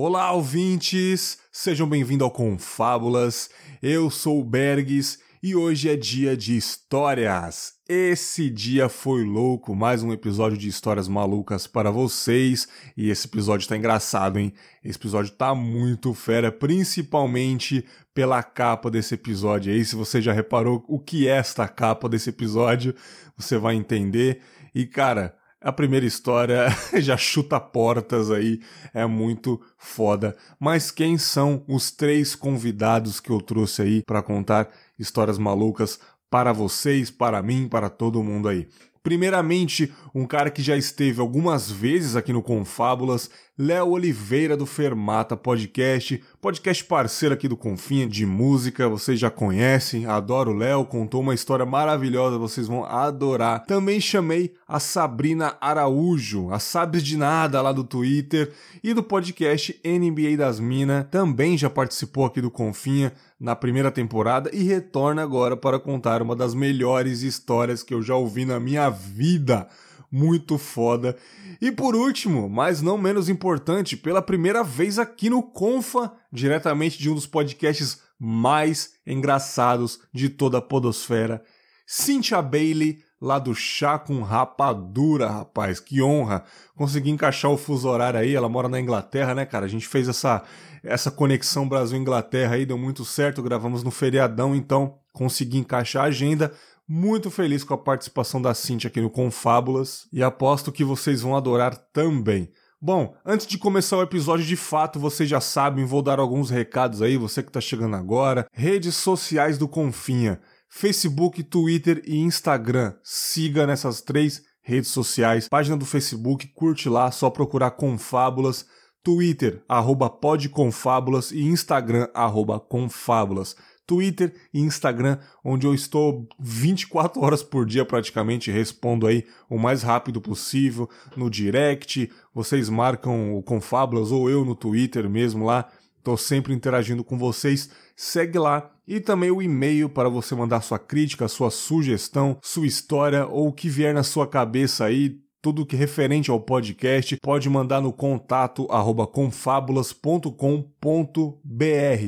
Olá, ouvintes! Sejam bem-vindos ao Confábulas. Eu sou o Bergs e hoje é dia de histórias. Esse dia foi louco, mais um episódio de histórias malucas para vocês. E esse episódio tá engraçado, hein? Esse episódio tá muito fera, principalmente pela capa desse episódio aí. Se você já reparou o que é esta capa desse episódio, você vai entender. E cara, a primeira história já chuta portas aí, é muito foda. Mas quem são os três convidados que eu trouxe aí para contar histórias malucas para vocês, para mim, para todo mundo aí? Primeiramente, um cara que já esteve algumas vezes aqui no Confábulas, Léo Oliveira do Fermata Podcast, podcast parceiro aqui do Confinha de música, vocês já conhecem, adoro o Léo, contou uma história maravilhosa, vocês vão adorar. Também chamei a Sabrina Araújo, a Sabes de Nada lá do Twitter e do podcast NBA das Minas, também já participou aqui do Confinha na primeira temporada e retorna agora para contar uma das melhores histórias que eu já ouvi na minha vida. Muito foda. E por último, mas não menos importante, pela primeira vez aqui no Confa, diretamente de um dos podcasts mais engraçados de toda a Podosfera, Cynthia Bailey, lá do Chá com Rapadura, rapaz. Que honra. Consegui encaixar o fuso horário aí. Ela mora na Inglaterra, né, cara? A gente fez essa, essa conexão Brasil-Inglaterra aí, deu muito certo. Gravamos no feriadão, então consegui encaixar a agenda. Muito feliz com a participação da Cintia aqui no Confábulas e aposto que vocês vão adorar também. Bom, antes de começar o episódio de fato, vocês já sabem, vou dar alguns recados aí, você que está chegando agora. Redes sociais do Confinha. Facebook, Twitter e Instagram. Siga nessas três redes sociais. Página do Facebook, curte lá, só procurar Confábulas. Twitter, arroba podconfábulas e Instagram, arroba confábulas. Twitter e Instagram, onde eu estou 24 horas por dia praticamente, respondo aí o mais rápido possível no direct. Vocês marcam o Confábulas ou eu no Twitter mesmo lá. Estou sempre interagindo com vocês. Segue lá e também o e-mail para você mandar sua crítica, sua sugestão, sua história ou o que vier na sua cabeça aí, tudo que é referente ao podcast, pode mandar no contato arroba confabulas.com.br,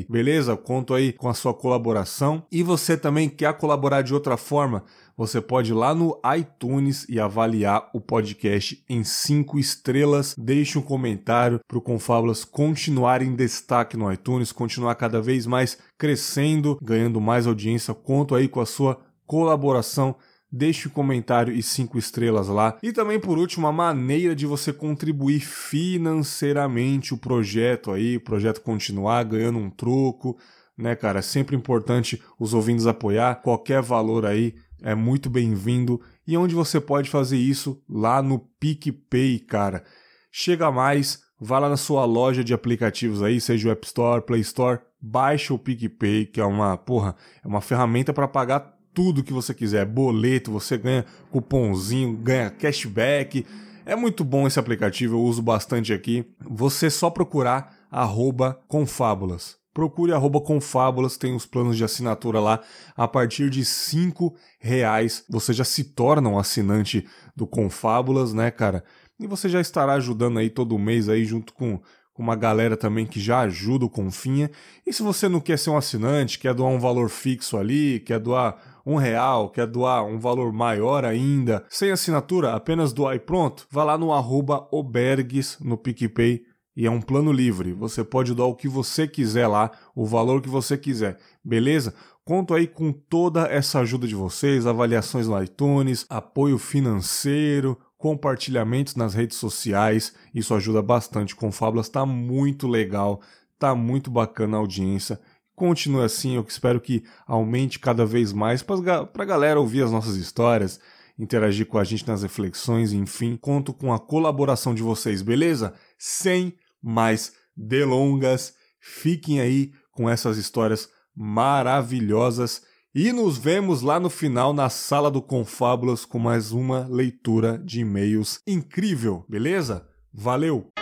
beleza? Conto aí com a sua colaboração. E você também quer colaborar de outra forma? Você pode ir lá no iTunes e avaliar o podcast em cinco estrelas. Deixe um comentário para o Confábulas continuar em destaque no iTunes, continuar cada vez mais crescendo, ganhando mais audiência. Conto aí com a sua colaboração deixe um comentário e cinco estrelas lá. E também, por último, a maneira de você contribuir financeiramente o projeto aí, o projeto continuar ganhando um troco, né, cara? É sempre importante os ouvintes apoiar. Qualquer valor aí é muito bem-vindo. E onde você pode fazer isso? Lá no PicPay, cara. Chega mais, vá lá na sua loja de aplicativos aí, seja o App Store, Play Store, baixa o PicPay, que é uma, porra, é uma ferramenta para pagar tudo que você quiser. Boleto, você ganha cupomzinho, ganha cashback. É muito bom esse aplicativo, eu uso bastante aqui. Você só procurar arroba confábulas procure arroba Confábulas, tem os planos de assinatura lá. A partir de cinco reais você já se torna um assinante do Confábulas, né, cara? E você já estará ajudando aí todo mês aí junto com, uma galera também que já ajuda o Confinha. E se você não quer ser um assinante, quer doar um valor fixo ali, quer doar um real, quer doar um valor maior ainda, sem assinatura, apenas doar e pronto, vá lá no arroba obergues no PicPay e é um plano livre. Você pode dar o que você quiser lá, o valor que você quiser, beleza? Conto aí com toda essa ajuda de vocês, avaliações no iTunes, apoio financeiro, compartilhamentos nas redes sociais. Isso ajuda bastante. Com Fábulas tá muito legal, tá muito bacana a audiência. Continue assim, eu espero que aumente cada vez mais para a galera ouvir as nossas histórias, interagir com a gente nas reflexões, enfim. Conto com a colaboração de vocês, beleza? Sem mais delongas. Fiquem aí com essas histórias maravilhosas e nos vemos lá no final na sala do Confábulas com mais uma leitura de e-mails incrível, beleza? Valeu!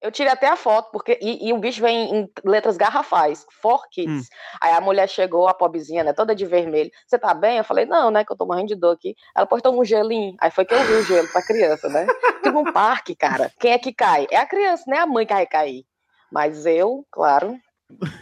Eu tirei até a foto, porque. E, e o bicho vem em letras garrafais. For Kids. Hum. Aí a mulher chegou, a pobrezinha, né? Toda de vermelho. Você tá bem? Eu falei, não, né? Que eu tô morrendo de dor aqui. Ela postou um gelinho. Aí foi que eu vi o gelo pra criança, né? Tipo um parque, cara. Quem é que cai? É a criança, né? A mãe que vai cair. Mas eu, claro,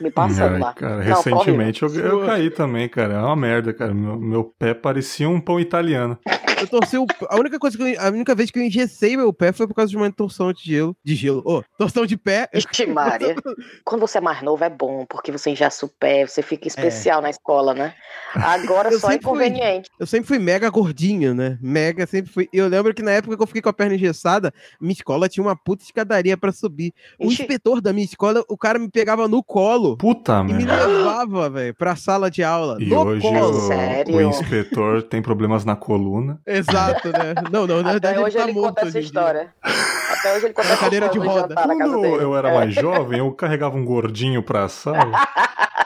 me passando Ai, lá. Cara, não, recentemente eu, eu, caí também, cara. É uma merda, cara. Meu, meu pé parecia um pão italiano. Eu torci o. A única coisa que eu, A única vez que eu engessei meu pé foi por causa de uma torção de gelo. De gelo. Ô, oh, torção de pé. Ixi, Maria. Quando você é mais novo é bom, porque você engessa o pé, você fica especial é. na escola, né? Agora só é inconveniente. Fui, eu sempre fui mega gordinho, né? Mega, sempre fui. Eu lembro que na época que eu fiquei com a perna engessada, minha escola tinha uma puta escadaria pra subir. O Ixi. inspetor da minha escola, o cara me pegava no colo. Puta, E me levava, velho, pra sala de aula. E hoje o, o, inspetor tem problemas na coluna. Exato, né? Não, não, na verdade hoje ele, tá ele conta essa história. Até hoje ele conta essa cadeira de roda. Quando eu era mais é. jovem, eu carregava um gordinho pra sala.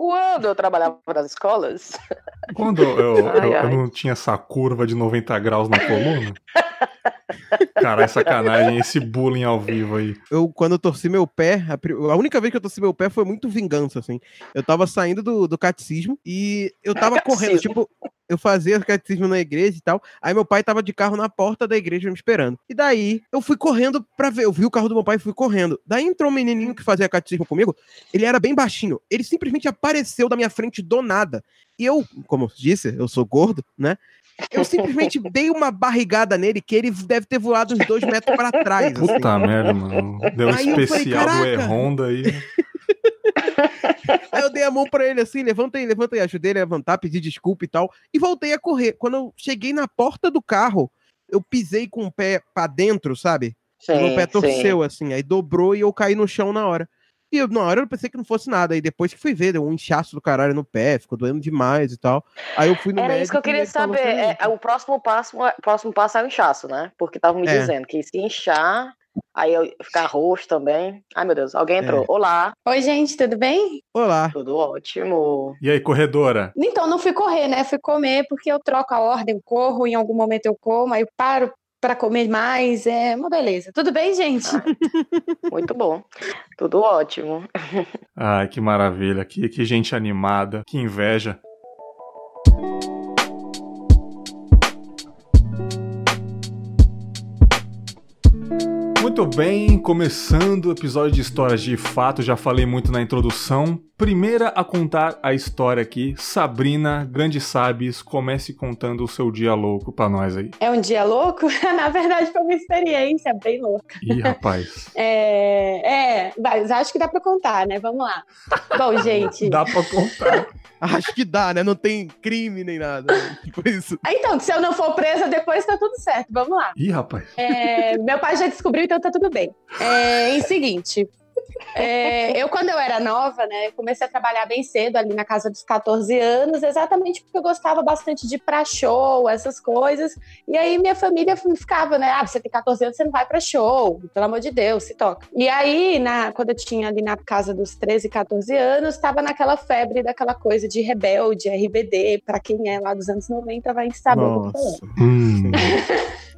Quando eu trabalhava nas escolas. Quando eu, ai, eu, ai. eu, não tinha essa curva de 90 graus na coluna. Cara, é sacanagem, esse bullying ao vivo aí. Eu, quando eu torci meu pé, a, a, única vez que eu torci meu pé foi muito vingança, assim. Eu tava saindo do, do catecismo e eu tava correndo, tipo, eu fazia catecismo na igreja e tal. Aí meu pai tava de carro na porta da igreja me esperando. E daí eu fui correndo pra ver. Eu vi o carro do meu pai e fui correndo. Daí entrou um menininho que fazia catecismo comigo. Ele era bem baixinho. Ele simplesmente apareceu da minha frente do nada. E eu, como disse, eu sou gordo, né? Eu simplesmente dei uma barrigada nele que ele deve ter voado uns dois metros para trás. Puta assim. merda, mano. Deu um aí especial falei, do E-Honda aí. aí eu dei a mão para ele assim, levanta aí, levanta aí. Ajudei ele a levantar, pedi desculpa e tal. E voltei a correr. Quando eu cheguei na porta do carro, eu pisei com o pé para dentro, sabe? Sim, o meu pé torceu sim. assim, aí dobrou e eu caí no chão na hora. E eu, na hora eu pensei que não fosse nada. Aí depois que fui ver, deu um inchaço do caralho no pé, ficou doendo demais e tal. Aí eu fui no Era médico. isso que eu queria saber. É, é, o próximo passo, próximo passo é o inchaço, né? Porque estavam me é. dizendo que se inchar, aí eu ficar roxo também. Ai, meu Deus, alguém entrou. É. Olá. Oi, gente, tudo bem? Olá. Tudo ótimo. E aí, corredora? Então, não fui correr, né? Fui comer, porque eu troco a ordem, corro, em algum momento eu como, aí eu paro, para comer mais, é uma beleza. Tudo bem, gente? muito bom. Tudo ótimo. Ai, que maravilha. Que, que gente animada. Que inveja. Muito bem, começando o episódio de histórias de fato, já falei muito na introdução. Primeira a contar a história aqui, Sabrina, grande sabes, comece contando o seu dia louco pra nós aí. É um dia louco? na verdade foi uma experiência bem louca. Ih, rapaz. é, é, mas acho que dá pra contar, né? Vamos lá. Bom, gente. dá pra contar. Acho que dá, né? Não tem crime nem nada. Né? Tipo isso. Então, se eu não for presa depois, tá tudo certo. Vamos lá. Ih, rapaz. É, meu pai já descobriu, então tá tudo bem. É, em seguinte, é, eu, quando eu era nova, né, eu comecei a trabalhar bem cedo, ali na casa dos 14 anos, exatamente porque eu gostava bastante de ir pra show, essas coisas. E aí minha família ficava, né? Ah, você tem 14 anos, você não vai pra show, pelo amor de Deus, se toca. E aí, na, quando eu tinha ali na casa dos 13, 14 anos, estava naquela febre daquela coisa de rebelde, RBD, pra quem é lá dos anos 90 vai saber o que eu tô falando. Hum.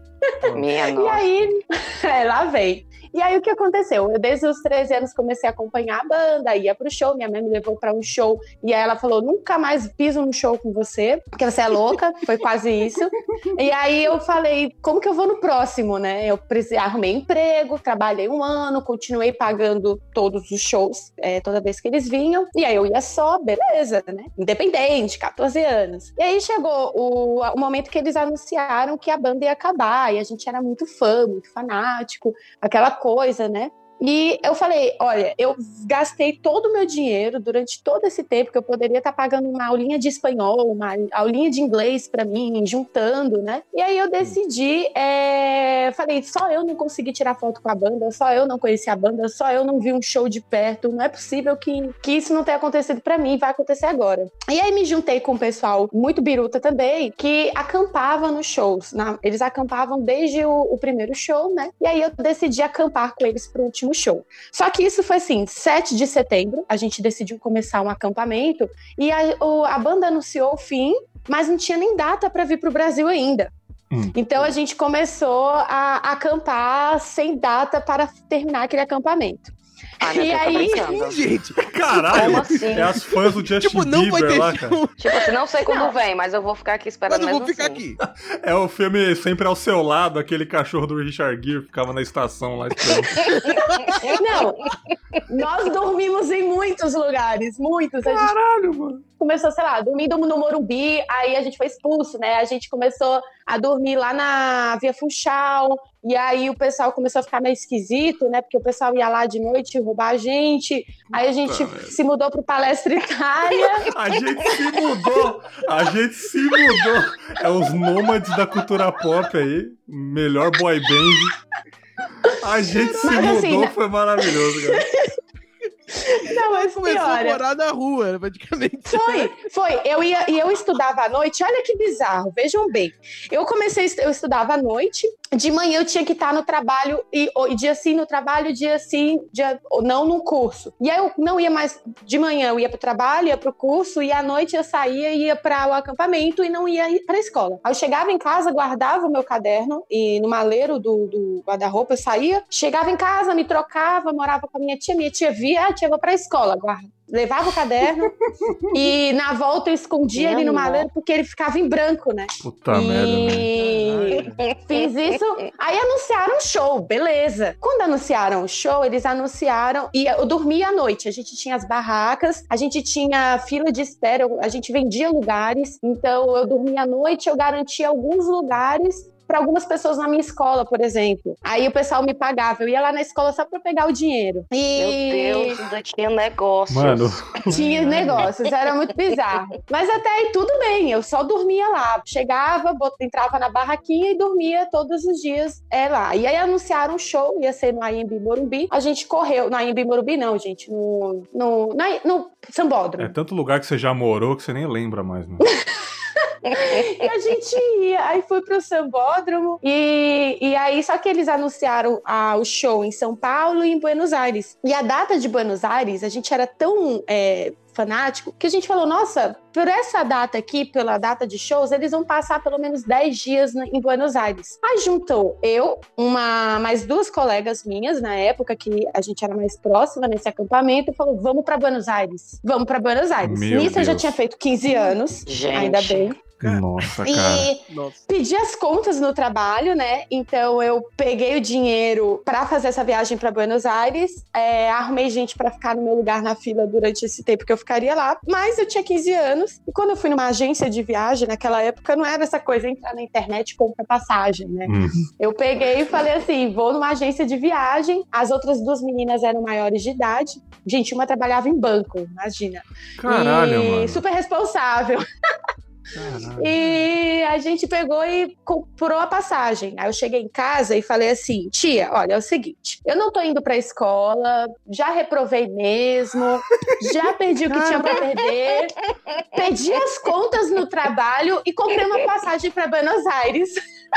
Minha e aí, é, lá vem. E aí o que aconteceu? Eu desde os 13 anos comecei a acompanhar a banda, ia pro show, minha mãe me levou para um show e aí ela falou: "Nunca mais piso no show com você, porque você é louca". Foi quase isso. E aí eu falei: "Como que eu vou no próximo, né?". Eu arrumei emprego, trabalhei um ano, continuei pagando todos os shows, é, toda vez que eles vinham. E aí eu ia só, beleza, né? Independente, 14 anos. E aí chegou o, o momento que eles anunciaram que a banda ia acabar e a gente era muito fã, muito fanático, aquela coisa, né? E eu falei: olha, eu gastei todo o meu dinheiro durante todo esse tempo que eu poderia estar pagando uma aulinha de espanhol, uma aulinha de inglês para mim, juntando, né? E aí eu decidi, é... falei: só eu não consegui tirar foto com a banda, só eu não conheci a banda, só eu não vi um show de perto. Não é possível que, que isso não tenha acontecido para mim, vai acontecer agora. E aí me juntei com um pessoal muito biruta também, que acampava nos shows. Na... Eles acampavam desde o, o primeiro show, né? E aí eu decidi acampar com eles pro último show. Só que isso foi assim, 7 de setembro, a gente decidiu começar um acampamento e a, o, a banda anunciou o fim, mas não tinha nem data para vir para o Brasil ainda. Hum. Então a gente começou a acampar sem data para terminar aquele acampamento. Ah, e aí, gente, caralho, assim? é as fãs do Justin tipo, não Bieber vai ter lá, cara. Tipo assim, não sei quando não. vem, mas eu vou ficar aqui esperando mas eu vou ficar assim. aqui. É o filme Sempre ao Seu Lado, aquele cachorro do Richard Gere ficava na estação lá esperando. não, nós dormimos em muitos lugares, muitos. Caralho, mano começou, sei lá, dormindo no Morumbi, aí a gente foi expulso, né? A gente começou a dormir lá na Via Funchal, e aí o pessoal começou a ficar meio esquisito, né? Porque o pessoal ia lá de noite roubar a gente. Aí a gente se mudou pro Palestra Itália. a gente se mudou! A gente se mudou! É os nômades da cultura pop aí. Melhor boy band. A gente se Mas, assim, mudou, assim, foi maravilhoso, cara. Não, mas começou piora. a morar na rua, praticamente. Foi, foi. Eu ia e eu estudava à noite. Olha que bizarro. Vejam bem. Eu comecei, eu estudava à noite. De manhã eu tinha que estar no trabalho e, e dia sim no trabalho, dia sim, dia não no curso. E aí eu não ia mais de manhã, eu ia para o trabalho, ia para o curso e à noite eu saía e ia para o acampamento e não ia para a escola. Aí eu chegava em casa, guardava o meu caderno e no maleiro do, do guarda-roupa eu saía, chegava em casa, me trocava, morava com a minha tia, minha tia via, ah, vou para a escola, guarda levava o caderno e na volta eu escondia ele no malandro porque ele ficava em branco, né? Puta e... merda. Né? Fiz isso. Aí anunciaram o show, beleza. Quando anunciaram o show, eles anunciaram e eu dormia à noite. A gente tinha as barracas, a gente tinha fila de espera, a gente vendia lugares. Então eu dormia à noite, eu garantia alguns lugares para algumas pessoas na minha escola, por exemplo. Aí o pessoal me pagava. Eu ia lá na escola só para pegar o dinheiro. E... Meu Deus, ainda tinha negócios. Mano. Tinha negócios, era muito bizarro. Mas até aí tudo bem, eu só dormia lá. Chegava, entrava na barraquinha e dormia todos os dias é, lá. E aí anunciaram um show, ia ser no AMB Morumbi. A gente correu. No AMB Morumbi, não, gente. No, no, no, no Sambódromo. É tanto lugar que você já morou que você nem lembra mais, né? e a gente ia. Aí fui pro Sambódromo. E, e aí, só que eles anunciaram a, o show em São Paulo e em Buenos Aires. E a data de Buenos Aires, a gente era tão é, fanático, que a gente falou, nossa, por essa data aqui, pela data de shows, eles vão passar pelo menos 10 dias em Buenos Aires. Aí juntou eu, uma, mais duas colegas minhas, na época que a gente era mais próxima nesse acampamento, e falou, vamos para Buenos Aires. Vamos para Buenos Aires. Meu Nisso Deus. eu já tinha feito 15 anos, gente. ainda bem. Nossa, cara. E Nossa. pedi as contas no trabalho, né? Então eu peguei o dinheiro para fazer essa viagem para Buenos Aires, é, arrumei gente para ficar no meu lugar na fila durante esse tempo que eu ficaria lá. Mas eu tinha 15 anos e quando eu fui numa agência de viagem, naquela época não era essa coisa entrar na internet e comprar passagem, né? Hum. Eu peguei e falei assim: vou numa agência de viagem. As outras duas meninas eram maiores de idade. Gente, uma trabalhava em banco, imagina. Caralho, e mano. super responsável. Caralho. E a gente pegou e comprou a passagem. Aí eu cheguei em casa e falei assim: tia, olha, é o seguinte, eu não tô indo pra escola, já reprovei mesmo, já perdi o que tinha pra perder, pedi as contas no trabalho e comprei uma passagem pra Buenos Aires.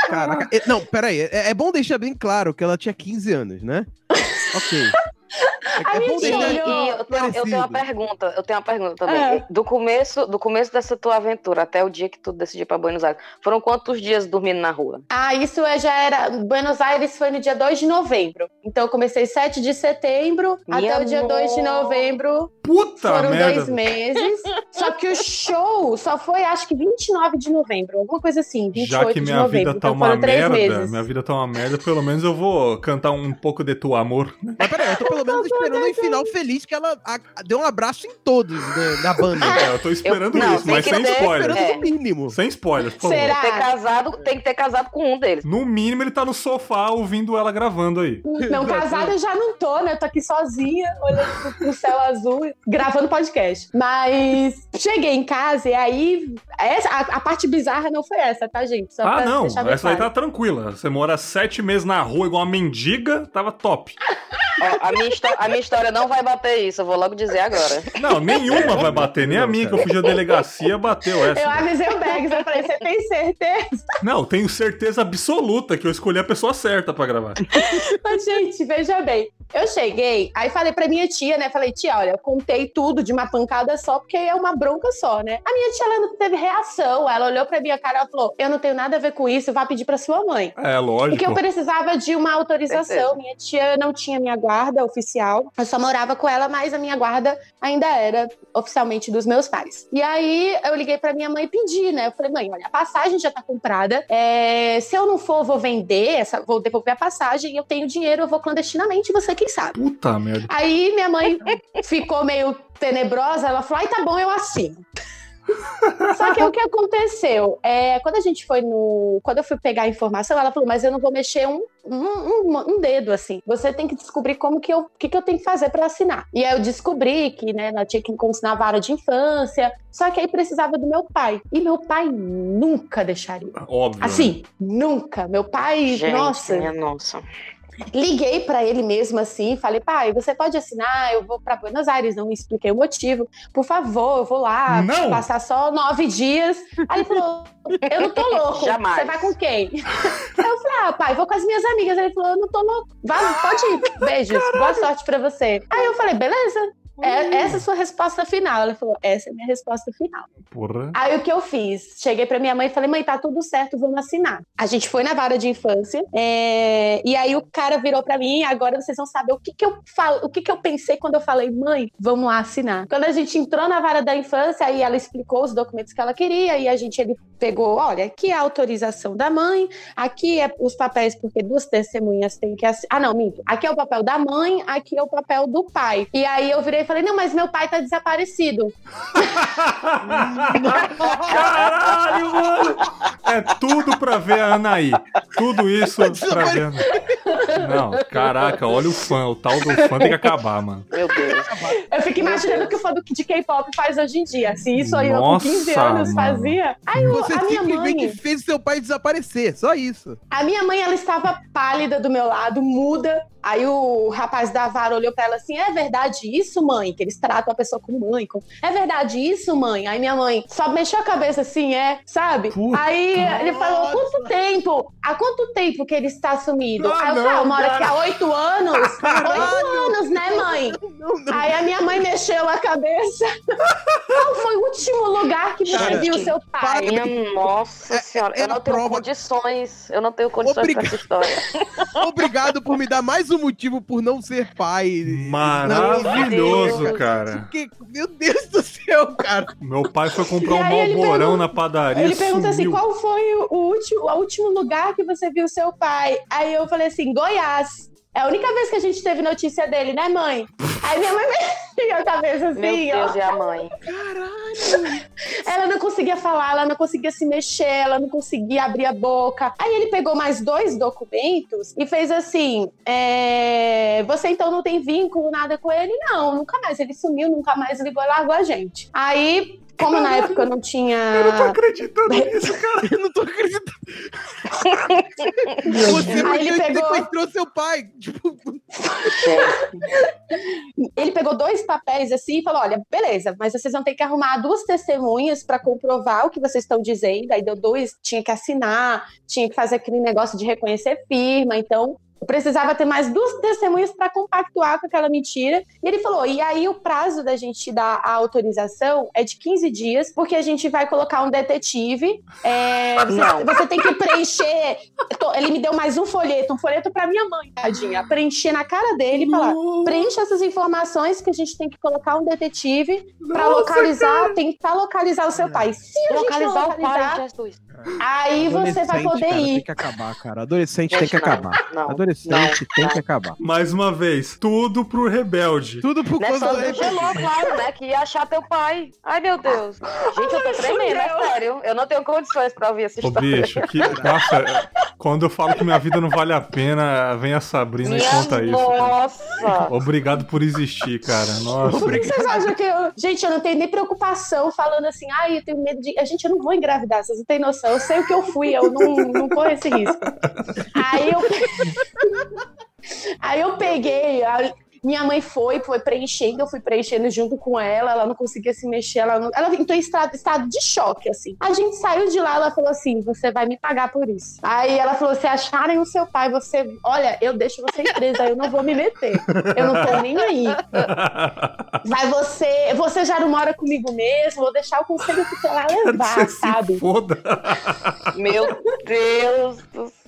Caraca, não, peraí, é, é bom deixar bem claro que ela tinha 15 anos, né? Ok. A É, é bom gente deixar olhou. eu, tenho, eu tenho uma pergunta, eu tenho uma pergunta também. Ah. Do começo, do começo dessa tua aventura até o dia que tu decidiu ir pra Buenos Aires, foram quantos dias dormindo na rua? Ah, isso é- já era. Buenos Aires foi no dia 2 de novembro. Então eu comecei 7 de setembro Minha até o dia 2 de novembro. Puta Foram merda. dois meses. só que o show só foi, acho que 29 de novembro, alguma coisa assim. 28 Já que de minha novembro. vida tá então uma foram três merda, meses. minha vida tá uma merda, pelo menos eu vou cantar um pouco de tu amor. Mas peraí, eu tô pelo menos esperando um final feliz que ela a- deu um abraço em todos né, da banda. É, eu tô esperando não, isso, tem mas sem ter- spoiler. esperando É. no mínimo. Sem spoiler, por favor. Será? Ter casado, tem que ter casado com um deles. No mínimo, ele tá no sofá ouvindo ela gravando aí. Não, casada eu já não tô, né? Eu tô aqui sozinha, olhando pro, céu azul, gravando podcast. Mas cheguei em casa e aí. Essa, a, a parte bizarra não foi essa, tá, gente? Só ah, pra não. Essa aí tá tranquila. Você mora sete meses na rua igual uma mendiga, tava top. Ó, a, minha a, minha história não vai bater isso, eu vou logo dizer agora. Não, nenhuma vai bater, nem a minha que eu fui da delegacia bateu essa. Eu avisei o Bags, eu falei, você tem certeza? Não, tenho certeza absoluta que eu escolhi a pessoa certa para gravar. Mas, gente, veja bem, eu cheguei, aí falei pra minha tia, né? Falei, tia, olha, eu contei tudo de uma pancada só, porque é uma bronca só, né? A minha tia, ela não teve reação. Ela olhou pra minha cara e falou: Eu não tenho nada a ver com isso, vá pedir pra sua mãe. É, lógico. Porque eu precisava de uma autorização. Minha tia não tinha minha guarda oficial. Eu só morava com ela, mas a minha guarda ainda era oficialmente dos meus pais. E aí eu liguei pra minha mãe e pedi, né? Eu falei, mãe, olha, a passagem já tá comprada. É... Se eu não for, vou vender, essa... vou devolver a passagem, eu tenho dinheiro, eu vou clandestinamente, você quem sabe. Puta merda. Aí minha mãe ficou meio tenebrosa, ela falou: ai, tá bom, eu assino. Só que o que aconteceu? É, quando a gente foi no. Quando eu fui pegar a informação, ela falou, mas eu não vou mexer um, um, um, um dedo assim. Você tem que descobrir como que eu. que, que eu tenho que fazer para assinar. E aí eu descobri que, né, ela tinha que consignar a vara de infância. Só que aí precisava do meu pai. E meu pai nunca deixaria. Óbvio. Assim, nunca. Meu pai, Gente, nossa. Minha nossa. Liguei para ele mesmo assim, falei, pai, você pode assinar? Eu vou para Buenos Aires, não me expliquei o motivo. Por favor, eu vou lá não. passar só nove dias. Aí ele falou, eu não tô louco. Jamais. Você vai com quem? Eu falei, ah, pai, vou com as minhas amigas. Ele falou, eu não tô louco. Vai, pode ir. Beijos, Caralho. boa sorte para você. Aí eu falei, beleza. É, essa é a sua resposta final. Ela falou, essa é a minha resposta final. Porra. Aí o que eu fiz? Cheguei pra minha mãe e falei, mãe, tá tudo certo, vamos assinar. A gente foi na vara de infância, é... e aí o cara virou pra mim, agora vocês vão saber o que que eu falo, o que que eu pensei quando eu falei, mãe, vamos lá assinar. Quando a gente entrou na vara da infância, aí ela explicou os documentos que ela queria, e a gente, ele pegou, olha, aqui é a autorização da mãe, aqui é os papéis, porque duas testemunhas têm que assinar. Ah, não, minto. Aqui é o papel da mãe, aqui é o papel do pai. E aí eu virei falei, não, mas meu pai tá desaparecido. Caralho, mano! É tudo pra ver a Anaí. Tudo isso pra ver a Anaí. Não, caraca, olha o fã. O tal do fã tem que acabar, mano. Meu Deus. Eu fico imaginando o que o fã de K-pop faz hoje em dia. Se isso aí eu com 15 anos mano. fazia. Aí Você a minha mãe. fez seu pai desaparecer, só isso. A minha mãe, ela estava pálida do meu lado, muda. Aí o rapaz da vara olhou pra ela assim: É verdade isso, mãe? Que eles tratam a pessoa como mãe. Como... É verdade isso, mãe? Aí minha mãe só mexeu a cabeça assim, é, sabe? Puta Aí ele falou: Quanto tempo? Há quanto tempo que ele está sumido? Ah, Aí eu não, falei: "Ah, Mora cara. que há oito anos? Oito anos, né, mãe? Aí a minha mãe mexeu a cabeça. Qual foi o último lugar que você Cara, viu seu pai? Minha nossa senhora, é eu não a tenho prova- condições. Eu não tenho condições Obrigado. pra essa história. Obrigado por me dar mais um motivo por não ser pai. Maravilhoso, Deus. cara. Porque, meu Deus do céu, cara. Meu pai foi comprar um malborão na padaria Ele pergunta assim: qual foi o último, o último lugar que você viu seu pai? Aí eu falei assim: Goiás. É a única vez que a gente teve notícia dele, né, mãe? Aí minha mãe mexeu a cabeça assim, Meu Deus, ó. e a mãe? Ela não conseguia falar, ela não conseguia se mexer, ela não conseguia abrir a boca. Aí ele pegou mais dois documentos e fez assim: é, Você então não tem vínculo, nada com ele? Não, nunca mais. Ele sumiu, nunca mais ligou e largou a gente. Aí. Como na época eu não tinha. Eu não tô acreditando nisso, cara. Eu não tô acreditando. Você Aí ele pegou- sequestrou seu pai. Tipo, Ele pegou dois papéis assim e falou: Olha, beleza, mas vocês vão ter que arrumar duas testemunhas para comprovar o que vocês estão dizendo. Aí deu dois, tinha que assinar, tinha que fazer aquele negócio de reconhecer firma. Então, eu precisava ter mais duas testemunhas para compactuar com aquela mentira. E ele falou: E aí o prazo da gente dar a autorização é de 15 dias, porque a gente vai colocar um detetive. é, você, Não. você tem que preencher. Tô- Ele me deu mais um folheto, um folheto para minha mãe, tadinha. Preencher na cara dele e falar: preencha essas informações que a gente tem que colocar um detetive para localizar, tentar localizar o seu pai. Se a gente Localizar o pai localizar, Jesus. Aí você vai poder cara, ir. Tem que acabar, cara. Adolescente tem que não, acabar. não, Adolescente não, tem que acabar. Mais uma vez, tudo pro rebelde. Tudo causa hora do gelou, claro, né? Que ia achar teu pai. Ai, meu Deus. Gente, eu tô tremendo, é sério. Eu não tenho condições pra ouvir essa Ô, história. bicho, que. Nossa, quando eu falo que minha vida não vale a pena, vem a Sabrina e Minha conta isso. cara. nossa. Obrigado por existir, cara. Nossa. Por que vocês acham que eu. Gente, eu não tenho nem preocupação falando assim, ai, eu tenho medo de. A gente, eu não vou engravidar, vocês não têm noção. Eu sei o que eu fui, eu não, não corro esse risco. Aí eu. Aí eu peguei, minha mãe foi, foi preenchendo, eu fui preenchendo junto com ela, ela não conseguia se mexer, ela, não, ela entrou em estado, estado de choque, assim. A gente saiu de lá, ela falou assim: você vai me pagar por isso. Aí ela falou: se acharem o seu pai, você. Olha, eu deixo você presa, eu não vou me meter. Eu não tô nem aí. Vai você. Você já não mora comigo mesmo, vou deixar o conselho tutelar levar, sabe? Foda. Meu Deus do céu.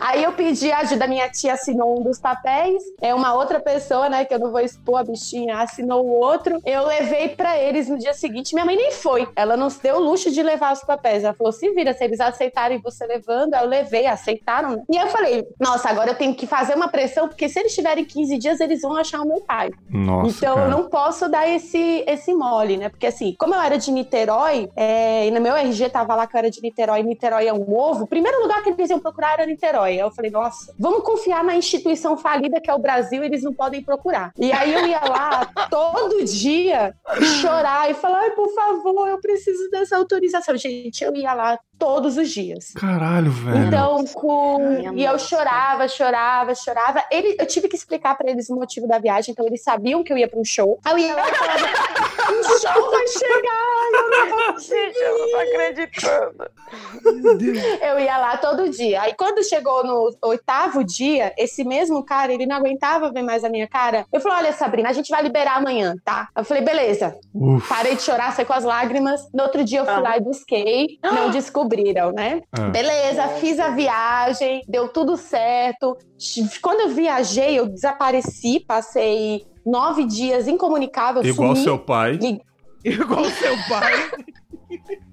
Aí eu pedi a ajuda, minha tia assinou um dos papéis, é uma outra pessoa, né, que eu não vou expor a bichinha, assinou o outro. Eu levei para eles no dia seguinte, minha mãe nem foi. Ela não se deu o luxo de levar os papéis. Ela falou: "Se vira, se eles aceitarem você levando". Aí eu levei, aceitaram, né? E eu falei: "Nossa, agora eu tenho que fazer uma pressão, porque se eles tiverem 15 dias, eles vão achar o meu pai". Nossa, então cara. eu não posso dar esse esse mole, né? Porque assim, como eu era de Niterói, é, e no meu RG tava lá que eu era de Niterói, Niterói é um ovo, primeiro lugar que eles iam procurar era Niterói. Aí eu falei, nossa, vamos confiar na instituição falida que é o Brasil, eles não podem procurar. E aí eu ia lá todo dia chorar e falar, ai, por favor, eu preciso dessa autorização. Gente, eu ia lá todos os dias. Caralho, velho. Então, com... Ai, e eu nossa. chorava, chorava, chorava. Ele, eu tive que explicar pra eles o motivo da viagem, então eles sabiam que eu ia pra um show. Aí eu ia lá e falava: o show vai chegar, eu não vou Gente, eu não tô acreditando. Eu ia lá todo dia. Aí quando chegou no oitavo dia, esse mesmo cara, ele não aguentava ver mais a minha cara. Eu falei: Olha, Sabrina, a gente vai liberar amanhã, tá? Eu falei: Beleza. Uf. Parei de chorar, saí com as lágrimas. No outro dia eu fui Ah. lá e busquei. Não descobriram, né? Ah. Beleza, fiz a viagem, deu tudo certo. Quando eu viajei, eu desapareci, passei nove dias incomunicável, Igual sumi seu pai. Igual seu pai.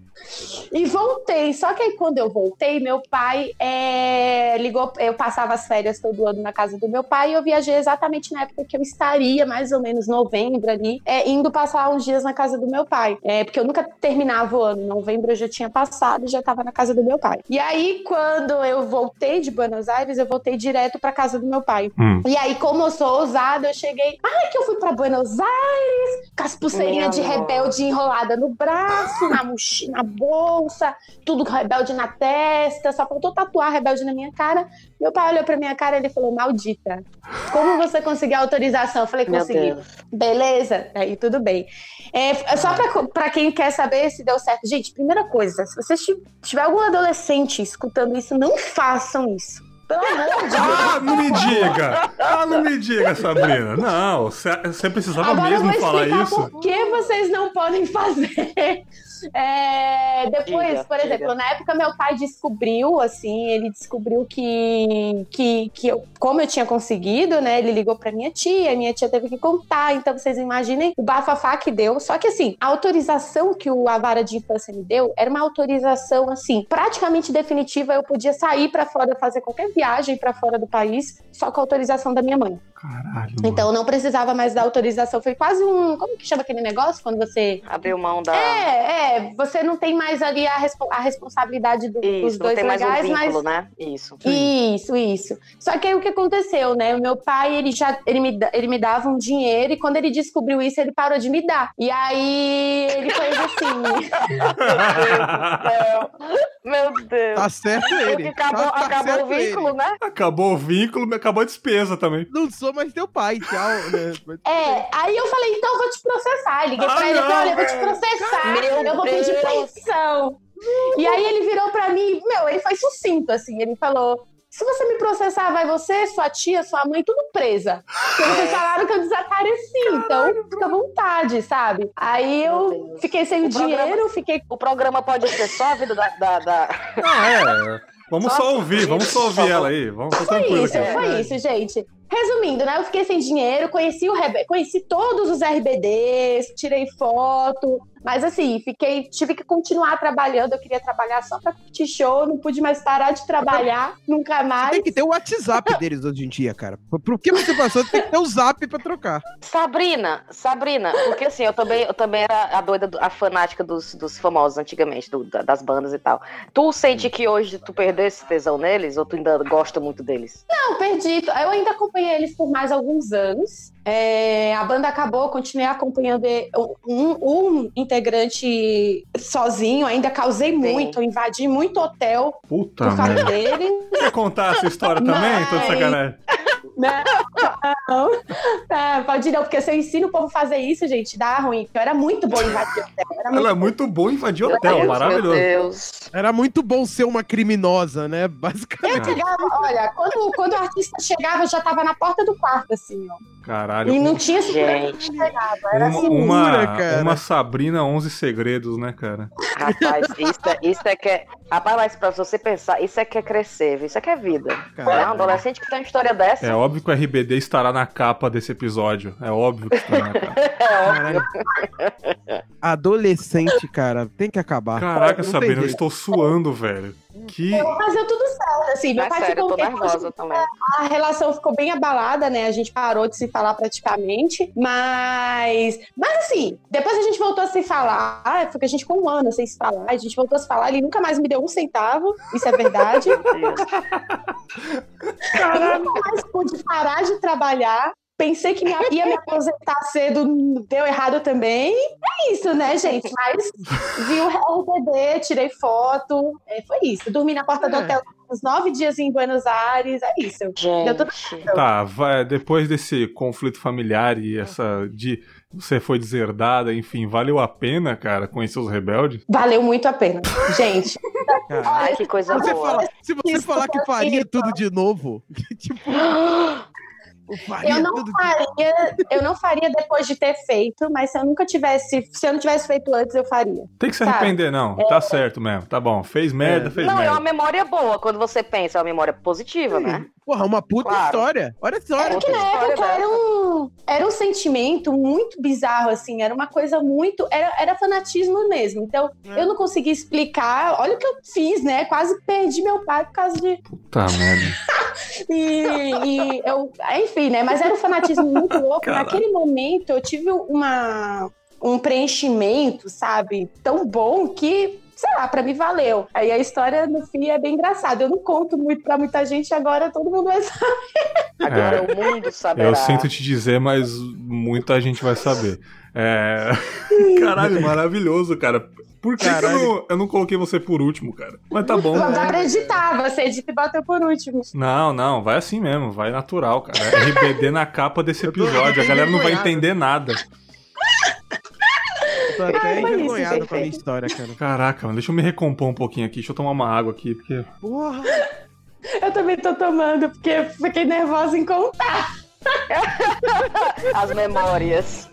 e voltei. Só que aí quando eu voltei, meu pai é, ligou. Eu passava as férias todo ano na casa do meu pai e eu viajei exatamente na época que eu estaria, mais ou menos novembro ali, é, indo passar uns dias na casa do meu pai. É, porque eu nunca terminava o ano. Em novembro eu já tinha passado e já estava na casa do meu pai. E aí, quando eu voltei de Buenos Aires, eu voltei direto pra casa do meu pai. Hum. E aí, como eu sou ousada, eu cheguei. Ai, que eu fui pra Buenos Aires, com as pulseirinhas de rebelde enrolada no braço, na mochila, bolsa, tudo com rebelde na testa, só faltou tatuar rebelde na minha cara. Meu pai olhou pra minha cara e ele falou: Maldita, como você conseguiu a autorização? Eu falei: Consegui. Beleza? Aí tudo bem. É, só pra, pra quem quer saber se deu certo. Gente, primeira coisa, se você ti- tiver algum adolescente escutando isso, não façam isso. Pelo amor de Deus. Ah, não me diga! Ah, não me diga, Sabrina. Não, você precisava Agora mesmo eu vou falar isso? por que vocês não podem fazer. É, depois, Diga, por diga. exemplo, na época meu pai descobriu, assim, ele descobriu que, que, que eu, como eu tinha conseguido, né? Ele ligou pra minha tia, minha tia teve que contar. Então vocês imaginem o bafafá que deu. Só que assim, a autorização que o a vara de infância me deu era uma autorização assim, praticamente definitiva. Eu podia sair pra fora, fazer qualquer viagem pra fora do país, só com a autorização da minha mãe. Caralho. Então eu não precisava mais da autorização. Foi quase um. Como que chama aquele negócio? Quando você. Abriu mão da. É, é. Você não tem mais ali a, respo- a responsabilidade do- dos Isso, não dois tem mais um legais, vínculo, mas. né? Isso. Isso, isso. Só que aí o que aconteceu, né? O meu pai, ele já ele me, ele me dava um dinheiro e quando ele descobriu isso, ele parou de me dar. E aí ele fez assim. Meu Deus. Tá certo ele. Porque acabou, tá, tá acabou o vínculo, ele. né? Acabou o vínculo, acabou a despesa também. Não sou mais teu pai, tchau. Né? É, aí eu falei, então eu vou te processar. Liguei Ah, pra ele e falei, não, olha, eu vou te processar, Meu eu vou pedir pensão. E aí ele virou pra mim, meu, ele foi sucinto, assim, ele falou. Se você me processar, vai você, sua tia, sua mãe, tudo presa. Porque vocês falaram que eu desapareci, então fica à vontade, sabe? Aí eu fiquei sem O programa- dinheiro, fiquei. O programa pode ser só a vida da. da, da- Ah, é. Vamos Só só ouvir, isso, vamos só ouvir ela aí. Vamos, Foi tranquilo isso, aqui. foi isso, gente. Resumindo, né? Eu fiquei sem dinheiro, conheci o conheci todos os RBDs, tirei foto, mas assim, fiquei, tive que continuar trabalhando. Eu queria trabalhar só pra curtir show, não pude mais parar de trabalhar, nunca mais. Tem que ter o WhatsApp deles hoje em dia, cara. Por- que você passou? Tem que ter o Zap pra trocar. Sabrina, Sabrina, porque assim, eu também, eu também era a doida, do- a fanática dos, dos famosos antigamente, do- da- das bandas e tal. Tu sente que hoje tu perdeu esse tesão neles ou tu ainda gosta muito deles? Não, perdi. Eu ainda acompanhei eles por mais alguns anos. É, a banda acabou, continuei acompanhando um, um integrante sozinho, ainda causei Sim. muito, invadi muito hotel Puta por causa merda. dele. Quer contar essa história também? Tô de Mas- sacanagem. Não, não. Ah, pode não, porque se eu ensino o povo a fazer isso, gente, dá ruim. porque Eu era muito boa em invadir hotel. Era muito Ela é muito boa em invadir hotel, Deus, maravilhoso. Meu Deus. Era muito bom ser uma criminosa, né? Eu Basicamente. chegava, olha, quando, quando o artista chegava, eu já tava na porta do quarto, assim, ó. Caralho. E não tinha Gente. que chegava. Era Uma, assim, uma, cara. uma Sabrina 11 segredos, né, cara? Rapaz, isso é, isso é que é. Rapaz, mas pra você pensar, isso é que é crescer, viu? isso é que é vida. Cara. Né? Um adolescente que tem uma história dessa. É óbvio que o RBD estará na capa desse episódio. É óbvio que estará na capa. Caralho. Adolescente, cara, tem que acabar. Caraca, Sabrina, eu estou suando, velho. Que. Mas deu tudo certo, assim. Meu É pai sério, eu ficou tô um tempo nervosa também. a relação ficou bem abalada, né? A gente parou de se falar praticamente. Mas. Mas assim, depois a gente voltou a se falar. Ah, Porque a gente ficou um ano sem se falar. A gente voltou a se falar. Ele nunca mais me deu um centavo. Isso é verdade. Eu nunca mais pude parar de trabalhar. Pensei que me- ia me aposentar cedo, deu errado também. É isso, né, gente? Mas vi o RBD, tirei foto. é, foi isso. Dormi na porta do É. hotel uns nove dias em Buenos Aires. É isso. Gente. Tá, vai, depois desse conflito familiar e essa de você foi deserdada, enfim, valeu a pena, cara, conhecer os rebeldes? Valeu muito a pena. Gente, Cara. Ai, que coisa Você boa. fala- se você Isso falar que faria tudo de novo, tipo, eu faria eu não tudo de faria, eu não faria depois de ter feito, mas se eu nunca tivesse, se eu não tivesse feito antes, eu faria. Tem que se arrepender, não. Tá certo mesmo. Tá bom. Fez merda, É. fez Não, é merda. uma memória boa. Quando você pensa, é uma memória positiva, né? Porra, uma puta Claro. história. Olha só. É olha que na época Era um, era um sentimento muito bizarro, assim, era uma coisa muito. Era, era fanatismo mesmo. Então, É. eu não conseguia explicar. Olha o que eu fiz, né? Quase perdi meu pai por causa de. Puta merda. E, e eu. Enfim, né? Mas era um fanatismo muito louco. Naquele momento, eu tive uma, um preenchimento, sabe? Tão bom que. Sei lá, pra mim valeu. Aí a história no fim é bem engraçada. Eu não conto muito pra muita gente, agora todo mundo vai saber. Agora o mundo saberá. Eu sinto te dizer, mas muita gente vai saber. É... Caralho, maravilhoso, cara. Por que, que eu, não, eu não coloquei você por último, cara? Mas tá bom. Não dá pra editar, você edita e bota por último. Não, não, vai assim mesmo, vai natural, cara. RBD na capa desse episódio, a galera não vai entender nada. Eu tô até envergonhado com a minha história, cara. Caraca, mano, deixa eu me recompor um pouquinho aqui, deixa eu tomar uma água aqui, porque. Porra. Eu também tô tomando, porque fiquei nervosa em contar. As memórias.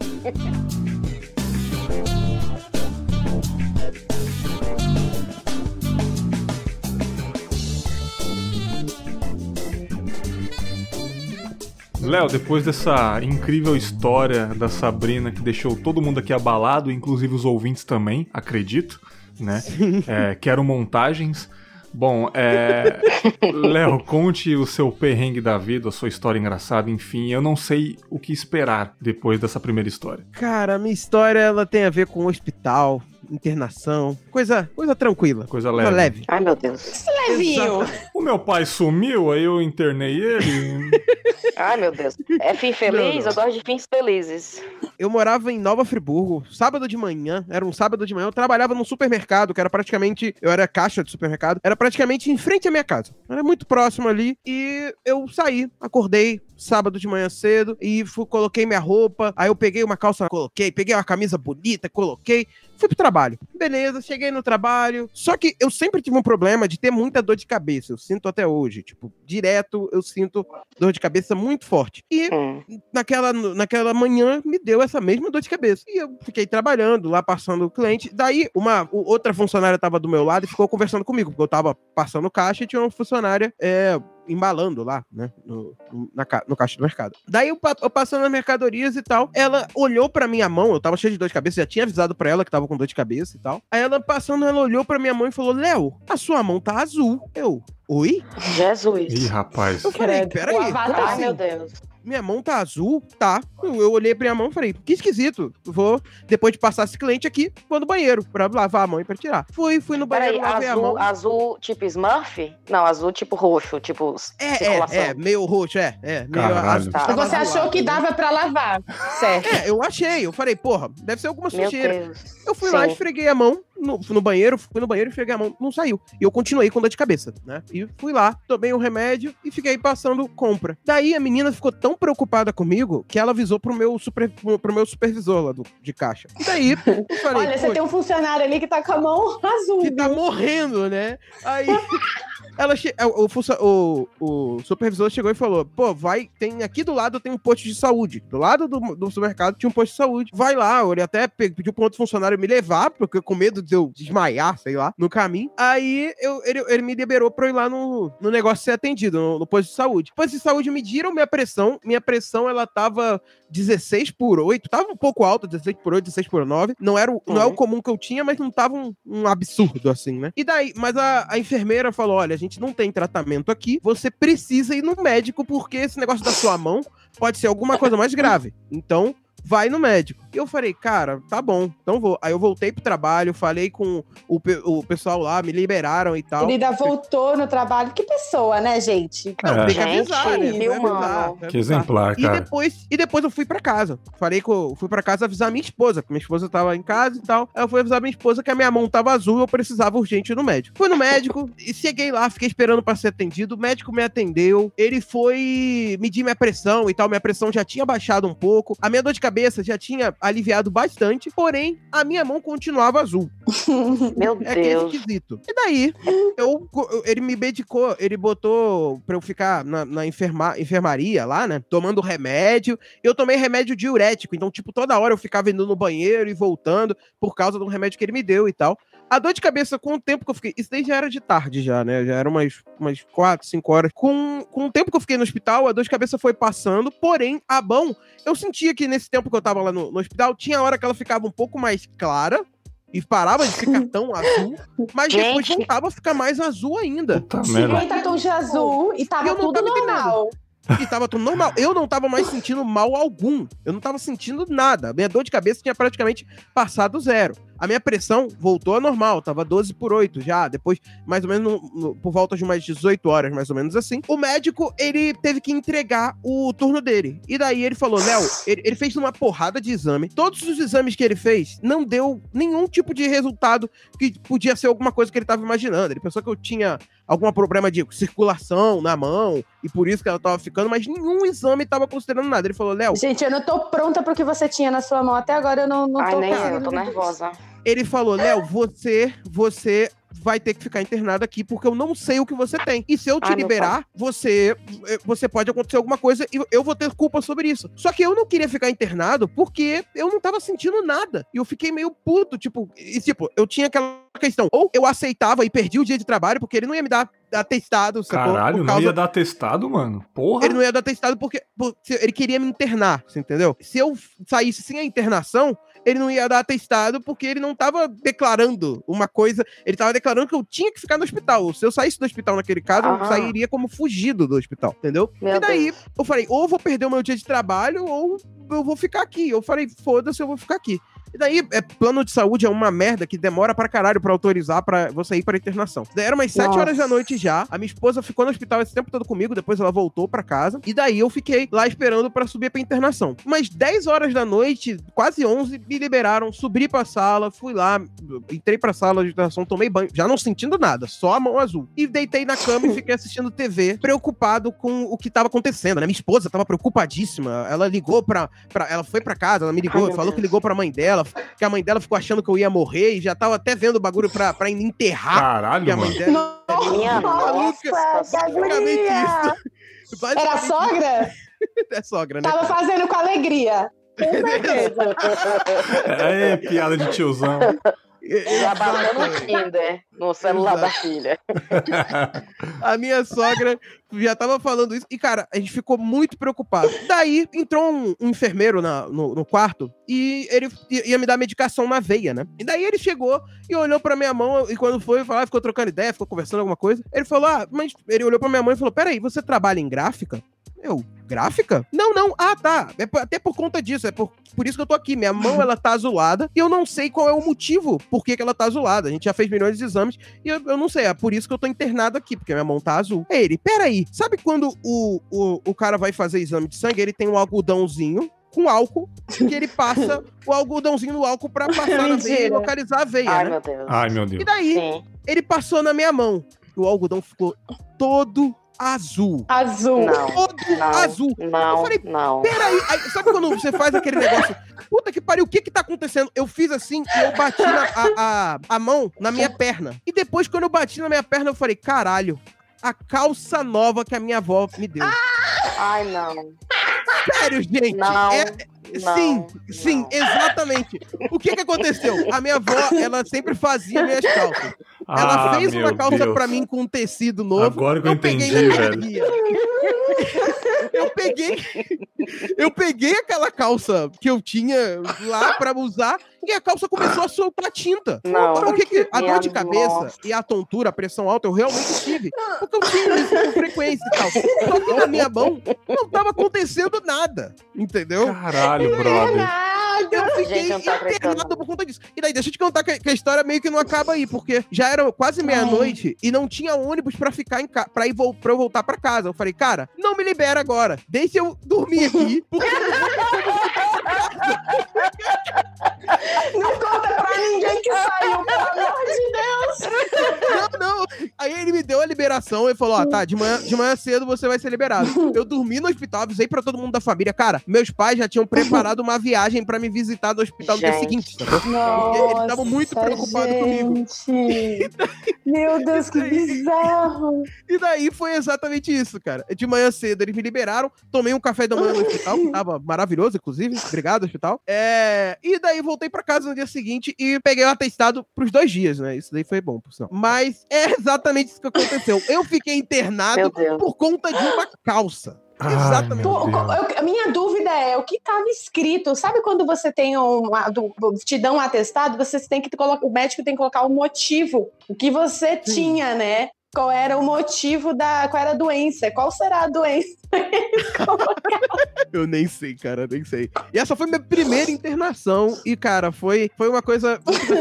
Léo, depois dessa incrível história da Sabrina que deixou todo mundo aqui abalado, inclusive os ouvintes também, acredito, né? É, quero montagens. Bom, é... Léo, conte o seu perrengue da vida, a sua história engraçada, enfim, eu não sei o que esperar depois dessa primeira história. Cara, a minha história ela tem a ver com hospital, internação, coisa, coisa tranquila, Coisa coisa leve. leve. Ai, meu Deus. Levinho. O meu pai sumiu, aí eu internei ele. Ai, meu Deus. É fim feliz? Não, não. Eu gosto de fins felizes. Eu morava em Nova Friburgo, sábado de manhã, era um sábado de manhã, eu trabalhava num supermercado, que era praticamente, eu era caixa de supermercado, era praticamente em frente à minha casa. Era muito próximo ali, e eu saí, acordei sábado de manhã cedo, e fui, coloquei minha roupa, aí eu peguei uma calça, coloquei, peguei uma camisa bonita, coloquei, fui pro trabalho. Beleza, cheguei no trabalho, só que eu sempre tive um problema de ter muita dor de cabeça, eu sinto até hoje, tipo, direto eu sinto dor de cabeça muito forte. E Hum. naquela, naquela manhã me deu essa mesma dor de cabeça. E eu fiquei trabalhando lá, passando o cliente. Daí, uma outra funcionária tava do meu lado e ficou conversando comigo, porque eu tava passando caixa e tinha uma funcionária é, embalando lá, né, no, no- na, ca- no caixa do mercado. Daí, eu, eu passando as mercadorias e tal, ela olhou pra minha mão, eu tava cheio de dor de cabeça, já tinha avisado pra ela que tava com dor de cabeça e tal. Aí ela passando, ela olhou pra minha mão e falou, Léo, a sua mão tá azul. Eu, oi? Ih, Jesus. rapaz. Eu falei, Credo, peraí, o avatar, assim? meu Deus. Minha mão tá azul? Tá. Eu, eu olhei pra minha mão e falei, que esquisito. Vou, depois de passar esse cliente aqui, vou no banheiro pra lavar a mão e pra tirar. Fui, fui no banheiro, Peraí, lavei a azul, mão. azul tipo Smurf? Não, azul tipo roxo, tipo É, circulação. é, é, meio roxo, é, é. Meio azul, Tá. Você achou que dava pra lavar, certo? É, eu achei. Eu falei, porra, deve ser alguma Meu sujeira. Deus. Eu fui lá, Sim. esfreguei a mão no, no banheiro, fui no banheiro, esfreguei a mão, não saiu. E eu continuei com dor de cabeça, né? E fui lá, tomei um remédio e fiquei passando compra. Daí a menina ficou tão preocupada comigo que ela avisou pro meu, super, pro, meu supervisor lá do, de caixa. E daí, eu falei, Olha, você "Pô, tem um funcionário ali que tá com a mão azul. que tá morrendo, né? Aí. Ela che... o, o, o, o supervisor chegou e falou: pô, vai, tem aqui do lado tem um posto de saúde. Do lado do, do supermercado tinha um posto de saúde. Vai lá, ele até pe- pediu pra outro funcionário me levar, porque com medo de eu desmaiar, sei lá, no caminho. Aí eu, ele, ele me liberou pra eu ir lá no, no negócio ser atendido, no, no posto de saúde. Posto de saúde mediram minha pressão. Minha pressão, ela tava 16 por 8, tava um pouco alta, 16 por 8, 16 por 9. Não era o, não é o Uhum. comum que eu tinha, mas não tava um, um absurdo assim, né? E daí, mas a, a enfermeira falou: olha, a gente não tem tratamento aqui, você precisa ir no médico, porque esse negócio da sua mão pode ser alguma coisa mais grave. Então, vai no médico. E eu falei, cara, tá bom, então vou. Aí eu voltei pro trabalho, falei com o, pe- o pessoal lá, me liberaram e tal. Ele ainda voltou no trabalho. Que pessoa, né, gente? Não, É. tem que Gente, avisar, né? Tem avisar, Que exemplar, E cara. depois, e depois eu fui pra casa. Falei que eu fui pra casa avisar minha esposa, porque minha esposa tava em casa e tal. Aí eu fui avisar minha esposa que a minha mão tava azul e eu precisava urgente ir no médico. Fui no médico e cheguei lá, fiquei esperando pra ser atendido. O médico me atendeu. Ele foi medir minha pressão e tal. Minha pressão já tinha baixado um pouco. A minha dor de cabeça já tinha aliviado bastante. Porém, a minha mão continuava azul. Meu É aquele Deus. esquisito. E daí, eu, eu- ele me medicou, ele botou pra eu ficar na, na enferma, enfermaria lá, né? Tomando remédio. Eu tomei remédio diurético, então, tipo, toda hora eu ficava indo no banheiro e voltando por causa do remédio que ele me deu e tal. A dor de cabeça, com o tempo que eu fiquei. Isso daí já era de tarde, já, né? Já era umas, umas 4, 5 horas. Com, com o tempo que eu fiquei no hospital, a dor de cabeça foi passando. Porém, a mão, eu sentia que nesse tempo que eu tava lá no, no hospital, tinha hora que ela ficava um pouco mais clara e parava de ficar tão azul, mas depois Gente. voltava a ficar mais azul ainda. Puta tom de azul e tava Eu não tudo tava entendendo. normal. E tava tudo normal. Eu não tava mais sentindo mal algum. Eu não tava sentindo nada. A minha dor de cabeça tinha praticamente passado zero. A minha pressão voltou ao normal, tava 12 por 8 já, depois, mais ou menos, no- no- por volta de umas 18 horas, mais ou menos assim. O médico, ele teve que entregar o turno dele. E daí ele falou, Léo, ele, ele fez uma porrada de exame. Todos os exames que ele fez não deu nenhum tipo de resultado que podia ser alguma coisa que ele tava imaginando. Ele pensou que eu tinha algum problema de circulação na mão, e por isso que ela tava ficando, mas nenhum exame tava considerando nada. Ele falou, Léo, Gente, eu não tô pronta pro que você tinha na sua mão. Até agora eu não, não Ai, tô nem eu, conseguindo tô nervosa. Ele falou, Léo, você, você vai ter que ficar internado aqui porque eu não sei o que você tem. E se eu te meu liberar, você, eh, você pode acontecer alguma coisa e eu vou ter culpa sobre isso. Só que eu não queria ficar internado porque eu não tava sentindo nada. E eu fiquei meio puto, tipo, e tipo, eu tinha aquela questão, ou eu aceitava e perdi o dia de trabalho porque ele não ia me dar atestado, sacou? Caralho, Por não causa ia dar testado, mano? Porra. ele não ia dar testado porque, porque ele queria me internar, você entendeu? Se eu saísse sem a internação, ele não ia dar atestado porque ele não tava declarando uma coisa, ele tava declarando que eu tinha que ficar no hospital. Se eu saísse do hospital naquele caso, eu Ah. sairia como fugido do hospital, entendeu? Meu e daí, Deus. eu falei, ou eu vou perder o meu dia de trabalho, ou eu vou ficar aqui. Eu falei, foda-se, eu vou ficar aqui. E daí, é, plano de saúde é uma merda que demora pra caralho pra autorizar pra você ir pra internação. Daí era umas 7 Nossa. horas da noite já. A minha esposa ficou no hospital esse tempo todo comigo, depois ela voltou pra casa. E daí eu fiquei lá esperando pra subir pra internação. Umas 10 horas da noite, quase 11, me liberaram, subi pra sala, fui lá, entrei pra sala de internação, tomei banho, já não sentindo nada, só a mão azul. E deitei na cama e fiquei assistindo TV, preocupado com o que tava acontecendo, né? Minha esposa tava preocupadíssima. Ela ligou pra. pra ela foi pra casa, ela me ligou, Ai, falou que ligou pra mãe dela, que a mãe dela ficou achando que eu ia morrer e já tava até vendo o bagulho pra, pra enterrar. Caralho, Que a mãe mano. dela. Maluca, nossa, basicamente Alegria! isso. Era a sogra? É sogra, né? Tava fazendo com alegria. Com certeza. É, piada de tiozão. Já bateu no. Tinder, no celular da Exato. filha. A minha sogra já tava falando isso. E, cara, a gente ficou muito preocupado. Daí entrou um, um enfermeiro na- no, no quarto e ele ia me dar medicação na veia, né? E daí ele chegou e olhou pra minha mão. E quando foi falar, ficou trocando ideia, ficou conversando alguma coisa. Ele falou: Ah, mas ele olhou pra minha mão e falou: Peraí, você trabalha em gráfica? Eu, gráfica? Não, não. Ah, tá. É por- até por conta disso. É por, por isso que eu tô aqui. Minha mão, ela tá azulada. E eu não sei qual é o motivo por que, que ela tá azulada. A gente já fez milhões de exames. E eu, eu não sei. É por isso que eu tô internado aqui. Porque minha mão tá azul. Aí ele, peraí. Sabe quando o, o, o cara vai fazer exame de sangue? Ele tem um algodãozinho com álcool. Que ele passa o algodãozinho no álcool pra passar na veia e localizar a veia, Ai, né? meu Deus. Ai, meu Deus. E daí, Sim. ele passou na minha mão. E o algodão ficou todo azul. Azul. Não. Todo Não. azul. Não, Eu falei, não. Peraí, aí, sabe quando você faz aquele negócio? Puta que pariu, o que que tá acontecendo? Eu fiz assim e eu bati na- a, a, a mão na minha perna. E depois, quando eu bati na minha perna, eu falei, caralho, a calça nova que a minha avó me deu. Ai, não. Sério, gente. Não. É- não, sim, sim, não. exatamente. O que que aconteceu? A minha avó, ela sempre fazia minhas calças. Ela Ah, fez uma calça Deus. pra mim com um tecido novo. Agora que eu peguei entendi, velho. Eu peguei, eu peguei aquela calça que eu tinha lá pra usar e a calça começou a soltar tinta. Não. O que que a dor de cabeça nossa. e a tontura, a pressão alta, eu realmente tive, porque eu tinha isso com frequência e tal. Só que na minha mão não tava acontecendo nada, entendeu? Caralho, brother. Eu fiquei Gente, internado por conta disso. E daí, deixa eu te contar que, que a história meio que não acaba aí, porque já era quase meia-noite e não tinha ônibus pra ficar em casa, pra, ir pra eu voltar pra casa. Eu falei, cara, não me libera agora. Deixa eu dormir aqui, porque Não conta pra ninguém que saiu, pelo amor de Deus. não, não. Aí ele me deu a liberação e falou: Ó, tá, de manhã, de manhã cedo você vai ser liberado. Eu dormi no hospital, avisei pra todo mundo da família. Cara, meus pais já tinham preparado uma viagem pra me visitar no hospital no dia Gente. seguinte, sacou? Nossa, eles estavam muito preocupados comigo. gente. Meu Deus, que bizarro. E daí foi exatamente isso, cara. De manhã cedo eles me liberaram, tomei um café da manhã no hospital, que tava maravilhoso, inclusive. Obrigado, hospital. É... E daí voltei pra casa no dia seguinte e peguei o atestado pros dois dias, né? Isso daí foi bom, por sinal. Mas é exatamente isso que aconteceu. Eu fiquei internado por conta de uma calça. Ai, Exatamente. eu- a minha dúvida é o que estava escrito. Sabe quando você tem uma, do- te dão um atestado, você tem que colocar, o médico tem que colocar o motivo, o que você Sim. tinha, né? Qual era o motivo da, qual era a doença? Qual será a doença? Eu nem sei, cara, nem sei. E essa foi minha primeira internação. E, cara, foi, foi uma coisa.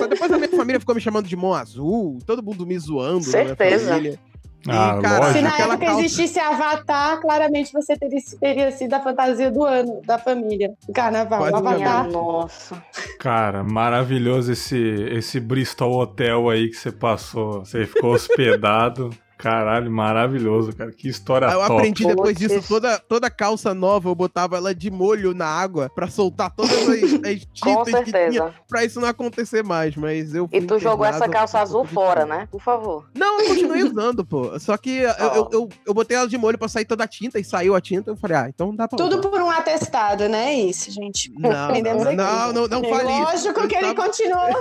Depois a minha família ficou me chamando de mão azul, todo mundo me zoando. na minha Certeza. família. E, Ah, cara, Se na época calça- existisse Avatar, claramente você teria, teria sido a fantasia do ano, da família. do Carnaval, Minha Avatar. nossa. Cara, maravilhoso esse, esse Bristol Hotel aí que você passou. Você ficou hospedado. Caralho, maravilhoso, cara. Que história Aí eu top. aprendi depois disso, toda, toda calça nova eu botava ela de molho na água pra soltar todas as, as tintas que tinha pra isso não acontecer mais, mas eu E tu jogou essa calça azul fora, né? Por favor. Não, eu continuei usando, pô. Só que eu, eu, eu, eu botei ela de molho pra sair toda a tinta e saiu a tinta. Eu falei, ah, então dá pra Tudo usar. por um atestado, né? Isso, gente. Não, Aprendemos não, aqui. não, não, não fale isso. Lógico que ele tava- continuou.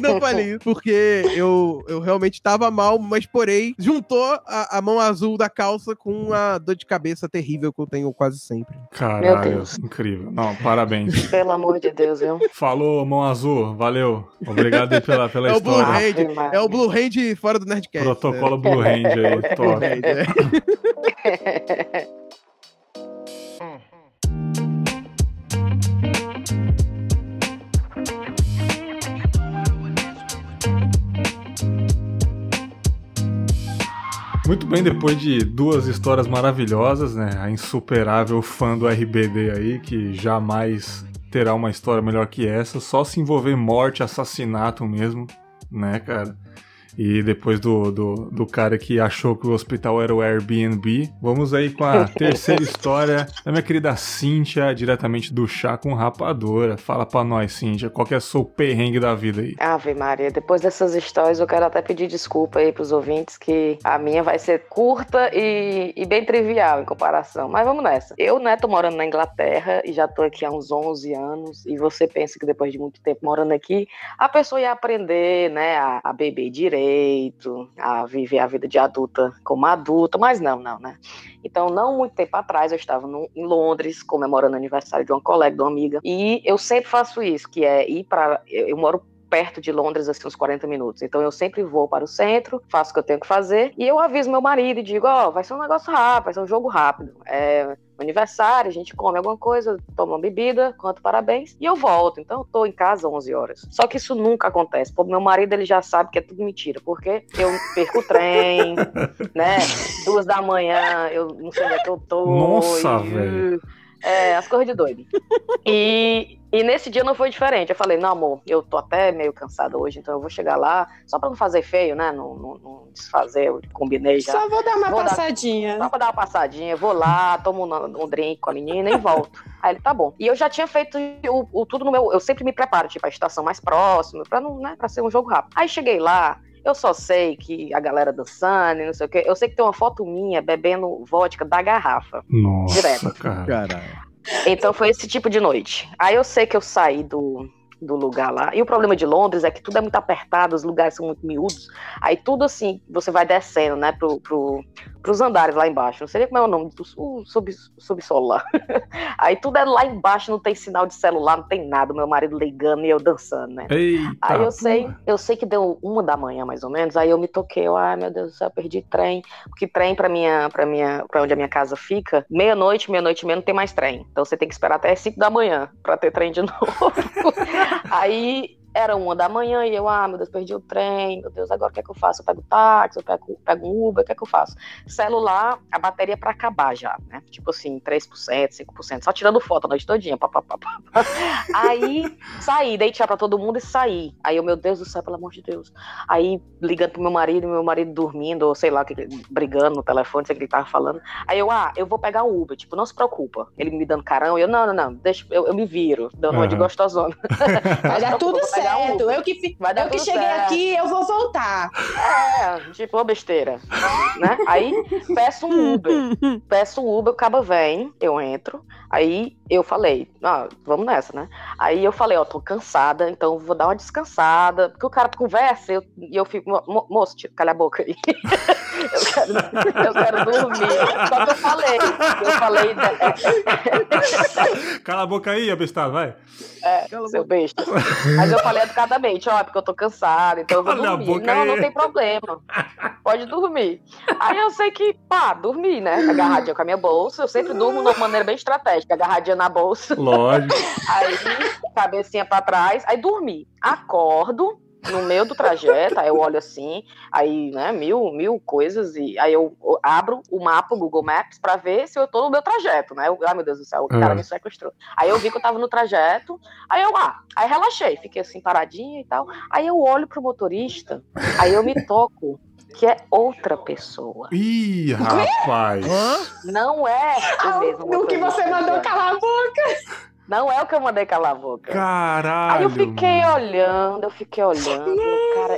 Não falei isso, porque eu, eu realmente tava mal, mas porém, juntou a, a mão azul da calça com a dor de cabeça terrível que eu tenho quase sempre. Caralho, incrível. Não, parabéns. Pelo amor de Deus, viu? Falou, mão azul. Valeu. Obrigado aí pela, pela É o Blue história. Hand, é o Blue Hand fora do Nerdcast. Protocolo Blue Hand aí, É. Blue top. Muito bem, depois de duas histórias maravilhosas, né? A insuperável fã do RBD aí, que jamais terá uma história melhor que essa, só se envolver morte, assassinato mesmo, né, cara? E depois do, do, do cara que achou que o hospital era o Airbnb, vamos aí com a terceira história da minha querida Cíntia, diretamente do chá com rapadura. Fala pra nós, Cíntia, qual que é o seu perrengue da vida aí? Ave Maria, depois dessas histórias eu quero até pedir desculpa aí pros ouvintes que a minha vai ser curta e, e bem trivial em comparação. Mas vamos nessa. Eu, né, tô morando na Inglaterra e já tô aqui há uns 11 anos e você pensa que depois de muito tempo morando aqui, a pessoa ia aprender, né, a, a beber direito, a viver a vida de adulta como adulta, mas não, não, né? Então, não muito tempo atrás, eu estava no- em Londres comemorando o aniversário de uma colega, de uma amiga, e eu sempre faço isso, que é ir para eu, eu moro perto de Londres, assim, uns 40 minutos. Então eu sempre vou para o centro, faço o que eu tenho que fazer, e eu aviso meu marido e digo, ó, oh, vai ser um negócio rápido, vai ser um jogo rápido. É, aniversário, a gente come alguma coisa, toma uma bebida, conta parabéns e eu volto. Então eu tô em casa 11 horas. Só que isso nunca acontece. Pô, meu marido ele já sabe que é tudo mentira, porque eu perco o trem, né? Duas da manhã, eu não sei onde é que eu tô. Nossa, velho. É, as coisas de doido. E, e nesse dia não foi diferente. Eu falei, não, amor, eu tô até meio cansada hoje, então eu vou chegar lá, só pra não fazer feio, né? Não, não, não desfazer, eu combinei já. Só vou dar uma vou passadinha. Dar, só pra dar uma passadinha, vou lá, tomo um, um drink com a menina e volto. Aí ele, tá bom. E eu já tinha feito o, o, tudo no meu. Eu sempre me preparo, tipo, a estação mais próxima, pra, não, né, pra ser um jogo rápido. Aí cheguei lá, eu só sei que a galera dançando e não sei o quê. Eu sei que tem uma foto minha bebendo vodka da garrafa. Nossa, direto. cara. Então foi esse tipo de noite. Aí eu sei que eu saí do, do lugar lá. E o problema de Londres é que tudo é muito apertado, os lugares são muito miúdos. Aí tudo assim, você vai descendo, né, pro, pro, pros andares lá embaixo. Não sei como é o nome, do sub, subsolo lá. Aí tudo é lá embaixo, não tem sinal de celular, não tem nada. Meu marido ligando e eu dançando, né? Eita, aí eu sei, eu sei que deu uma da manhã, mais ou menos. Aí eu me toquei, eu, ai meu Deus do céu, perdi trem. Porque trem pra minha, pra minha, pra onde a minha casa fica, meia-noite, meia-noite e meia não tem mais trem. Então você tem que esperar até 5 da manhã pra ter trem de novo. Aí era uma da manhã e eu, ah, meu Deus, perdi o trem, meu Deus, agora o que é que eu faço? Eu pego táxi, eu pego, pego um Uber, o que é que eu faço? Celular, a bateria é para acabar já, né? Tipo assim, 3%, 5%, só tirando foto a noite todinha, papapá. Aí saí, dei tchau pra todo mundo e saí. Aí eu, meu Deus do céu, pelo amor de Deus. Aí ligando pro meu marido, meu marido dormindo, ou sei lá, brigando no telefone, sei o que ele tava falando. Aí eu, ah, eu vou pegar o Uber, tipo, não se preocupa. Ele me dando carão, e eu, não, não, não, deixa, eu, eu me viro, dando uhum. uma de gostosona. Vai dar tudo certo certo. Eu que, fi... eu que cheguei certo. aqui, eu vou voltar. É, tipo, uma besteira. né? Aí peço um Uber. peço um Uber, o cabo vem, eu entro. Aí eu falei, ah, vamos nessa, né? Aí eu falei, ó, oh, tô cansada, então vou dar uma descansada. Porque o cara conversa e eu, eu fico, mo moço, calha a boca aí. eu, quero, eu quero dormir. Só que eu falei, eu falei. Cala a boca aí, abestado, vai. É, seu besta. Mas eu falei educadamente, ó, porque eu tô cansada, então eu vou dormir. Não, aí. não tem problema. Pode dormir. Aí eu sei que, pá, dormi, né? Agarradinha com a minha bolsa. Eu sempre durmo de uma maneira bem estratégica, agarradinha na bolsa. Lógico. Aí, cabecinha pra trás, aí dormi. Acordo, no meio do trajeto, aí eu olho assim, aí, né, mil, mil coisas, e aí eu abro o mapa, o Google Maps, pra ver se eu tô no meu trajeto, né? Eu, ai, meu Deus do céu, o cara é. me sequestrou. Aí eu vi que eu tava no trajeto, aí eu, ah, aí relaxei, fiquei assim, paradinha e tal. Aí eu olho pro motorista, aí eu me toco que é outra pessoa. Ih, rapaz! Não é o mesmo. No que você mandou calar a boca. Não é o que eu mandei calar a boca. Caralho. Aí eu fiquei olhando, eu fiquei olhando. Cara,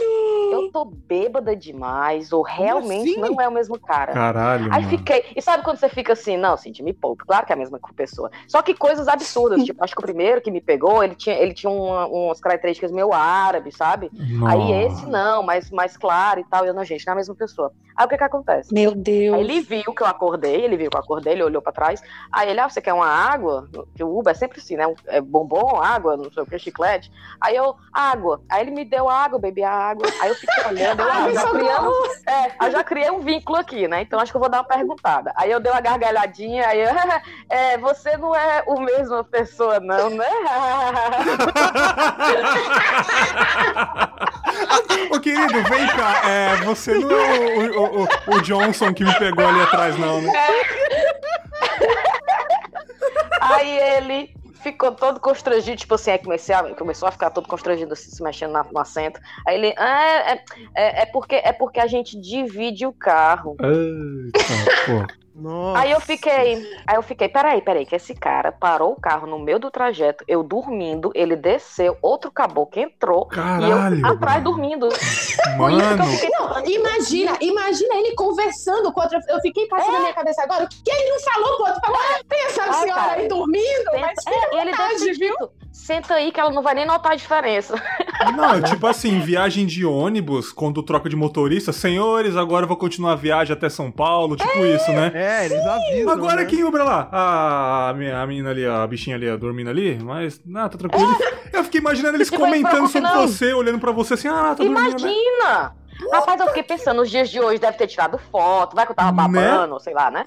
eu tô bêbada demais, ou realmente assim? não é o mesmo cara. Caralho. Aí mano. fiquei. E sabe quando você fica assim, não, Cintia, me poupe. Claro que é a mesma pessoa. Só que coisas absurdas. tipo, acho que o primeiro que me pegou, ele tinha, ele tinha uma, umas características meio árabe, sabe? Nossa. Aí esse não, mais, mais claro e tal. E eu, não, gente, não é a mesma pessoa. Aí o que que acontece? Meu Deus. Aí ele viu que eu acordei, ele viu que eu acordei, ele olhou pra trás. Aí ele, ah, você quer uma água? Que o Uber é sempre assim, né? É bombom, água, não sei o que, chiclete. Aí eu, água. Aí ele me deu água, bebi a água. Aí eu fiquei olhando, eu, ah, já criei, um, é, já criei um vínculo aqui, né? Então acho que eu vou dar uma perguntada. Aí eu dei uma gargalhadinha, aí eu, é, você não é o mesmo pessoa, não, né? Ô querido, vem cá, é, você não é o, o, o, o Johnson que me pegou ali atrás, não, né? Aí ele ficou todo constrangido, tipo assim, aí comecei a, começou a ficar todo constrangido, assim, se mexendo na, no assento. Aí ele, ah, é, é, é, porque, é porque a gente divide o carro. Nossa. Aí eu fiquei, aí eu fiquei, peraí, peraí, que esse cara parou o carro no meio do trajeto, eu dormindo, ele desceu, outro caboclo entrou Caralho, e eu atrás dormindo. Mano. Eu fiquei, não, imagina, imagina ele conversando com outra. Eu fiquei passando é. na minha cabeça agora, o que ele não falou pro outro? Falou, ah, tem essa ah, senhora aí dormindo, mas é, ele vontade, viu? Senta aí que ela não vai nem notar a diferença. Não, tipo assim, viagem de ônibus, quando troca de motorista, senhores, agora eu vou continuar a viagem até São Paulo, tipo é, isso, né? É, eles avisam. Agora né? quem Uber lá? A, a, minha, a menina ali, a bichinha ali, dormindo ali, mas, ah, tá tranquilo. Eu fiquei imaginando eles comentando sobre não. você, olhando pra você assim, ah, tá Imagina! dormindo. Imagina! Né? Rapaz, eu fiquei pensando, nos dias de hoje deve ter tirado foto, vai que eu tava né? babando, né? sei lá, né?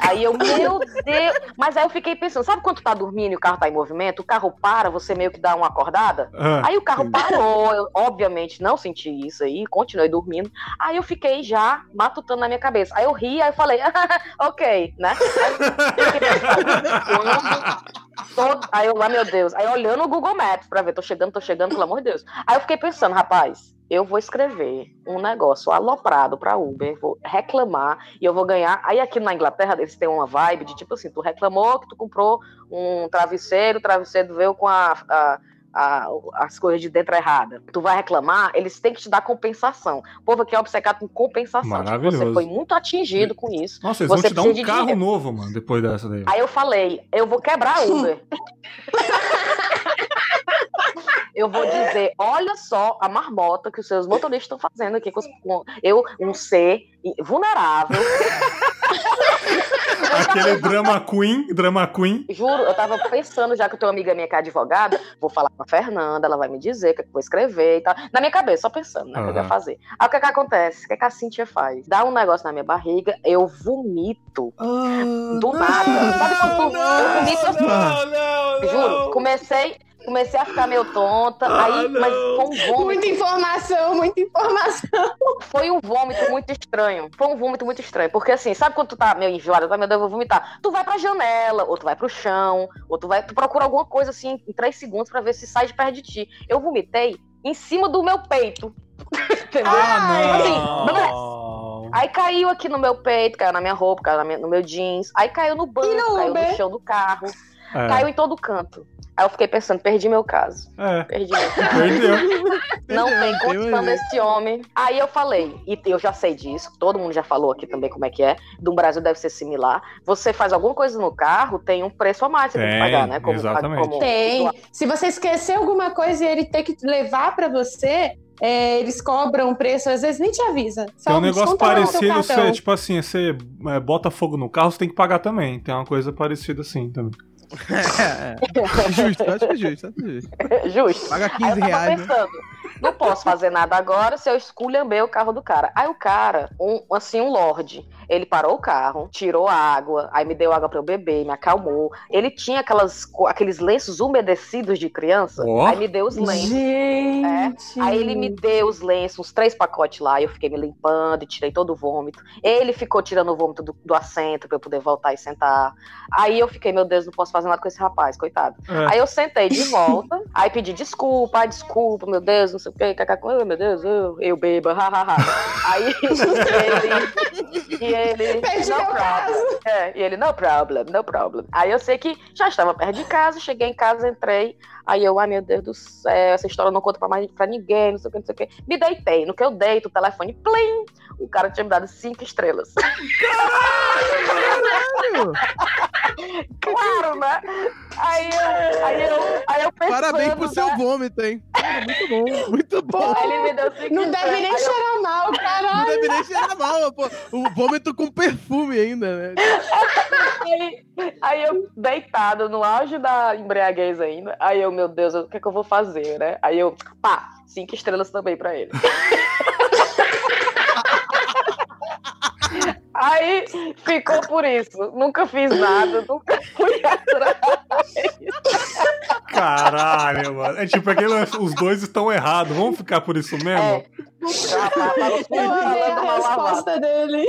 Aí eu, meu Deus. Mas aí eu fiquei pensando, sabe quando tu tá dormindo e o carro tá em movimento? O carro para, você meio que dá uma acordada. Ah, aí o carro entendi. parou, eu obviamente não senti isso aí, continuei dormindo. Aí eu fiquei já matutando na minha cabeça. Aí eu ri, aí eu falei, ok, né? Aí eu fiquei pensando, Todo... Aí eu, ah, meu Deus. Aí olhando o Google Maps pra ver, tô chegando, tô chegando, pelo amor de Deus. Aí eu fiquei pensando, rapaz, eu vou escrever um negócio aloprado pra Uber, vou reclamar e eu vou ganhar. Aí aqui na Inglaterra eles têm uma vibe de tipo assim, tu reclamou que tu comprou um travesseiro, o travesseiro veio com a, a a, as coisas de dentro errada, tu vai reclamar, eles têm que te dar compensação. O povo aqui é obcecado com compensação. Maravilhoso. Tipo, você foi muito atingido com isso. Nossa, eles você vão te dar um carro dinheiro. novo, mano, depois dessa daí. Aí eu falei, eu vou quebrar a Uber. eu vou dizer, olha só a marmota que os seus motoristas estão fazendo aqui com, eu, um ser vulnerável. Aquele drama queen, drama queen. Juro, eu tava pensando, já que eu tenho uma amiga minha que é advogada, vou falar com a Fernanda, ela vai me dizer o que, é que eu vou escrever e tal. Na minha cabeça, só pensando, né, o uhum. que eu ia fazer. Aí o que, é que acontece? O que, é que a Cintia faz? Dá um negócio na minha barriga, eu vomito. Oh, do nada. Sabe quando não, eu vomito assim? Não, não, Juro, comecei, comecei a ficar meio tonta, ah, aí, mas foi um vômito. Muita informação, muita informação. Foi um vômito muito estranho. Foi um vômito muito estranho. Porque assim, sabe quando tu tá meio enjoada, tá, meu Deus, eu vou vomitar? Tu vai pra janela, ou tu vai pro chão, ou tu vai, tu procura alguma coisa assim em três segundos pra ver se sai de perto de ti. Eu vomitei em cima do meu peito. Entendeu? Ah, assim, Aí caiu aqui no meu peito, caiu na minha roupa, caiu no meu jeans, aí caiu no banco, caiu no chão do carro, é. caiu em todo canto. Aí eu fiquei pensando, perdi meu caso. É. Perdi meu caso. Perdeu. Não tem condição desse homem. Aí eu falei, e eu já sei disso, todo mundo já falou aqui também como é que é. Do Brasil deve ser similar. Você faz alguma coisa no carro, tem um preço a mais que você tem, tem que pagar, né? Como, exatamente. Como... Tem. Se você esquecer alguma coisa e ele ter que levar para você, é, eles cobram preço, às vezes nem te avisa. Só tem um negócio parecido, você, tipo assim, você é, bota fogo no carro, você tem que pagar também. Tem uma coisa parecida assim também. É, é. Justo, acho que justo, acho justo. Justo. Paga 15 reais. Né? Pensando, né? Não posso fazer nada agora se eu esculhambei o carro do cara. Aí o cara, um, assim, um lorde, ele parou o carro, tirou água, aí me deu água para eu beber, me acalmou. Ele tinha aquelas, aqueles lenços umedecidos de criança, oh. aí me deu os lenços. Gente! É. Aí ele me deu os lenços, uns três pacotes lá, eu fiquei me limpando e tirei todo o vômito. Ele ficou tirando o vômito do, do assento para eu poder voltar e sentar. Aí eu fiquei, meu Deus, não posso fazer nada com esse rapaz, coitado. É. Aí eu sentei de volta, aí pedi desculpa, desculpa, meu Deus, não sei o que, cacacô, meu Deus, eu, eu beba, hahaha. aí ele. E ele. no problem. É, e ele, no problem, no problem. Aí eu sei que já estava perto de casa, cheguei em casa, entrei. Aí eu, ai meu Deus do céu, essa história não conta pra, mais, pra ninguém, não sei o que, não sei o que. Me deitei. No que eu deito, o telefone, plim! O cara tinha me dado cinco estrelas. Caralho! claro, né? Aí eu, aí eu, aí eu pensando, Parabéns pro né? seu vômito, hein? Muito bom, muito bom. Aí ele me deu cinco Não deve nem cheirar eu... mal, caralho. Não deve nem cheirar mal, pô. O vômito com perfume ainda, né? Aí, aí eu, deitado no auge da embriaguez ainda, aí eu, meu Deus, o que é que eu vou fazer, né? Aí eu, pá, cinco estrelas também pra ele. Aí ficou por isso. Nunca fiz nada, nunca fui atrás. Caralho, mano. É tipo, aquele, os dois estão errados. Vamos ficar por isso mesmo? É. Eu a resposta dele.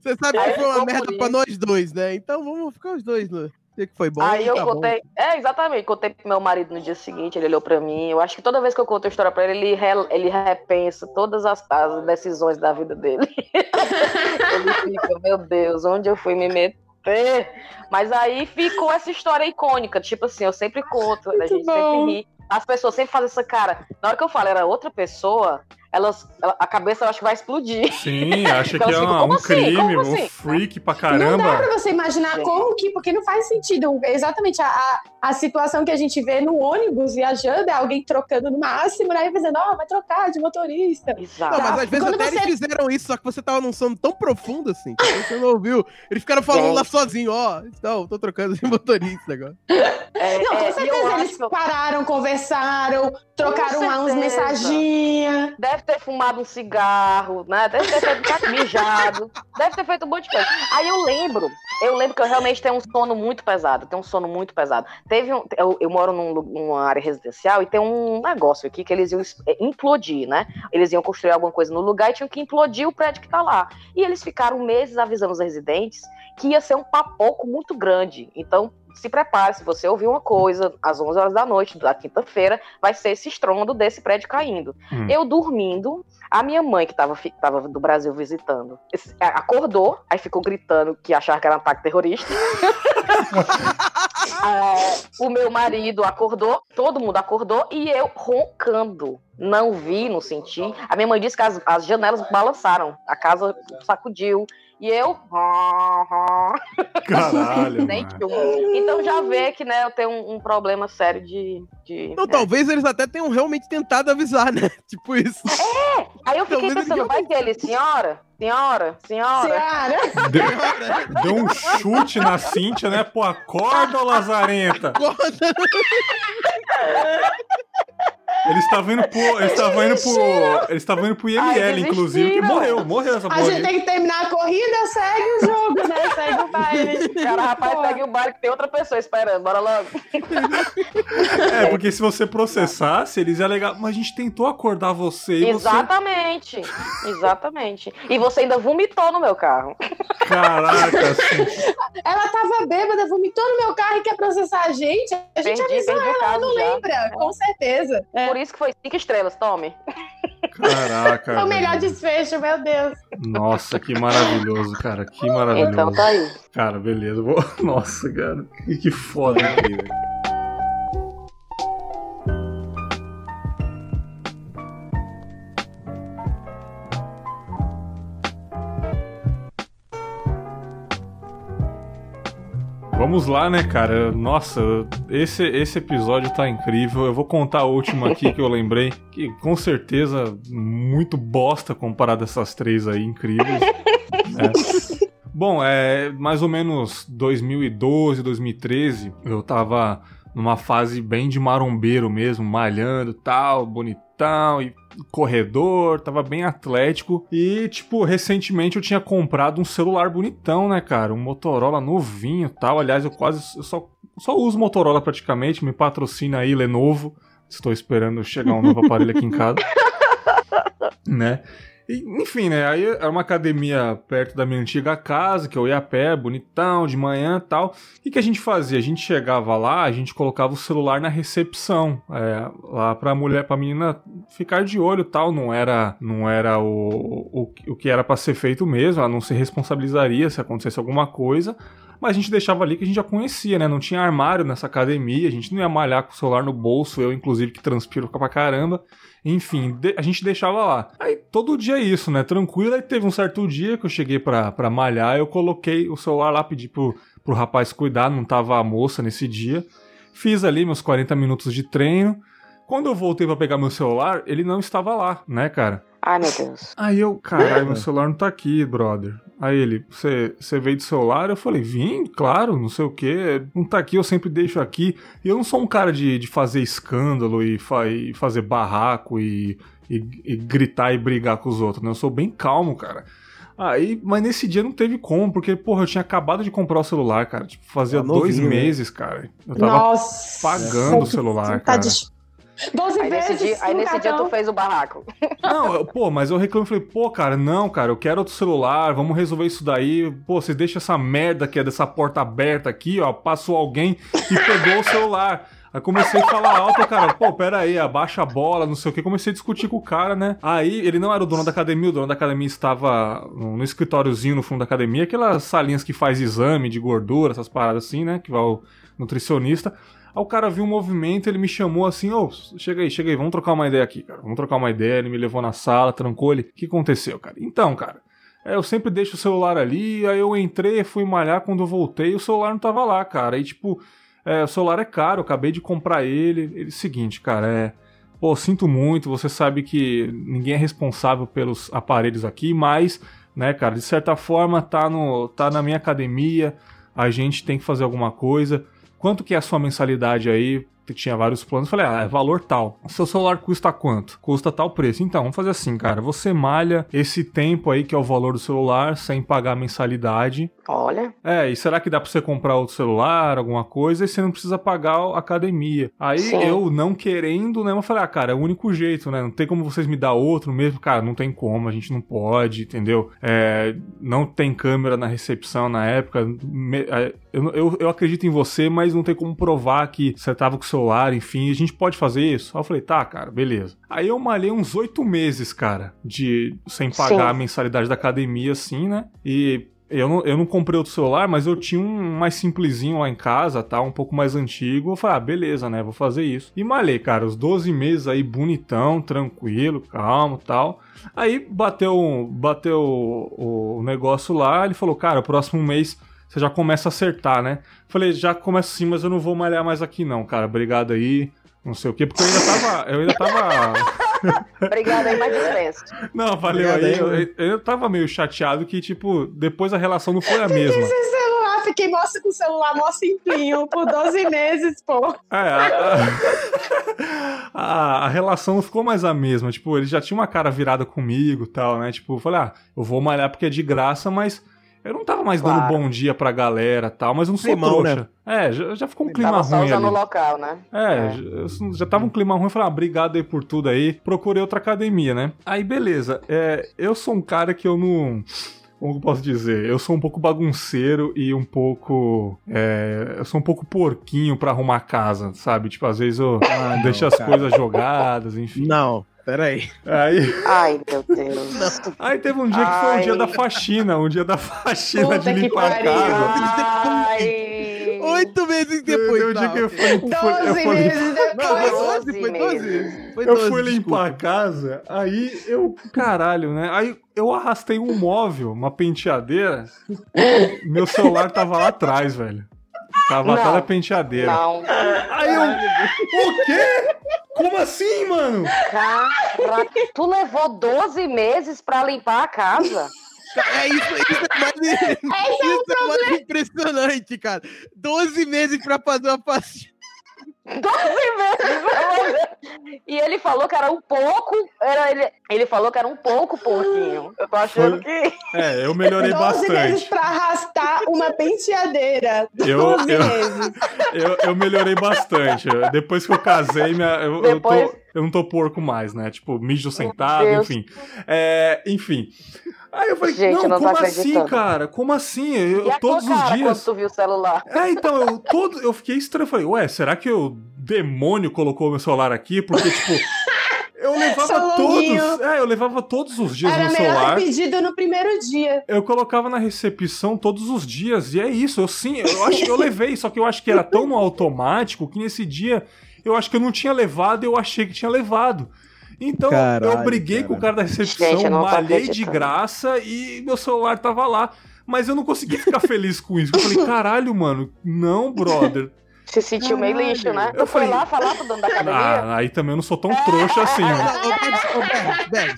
Você sabe que foi uma merda pra nós dois, né? Então vamos ficar os dois, né? Que foi bom. Aí eu tá contei. Bom. É, exatamente. Contei pro meu marido no dia seguinte, ele olhou pra mim. Eu acho que toda vez que eu conto a história pra ele, ele, re, ele repensa todas as, as, decisões da vida dele. ele fica, meu Deus, onde eu fui me meter? Mas aí ficou essa história icônica. Tipo assim, eu sempre conto, Muito a gente bom. sempre ri. as pessoas sempre fazem essa cara. Na hora que eu falo, era outra pessoa, elas, a cabeça eu acho que vai explodir. Sim, acha que é ficam, um assim? crime, assim? um freak pra caramba. Não dá pra você imaginar Sim. como que, porque não faz sentido. Exatamente a, a, a, situação que a gente vê no ônibus viajando é alguém trocando no máximo, né? Fazendo, ó, oh, vai trocar de motorista. Exato. Não, mas às vezes até você... eles fizeram isso, só que você tava num sono tão profundo assim, que você não ouviu. Eles ficaram falando é. lá sozinho, ó, oh, então, tô trocando de motorista agora. É, não, com é, certeza eles acho... pararam, conversaram, trocaram lá uns mensaginhas. Deve ter fumado um cigarro, né? Deve ter feito mijado, deve ter feito um monte de coisa. Aí eu lembro, eu lembro que eu realmente tenho um sono muito pesado, tenho um sono muito pesado. Teve um, eu, eu moro num, numa área residencial e tem um negócio aqui que eles iam é, implodir, né? Eles iam construir alguma coisa no lugar e tinham que implodir o prédio que tá lá. E eles ficaram meses avisando os residentes que ia ser um papoco muito grande. Então, se prepare, se você ouvir uma coisa às 11 horas da noite da quinta-feira, vai ser esse estrondo desse prédio caindo. Hum. Eu dormindo, a minha mãe, que estava do Brasil visitando, acordou, aí ficou gritando que achava que era um ataque terrorista. é, o meu marido acordou, todo mundo acordou, e eu roncando. Não vi, não senti. A minha mãe disse que as, as janelas balançaram, a casa sacudiu. E eu. Caralho. então já vê que né, eu tenho um, um problema sério de. de Não, né? talvez eles até tenham realmente tentado avisar, né? Tipo isso. É! Aí eu fiquei talvez pensando, vai que ele, senhora? Senhora, senhora. Senhora. Deu, deu, um chute na Cíntia, né? Pô, acorda, Lazarenta. Acorda. Eles estavam indo pro. Eles estavam indo pro. Eles estavam indo pro IML, Ai, inclusive, que morreu, morreu essa porra. A gente tem que terminar a corrida, segue o jogo, né? Segue o baile. Cara, rapaz, segue o baile que tem outra pessoa esperando, bora logo. É, porque se você processasse, eles iam alegar, mas a gente tentou acordar você e Exatamente. Você... Exatamente. E você ainda vomitou no meu carro. Caraca, assim. Ela tava bêbada, vomitou no meu carro e quer processar a gente. A gente perdi, avisou ela, ela não já. lembra, é. com certeza. É. Por isso que foi cinco estrelas, tome. Caraca. É o melhor desfecho, meu Deus. Nossa, que maravilhoso, cara. Que maravilhoso. Então tá aí. Cara, beleza. Nossa, cara. Que foda velho. Vamos lá, né, cara? Nossa, esse, esse episódio tá incrível. Eu vou contar a última aqui que eu lembrei, que com certeza muito bosta comparado a essas três aí incríveis. É. Bom, é mais ou menos 2012, 2013, eu tava numa fase bem de marombeiro mesmo, malhando tal, bonitão e corredor, tava bem atlético. E, tipo, recentemente eu tinha comprado um celular bonitão, né, cara? Um Motorola novinho tal. Aliás, eu quase. Eu só, só uso Motorola praticamente. Me patrocina aí, Lenovo. Estou esperando chegar um novo aparelho aqui em casa. né? Enfim, né? Aí era uma academia perto da minha antiga casa, que eu ia a pé, bonitão, de manhã e tal. E que a gente fazia? A gente chegava lá, a gente colocava o celular na recepção, é, lá pra mulher, pra menina ficar de olho e tal. Não era, não era o, o, o que era para ser feito mesmo, ela não se responsabilizaria se acontecesse alguma coisa mas a gente deixava ali que a gente já conhecia, né? Não tinha armário nessa academia, a gente não ia malhar com o celular no bolso, eu inclusive que transpiro pra caramba. Enfim, a gente deixava lá. Aí todo dia é isso, né? Tranquilo. Aí teve um certo dia que eu cheguei pra, pra malhar, eu coloquei o celular lá, pedi pro, pro rapaz cuidar, não tava a moça nesse dia. Fiz ali meus 40 minutos de treino. Quando eu voltei para pegar meu celular, ele não estava lá, né, cara? Ai, meu Deus. Aí eu, caralho, meu celular não tá aqui, brother. Aí ele, você veio do celular? Eu falei, vim, claro, não sei o que. Não tá aqui, eu sempre deixo aqui. E eu não sou um cara de, de fazer escândalo e, fa e fazer barraco e, e, e, gritar e brigar com os outros, né? Eu sou bem calmo, cara. Aí, mas nesse dia não teve como, porque, porra, eu tinha acabado de comprar o celular, cara. Tipo, fazia tá dois né? meses, cara. Eu tava Nossa, pagando o celular, tá cara. Tá 12 aí vezes. Nesse dia, aí nesse dia tu fez o barraco. Não, eu, pô, mas eu reclamo e falei, pô, cara, não, cara, eu quero outro celular, vamos resolver isso daí. Pô, vocês deixam essa merda que é dessa porta aberta aqui, ó. Passou alguém e pegou o celular. Aí comecei a falar alto, cara, pô, pera aí, abaixa a bola, não sei o que. Comecei a discutir com o cara, né? Aí ele não era o dono da academia, o dono da academia estava no escritóriozinho no fundo da academia, aquelas salinhas que faz exame de gordura, essas paradas assim, né? Que vai o nutricionista. Aí o cara viu um movimento, ele me chamou assim, ô, oh, chega aí, chega aí, vamos trocar uma ideia aqui, cara. Vamos trocar uma ideia. Ele me levou na sala, trancou ele. O que aconteceu, cara? Então, cara, é, eu sempre deixo o celular ali, aí eu entrei, fui malhar, quando eu voltei, o celular não tava lá, cara. Aí, tipo, é, o celular é caro, eu acabei de comprar ele. Ele, seguinte, cara, é. Pô, sinto muito, você sabe que ninguém é responsável pelos aparelhos aqui, mas, né, cara, de certa forma tá, no, tá na minha academia, a gente tem que fazer alguma coisa. Quanto que é a sua mensalidade aí? Tinha vários planos. Falei, ah, é valor tal. Seu celular custa quanto? Custa tal preço. Então, vamos fazer assim, cara. Você malha esse tempo aí, que é o valor do celular, sem pagar mensalidade. Olha. É, e será que dá pra você comprar outro celular, alguma coisa, e você não precisa pagar a academia? Aí Sim. eu, não querendo, né, eu falei, ah, cara, é o único jeito, né? Não tem como vocês me dar outro mesmo. Cara, não tem como, a gente não pode, entendeu? É, não tem câmera na recepção na época. É, eu, eu, eu acredito em você, mas não tem como provar que você tava com o celular, enfim, a gente pode fazer isso? Aí eu falei, tá, cara, beleza. Aí eu malhei uns oito meses, cara, de sem pagar Sim. a mensalidade da academia, assim, né? E eu não, eu não comprei outro celular, mas eu tinha um mais simplesinho lá em casa, tá? Um pouco mais antigo. Eu falei, ah, beleza, né? Vou fazer isso. E malhei, cara, os 12 meses aí bonitão, tranquilo, calmo tal. Aí bateu, bateu o, o negócio lá, ele falou, cara, o próximo mês você já começa a acertar, né? Falei, já começa sim, mas eu não vou malhar mais aqui não, cara. Obrigado aí. Não sei o quê, porque eu ainda tava. Eu ainda tava. Obrigado aí, mais dispensa. Não, valeu Obrigado aí. Eu, eu, tava meio chateado que, tipo, depois a relação não foi a mesma. Esse celular, fiquei mostra com o celular mó simplinho por 12 meses, pô. É, a, a, a, relação não ficou mais a mesma. Tipo, ele já tinha uma cara virada comigo e tal, né? Tipo, eu falei, ah, eu vou malhar porque é de graça, mas eu não tava mais claro. dando bom dia pra galera tal, mas eu não sou Climão, trouxa. Né? É, já, já ficou um Ele clima tava ruim. Só ali. local, né? É, é. Já, já tava um clima ruim. Eu falei, ah, obrigado aí por tudo aí. Procurei outra academia, né? Aí, beleza. É, eu sou um cara que eu não como eu posso dizer? Eu sou um pouco bagunceiro e um pouco. É, eu sou um pouco porquinho pra arrumar casa, sabe? Tipo, às vezes eu ah, deixo as cara. coisas jogadas, enfim. Não. Peraí. Aí... Ai, meu Deus. Aí teve um dia que foi o um dia da faxina, um dia da faxina Puta de limpar a casa. Ai. Oito meses depois. Um dia que eu fui, doze eu meses depois. Não, foi doze, foi doze. Foi eu fui limpar desculpa. a casa, aí eu, caralho, né? Aí eu arrastei um móvel, uma penteadeira, meu celular tava lá atrás, velho. Tava até na penteadeira. Não. Aí eu. O quê? Como assim, mano? Cara, tu levou 12 meses pra limpar a casa? É isso, isso é mais, é isso é mais impressionante, cara. 12 meses pra fazer uma pastinha. 12 meses E ele falou que era um pouco. Era, ele, ele falou que era um pouco pouquinho. Eu tô achando Foi, que. É, eu melhorei 12 bastante. meses pra arrastar uma penteadeira. 12 eu, meses. Eu, eu, eu, melhorei bastante. Depois que eu casei, minha, eu, Depois... eu, tô, eu não tô porco mais, né? Tipo, mijo sentado, enfim. É, enfim. Aí eu falei, Gente, não, não como assim, cara? Como assim? Eu, e todos os dias. Quando tu viu o celular? É, então, eu, todo, eu fiquei estranho. Falei, ué, será que o demônio colocou meu celular aqui? Porque, tipo. Eu levava todos. É, eu levava todos os dias Era no celular. pedido no primeiro dia. Eu colocava na recepção todos os dias. E é isso. Eu sim, eu acho que eu levei, só que eu acho que era tão no automático que nesse dia eu acho que eu não tinha levado, eu achei que tinha levado. Então Caralho, eu briguei cara. com o cara da recepção, Gente, malhei de graça e meu celular tava lá. Mas eu não consegui ficar feliz com isso. Eu falei, caralho, mano, não, brother. Se sentiu meio lixo, né? Eu tu falei... foi lá falar pro dono da academia? Ah, aí também eu não sou tão trouxa assim. Né?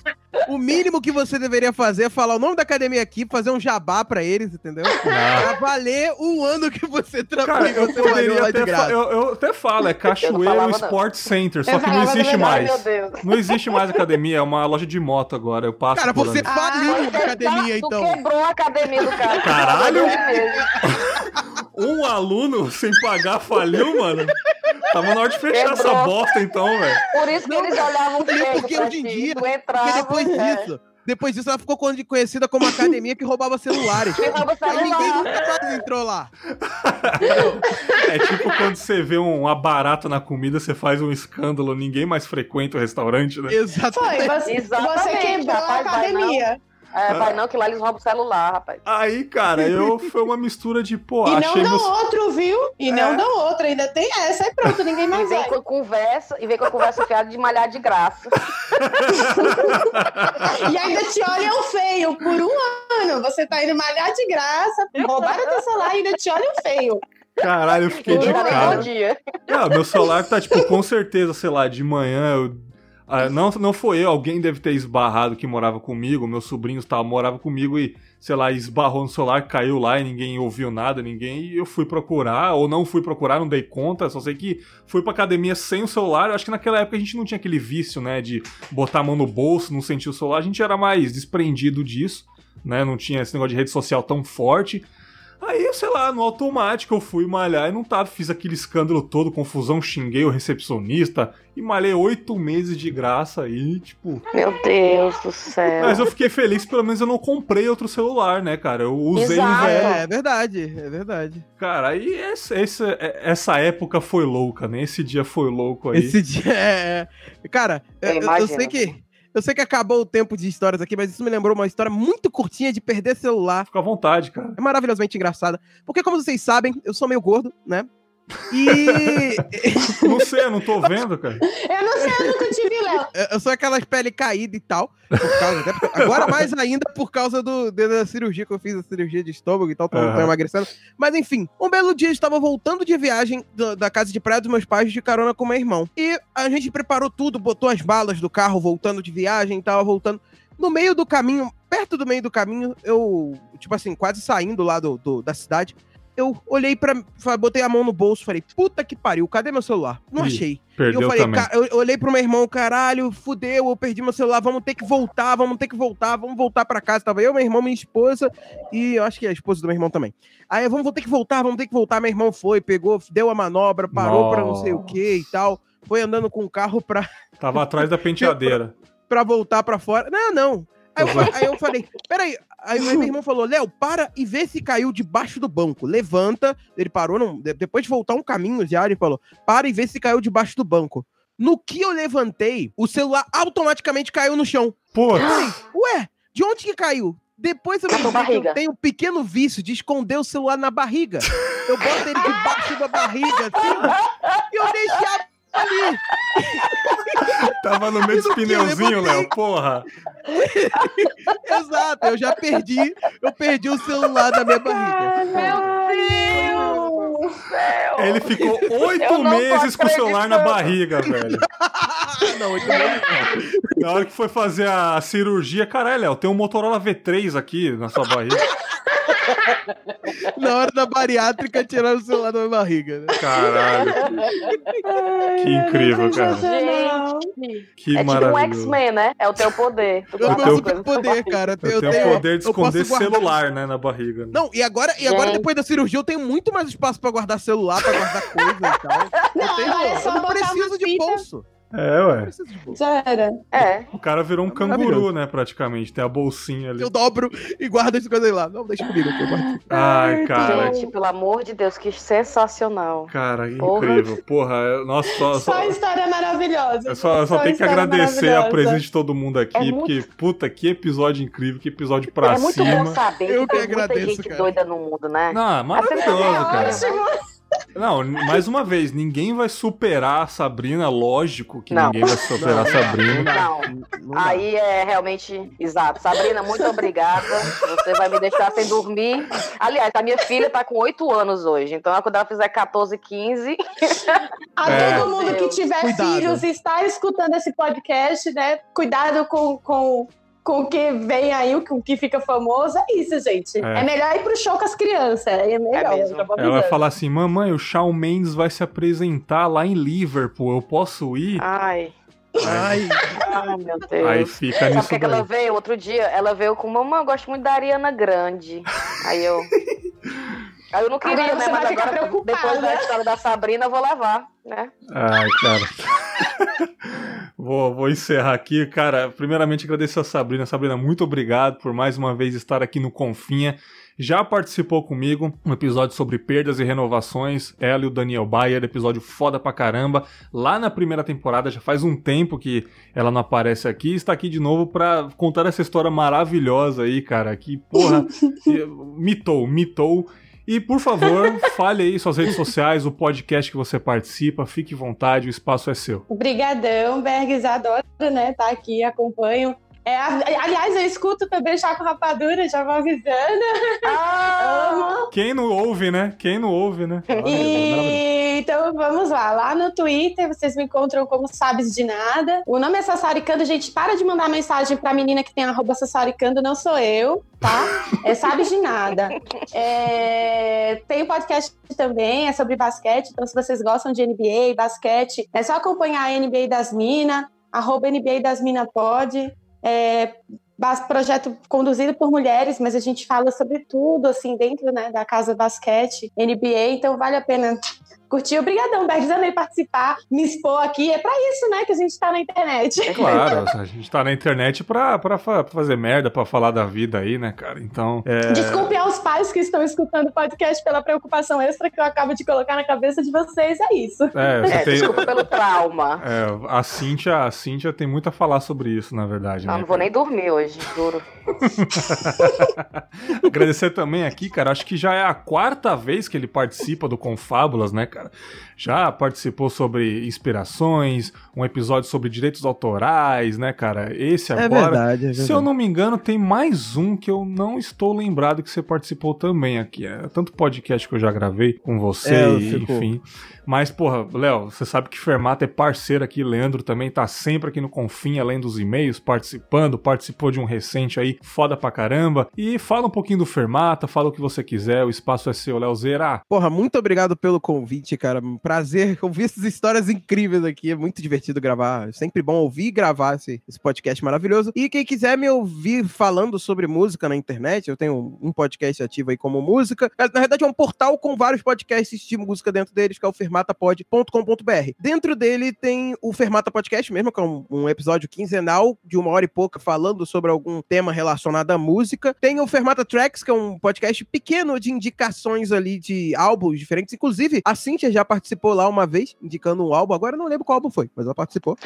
O mínimo que você deveria fazer é falar o nome da academia aqui, fazer um jabá pra eles, entendeu? Ah. Pra valer um ano que você trabalha. eu, poderia até eu, eu, até falo, é Cachoeiro Sports Center, só que não existe mais. Não existe mais academia, é uma loja de moto agora. Eu passo Cara, você faliu ah, a academia, tá, então. Tu quebrou a academia do cara. Caralho! um aluno sem pagar faliu, mano? Tava na hora de fechar Quebrou. essa bosta, então, velho. Por isso que não, eles olhavam feio Porque hoje em dia, porque depois é. disso, depois disso ela ficou conhecida como academia que roubava celulares. Que rouba celular. ninguém nunca mais entrou lá. é tipo quando você vê uma barata na comida, você faz um escândalo, ninguém mais frequenta o restaurante, né? Exatamente. Foi, você, Exatamente. você quebrou a academia. É, vai não, que lá eles roubam o celular, rapaz. Aí, cara, eu foi uma mistura de, pô, E não achei dão meus... outro, viu? E não É. dão outro, ainda tem essa, e pronto, ninguém E mais vem vai. com conversa, e vem com a conversa fiada de malhar de graça. E ainda te olham feio por um ano. Você tá indo malhar de graça, roubaram teu celular e ainda te olham feio. Caralho, eu fiquei de Não dá cara. Não, meu celular tá, tipo, com certeza, sei lá, de manhã eu. Ah, não, não foi eu, alguém deve ter esbarrado que morava comigo, meus sobrinhos tava, moravam comigo e, sei lá, esbarrou no celular, caiu lá e ninguém ouviu nada, ninguém, e eu fui procurar, ou não fui procurar, não dei conta, só sei que fui pra academia sem o celular, eu acho que naquela época a gente não tinha aquele vício, né, de botar a mão no bolso, não sentir o celular, a gente era mais desprendido disso, né, não tinha esse negócio de rede social tão forte, Aí, sei lá, no automático eu fui malhar e não tava, fiz aquele escândalo todo, confusão, xinguei o recepcionista e malhei oito meses de graça aí, tipo. Meu Deus do céu. Mas eu fiquei feliz, pelo menos eu não comprei outro celular, né, cara? Eu usei Exato. o velho. É, é verdade, é verdade. Cara, aí essa, essa, essa época foi louca, né? Esse dia foi louco aí. Esse dia é. é- Cara, Eu eu, eu sei que. Eu sei que acabou o tempo de histórias aqui, mas isso me lembrou uma história muito curtinha de perder celular. Fica à vontade, cara. É maravilhosamente engraçada. Porque, como vocês sabem, eu sou meio gordo, né? E Não sei, eu não tô vendo, cara. Eu não sei, eu nunca te vi, Léo. eu- sou aquelas pele caída e tal. Por causa, até porque- agora mais ainda por causa do, da cirurgia que eu fiz, a cirurgia de estômago e tal, tô, tô Aham. emagrecendo. Mas enfim, um belo dia eu estava voltando de viagem do- da casa de praia dos meus pais de carona com meu irmão. E a gente preparou tudo, botou as balas do carro, voltando de viagem e tal, voltando. No meio do caminho, perto do meio do caminho, eu, tipo assim, quase saindo lá do, do- da cidade, eu olhei pra. fa- Botei a mão no bolso, falei, puta que pariu, cadê meu celular? Não Ih, achei. E Perdeu eu falei, também. "Ca- eu olhei pro meu irmão, caralho, fudeu, eu perdi meu celular, vamos ter que voltar, vamos ter que voltar, vamos voltar pra casa. Tava eu, meu irmão, minha esposa e eu acho que a esposa do meu irmão também. Aí, vamos ter que voltar, vamos ter que voltar. Meu irmão foi, pegou, deu a manobra, parou pra não sei o que e tal. Foi andando com o carro pra, Tava atrás da penteadeira. pra voltar pra fora. Não, não. Aí eu, aí eu falei, peraí. Aí meu irmão falou, Léo, para e vê se caiu debaixo do banco. Levanta. Ele parou, não, depois de voltar um caminho já, ele falou, para e vê se caiu debaixo do banco. No que eu levantei, o celular automaticamente caiu no chão. Pô, Eu falei, ué, de onde que caiu? Depois eu me que eu tenho um pequeno vício de esconder o celular na barriga. Eu boto ele debaixo da barriga, assim, e eu deixava ali. tava no meio dos pneuzinhos. Léo. Porra. Exato, eu já perdi, eu perdi o celular da minha barriga. Meu Deus do céu. Ele ficou oito meses com o celular na barriga, velho. Não, então não. Na hora que foi fazer a cirurgia, caralho, Léo, tem um Motorola V3 aqui na sua barriga. Na hora da bariátrica, tiraram o celular da minha barriga. Né? Caralho, que incrível, cara. Gente, Que é tipo um maravilhoso. X-Men, né? É o teu poder. Tu Eu guarda tenho poder, barriga. cara. Eu tenho o poder de eu esconder celular, né, na barriga. né? Não, e agora, e agora Gente. depois da cirurgia, eu tenho muito mais espaço pra guardar celular, pra guardar coisa e tal. Eu, Não, tenho, agora é eu não preciso de fita. bolso. É, ué. Já era. É. O cara virou um É maravilhoso. canguru, né, praticamente. Tem a bolsinha ali. Eu dobro e guardo as coisas lá. Não, deixa comigo aqui. eu guardo. Ai, cara. Gente, pelo amor de Deus, que sensacional. Cara, Porra. incrível. Porra, eu- nossa, só, Só só, história maravilhosa. eu só, eu só Só tenho que agradecer a presença de todo mundo aqui, É muito- porque, puta, que episódio incrível, que episódio pra é muito cima. bom saber Eu que que tem muita agradeço, gente cara. doida no mundo, né? Não, maravilhoso, É cara. Ótimo. Não, mais uma vez, ninguém vai superar a Sabrina, lógico que Não. ninguém vai superar a Sabrina. Não. Não. Aí é realmente exato. Sabrina, muito obrigada. Você vai me deixar sem dormir. Aliás, a minha filha tá com 8 anos hoje. Então, quando ela fizer 14, 15. A É. todo mundo que tiver Cuidado. filhos e está escutando esse podcast, né? Cuidado com, com, com o que vem aí, com o que fica famoso. É isso, gente. É. É, melhor ir pro show com as crianças. É melhor. É Ela vai falar assim: mamãe, o Shawn Mendes vai se apresentar lá em Liverpool, eu posso ir? Ai, Ai, ai, meu Deus. Aí fica Sabe nisso o que, que ela veio? Outro dia, ela veio com mamãe, eu gosto muito da Ariana Grande. Aí eu. Aí eu não queria, Agora né? você Mas vai ficar agora, preocupada. depois da história da Sabrina, eu vou levar, né? Ai, cara. vou, vou encerrar aqui. Cara, primeiramente agradecer a Sabrina. Sabrina, muito obrigado por mais uma vez estar aqui no Confinha. já participou comigo um episódio sobre perdas e renovações. Ela e o Daniel Bayer, episódio foda pra caramba. Lá na primeira temporada, já faz um tempo que ela não aparece aqui. Está aqui de novo pra contar essa história maravilhosa aí, cara. Que, porra, mitou, mitou. E, por favor, fale aí suas redes sociais, o podcast que você participa, fique à vontade, o espaço é seu. Obrigadão, Bergs, adoro, né, tá aqui, acompanho é, aliás, eu escuto também Chaco Rapadura, já vou avisando. Ah, Quem não ouve, né? Quem não ouve, né? E... Então vamos lá. Lá no Twitter vocês me encontram como Sabes de Nada. O nome é Sassaricando. Gente, para de mandar mensagem pra menina que tem arroba Sassaricando, não sou eu, tá? É Sabes de Nada. É... Tem um podcast também, é sobre basquete. Então, se vocês gostam de NBA, basquete, é só acompanhar a NBA das Minas, arroba NBA das Minas pode é, projeto conduzido por mulheres, mas a gente fala sobre tudo, assim, dentro né, da Casa Basquete, NBA, então vale a pena curtir. Obrigadão, Bergs, amei participar, me expor aqui. É pra isso, né, que a gente tá na internet. É claro, a gente tá na internet pra, pra, pra fazer merda, pra falar da vida aí, né, cara? Então. É... Desculpe aos pais que estão escutando o podcast pela preocupação extra que eu acabo de colocar na cabeça de vocês, é isso. É, é tem... desculpa pelo trauma. É, a Cíntia, a Cíntia tem muito a falar sobre isso, na verdade. Não, né, não vou nem dormir hoje, juro. Agradecer também aqui, cara, acho que já é a quarta vez que ele participa do Confábulas, né, cara? Já participou sobre inspirações, um episódio sobre direitos autorais, né, cara? Esse é agora. É verdade, é verdade. Se eu não me engano, tem mais um que eu não estou lembrado que você participou também aqui. É tanto podcast que eu já gravei com você, é, enfim. Mas, porra, Léo, você sabe que Fermata é parceiro aqui, Leandro também tá sempre aqui no Confim, além dos e-mails, participando, participou de um recente aí, foda pra caramba. E fala um pouquinho do Fermata, fala o que você quiser, o espaço é seu, Léo Zera. Porra, muito obrigado pelo convite, cara. Prazer ouvir essas histórias incríveis aqui, é muito divertido gravar. É sempre bom ouvir e gravar esse, esse podcast maravilhoso. E quem quiser me ouvir falando sobre música na internet, eu tenho um podcast ativo aí como música. Na verdade, é um portal com vários podcasts de música dentro deles, que é o Fermata fermatapod.com.br. Dentro dele tem o Fermata Podcast mesmo, que é um, um, episódio quinzenal de uma hora e pouca falando sobre algum tema relacionado à música. Tem o Fermata Tracks, que é um podcast pequeno de indicações ali de álbuns diferentes. Inclusive, a Cintia já participou lá uma vez, indicando um álbum. Agora eu não lembro qual álbum foi, mas ela participou.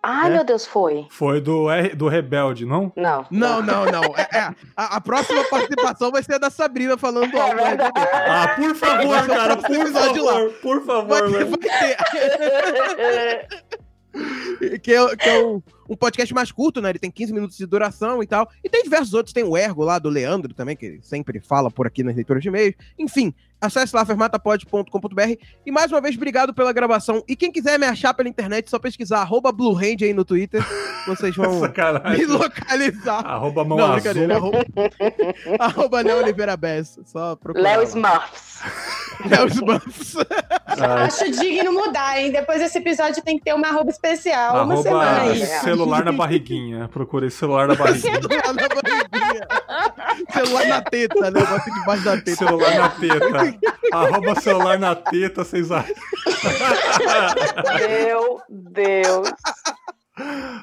Ai, é. meu Deus, foi. Foi do, R, do Rebelde, não? Não. Não, não, não. É, é, a, a, próxima participação vai ser a da Sabrina falando do álbum. É ah, por favor, cara, por favor, lá. por favor. Vai, vai ter. que é, que é um, um, podcast mais curto, né? Ele tem 15 minutos de duração e tal. E tem diversos outros. Tem o Ergo lá do Leandro também, que sempre fala por aqui nas leituras de e-mails. Enfim, acesse lá fermatapod.com.br. E mais uma vez, obrigado pela gravação. E quem quiser me achar pela internet, só pesquisar arroba BlueHand aí no Twitter. Vocês vão me localizar. Arroba mão Não, azul. brincadeira. Arroba, arroba Léo Oliveira Bess. Só procurar. Léo Smurfs. Léo Smurfs. Acho digno mudar, hein? Depois desse episódio tem que ter uma arroba especial. Arroba uma semana aí. Celular na barriguinha. Procurei celular na barriguinha. celular na barriguinha. celular na teta, né? Bota debaixo da teta. Celular na teta. Arroba celular na teta, vocês acham? Meu Deus.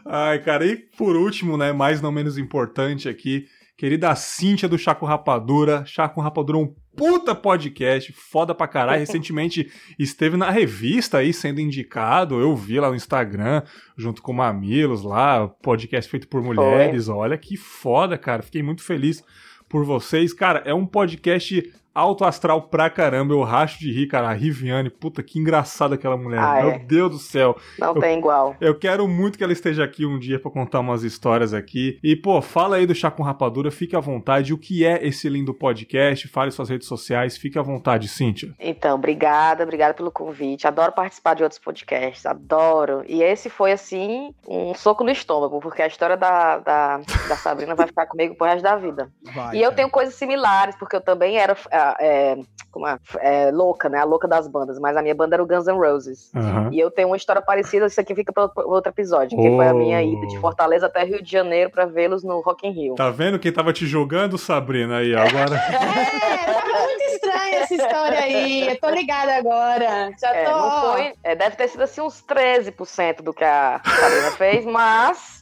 Ai, cara, e por último, né, mais não menos importante aqui, querida Cíntia do Chaco Rapadura. Chaco Rapadura é um puta podcast, foda pra caralho. Recentemente esteve na revista aí sendo indicado. Eu vi lá no Instagram, junto com Mamilos lá, podcast feito por mulheres. Olha que foda, cara. Fiquei muito feliz por vocês. Cara, é um podcast alto astral pra caramba. Eu racho de rir, cara. A Riviane, puta que engraçada aquela mulher. Ah, Meu é. Deus do céu. Não eu, tem igual. Eu quero muito que ela esteja aqui um dia para contar umas histórias aqui. E, pô, fala aí do Chá com Rapadura, fique à vontade. O que é esse lindo podcast? Fale suas redes sociais, fique à vontade, Cíntia. Então, obrigada, obrigada pelo convite. Adoro participar de outros podcasts, adoro. E esse foi, assim, um soco no estômago, porque a história da, da, da Sabrina vai ficar comigo pro resto da vida. Vai, e eu tenho coisas similares, porque eu também era é, como é, é, louca, né? A louca das bandas, mas a minha banda era o Guns N' Roses. Uhum. E eu tenho uma história parecida, isso aqui fica para outro episódio, que oh. foi a minha ida de Fortaleza até Rio de Janeiro para vê-los no Rock in Rio. Tá vendo quem tava te julgando, Sabrina, aí agora? é, tava muito estranha essa história aí. Eu tô ligada agora. Já é, tô. Foi, é, deve ter sido assim uns 13% do que a Sabrina fez, mas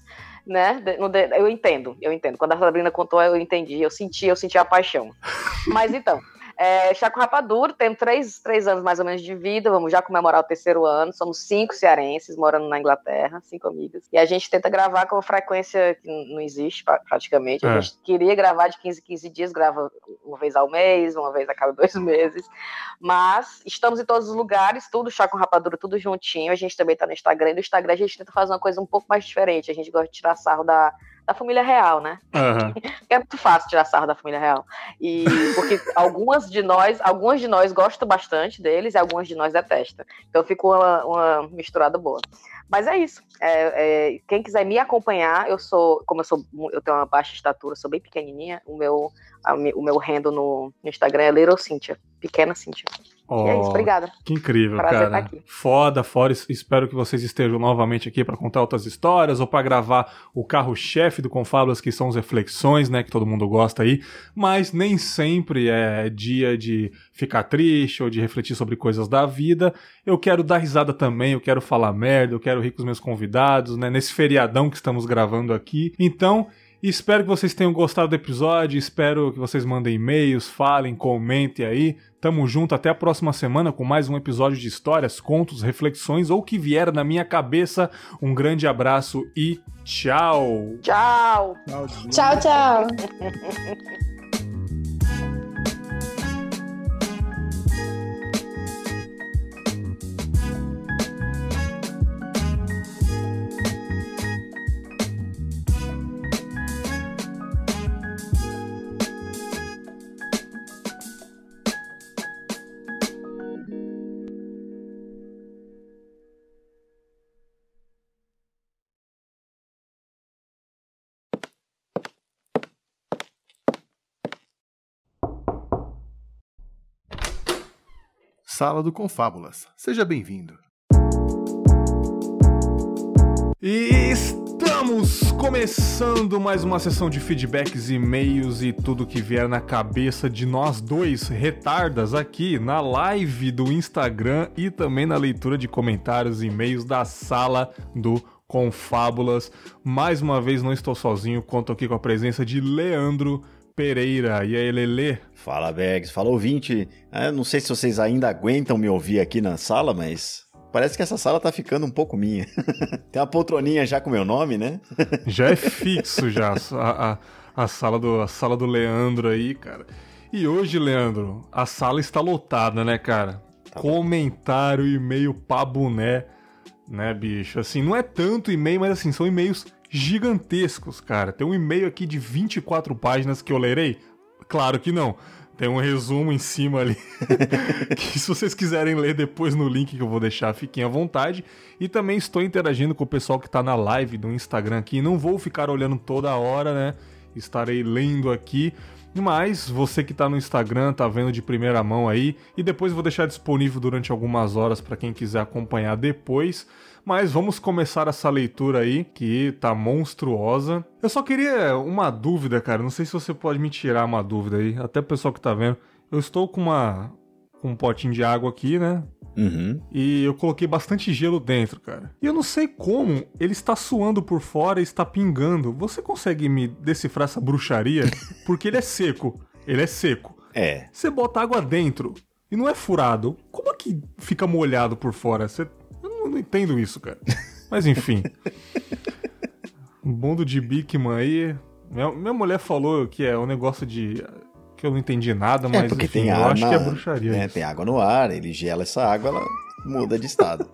né? Eu entendo, eu entendo. Quando a Sabrina contou, eu entendi, eu senti, eu senti a paixão. Mas então, é, Chaco Rapadura, temos três, três anos mais ou menos de vida, vamos já comemorar o terceiro ano. Somos cinco cearenses morando na Inglaterra, cinco amigas. E a gente tenta gravar com uma frequência que não existe praticamente. A é. gente queria gravar de 15 em 15 dias, grava uma vez ao mês, uma vez a cada dois meses. Mas estamos em todos os lugares, tudo Chaco Rapadura, tudo juntinho. A gente também está no Instagram. E no Instagram a gente tenta fazer uma coisa um pouco mais diferente. A gente gosta de tirar sarro da da família real, né? Uhum. é muito fácil tirar sarro da família real. E porque algumas de nós, algumas de nós gostam bastante deles e algumas de nós detestam. Então ficou uma, uma misturada boa. Mas é isso. É, é, quem quiser me acompanhar, eu sou, como eu sou, eu tenho uma baixa estatura, sou bem pequenininha. O meu, a, o meu rendo no, no Instagram é Little Cynthia, pequena Cynthia. Oh, é isso, obrigada. Que incrível, Prazer cara. Foda, fora. Espero que vocês estejam novamente aqui para contar outras histórias ou para gravar o carro-chefe do Confábulas, que são as reflexões, né, que todo mundo gosta aí. Mas nem sempre é dia de ficar triste ou de refletir sobre coisas da vida. Eu quero dar risada também, eu quero falar merda, eu quero rir com os meus convidados, né, nesse feriadão que estamos gravando aqui. Então, Espero que vocês tenham gostado do episódio, espero que vocês mandem e-mails, falem, comentem aí. Tamo junto até a próxima semana com mais um episódio de histórias, contos, reflexões ou que vier na minha cabeça. Um grande abraço e tchau. Tchau. Tchau, tchau. Sala do Confábulas. Seja bem-vindo. E estamos começando mais uma sessão de feedbacks, e-mails e tudo que vier na cabeça de nós dois retardas aqui na live do Instagram e também na leitura de comentários e e-mails da Sala do Confábulas. Mais uma vez não estou sozinho, conto aqui com a presença de Leandro Pereira. E aí, Lele? Fala, Bags. Fala, ouvinte. Eu não sei se vocês ainda aguentam me ouvir aqui na sala, mas parece que essa sala tá ficando um pouco minha. Tem uma poltroninha já com meu nome, né? já é fixo já a, a, a, sala do, a sala do Leandro aí, cara. E hoje, Leandro, a sala está lotada, né, cara? Tá Comentário, e-mail pra boné, né, bicho? Assim, não é tanto e-mail, mas assim, são e-mails gigantescos, cara. Tem um e-mail aqui de 24 páginas que eu lerei? Claro que não. Tem um resumo em cima ali. que se vocês quiserem ler depois no link que eu vou deixar, fiquem à vontade. E também estou interagindo com o pessoal que está na live do Instagram aqui. Não vou ficar olhando toda hora, né? Estarei lendo aqui. Mas você que está no Instagram, tá vendo de primeira mão aí. E depois vou deixar disponível durante algumas horas para quem quiser acompanhar depois. Mas vamos começar essa leitura aí, que tá monstruosa. Eu só queria uma dúvida, cara. Não sei se você pode me tirar uma dúvida aí, até o pessoal que tá vendo. Eu estou com uma com um potinho de água aqui, né? Uhum. E eu coloquei bastante gelo dentro, cara. E eu não sei como ele está suando por fora e está pingando. Você consegue me decifrar essa bruxaria? Porque ele é seco. Ele é seco. É. Você bota água dentro e não é furado. Como é que fica molhado por fora? Você eu não entendo isso, cara. Mas enfim. um bando de Bigman aí. Minha, minha mulher falou que é um negócio de. que eu não entendi nada, é, mas é porque enfim, tem eu acho na, que é bruxaria. Né, tem água no ar, ele gela essa água, ela muda de estado.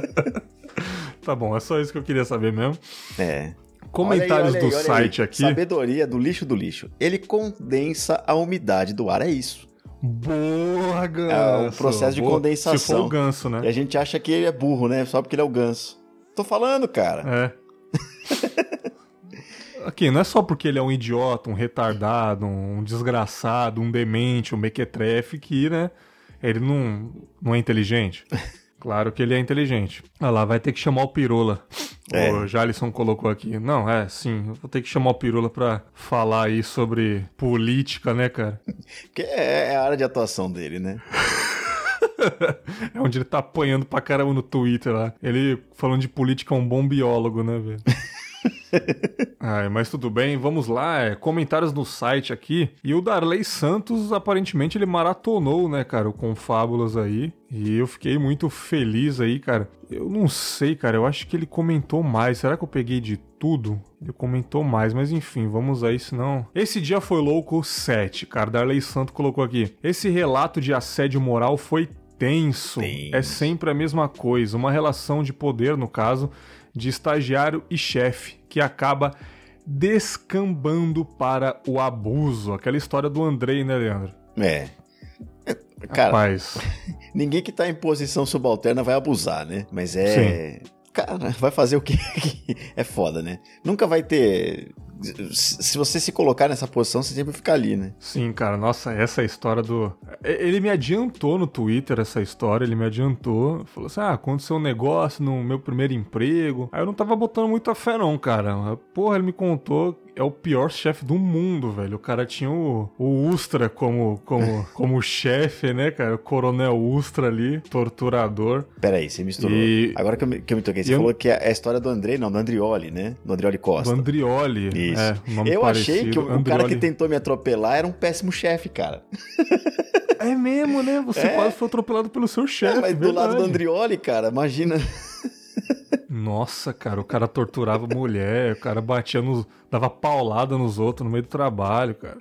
tá bom, é só isso que eu queria saber mesmo. É. Comentários aí, do aí, site aqui. Sabedoria do lixo do lixo. Ele condensa a umidade do ar, é isso. Boa, ganso. É um processo de Boa. condensação. Se for o ganso, né? E a gente acha que ele é burro, né? Só porque ele é o ganso. Tô falando, cara. É. Aqui, não é só porque ele é um idiota, um retardado, um desgraçado, um demente, um mequetrefe que, né? Ele não, não é inteligente. Claro que ele é inteligente. Ah lá, vai ter que chamar o Pirula. É. O Jalisson colocou aqui. Não, é, sim. Vou ter que chamar o Pirula pra falar aí sobre política, né, cara? Que é, é a área de atuação dele, né? é onde ele tá apanhando pra caramba no Twitter lá. Ele, falando de política, é um bom biólogo, né, velho? Ai, mas tudo bem, vamos lá. É, comentários no site aqui. E o Darley Santos, aparentemente, ele maratonou, né, cara, o Confábulas aí. E eu fiquei muito feliz aí, cara. Eu não sei, cara, eu acho que ele comentou mais. Será que eu peguei de tudo? Ele comentou mais, mas enfim, vamos aí, senão. Esse dia foi louco 7, cara. Darley Santos colocou aqui. Esse relato de assédio moral foi tenso. Tenso. É sempre a mesma coisa. Uma relação de poder, no caso, de estagiário e chefe, que acaba descambando para o abuso. Aquela história do Andrei, né, Leandro? É. Cara, Rapaz, ninguém que tá em posição subalterna vai abusar, né? Mas é. Cara, vai fazer o quê? é foda, né? Nunca vai ter. Se você se colocar nessa posição, você sempre fica ali, né? sim, cara, nossa, essa história do. Ele me adiantou no Twitter essa história, ele me adiantou. Falou assim: ah, aconteceu um negócio no meu primeiro emprego. Aí eu não tava botando muita fé, não, cara. Porra, ele me contou. É o pior chefe do mundo, velho. O cara tinha o, o Ustra como, como, como chefe, né, cara? O coronel Ustra ali, torturador. Pera aí, você misturou. E- Agora que eu, me- que eu me toquei, você Eu- falou que é a história do Andrei, não, do Andrioli, né? Do Andrioli Costa. Do Andrioli. Isso. É, nome eu achei parecido. que o, o cara Andrioli. que tentou me atropelar era um péssimo chefe, cara. É mesmo, né? Você É. quase foi atropelado pelo seu chefe. É, mas do lado do verdade. Andrioli, cara, imagina. Nossa, cara, o cara torturava mulher, o cara batia nos. dava paulada nos outros no meio do trabalho, cara.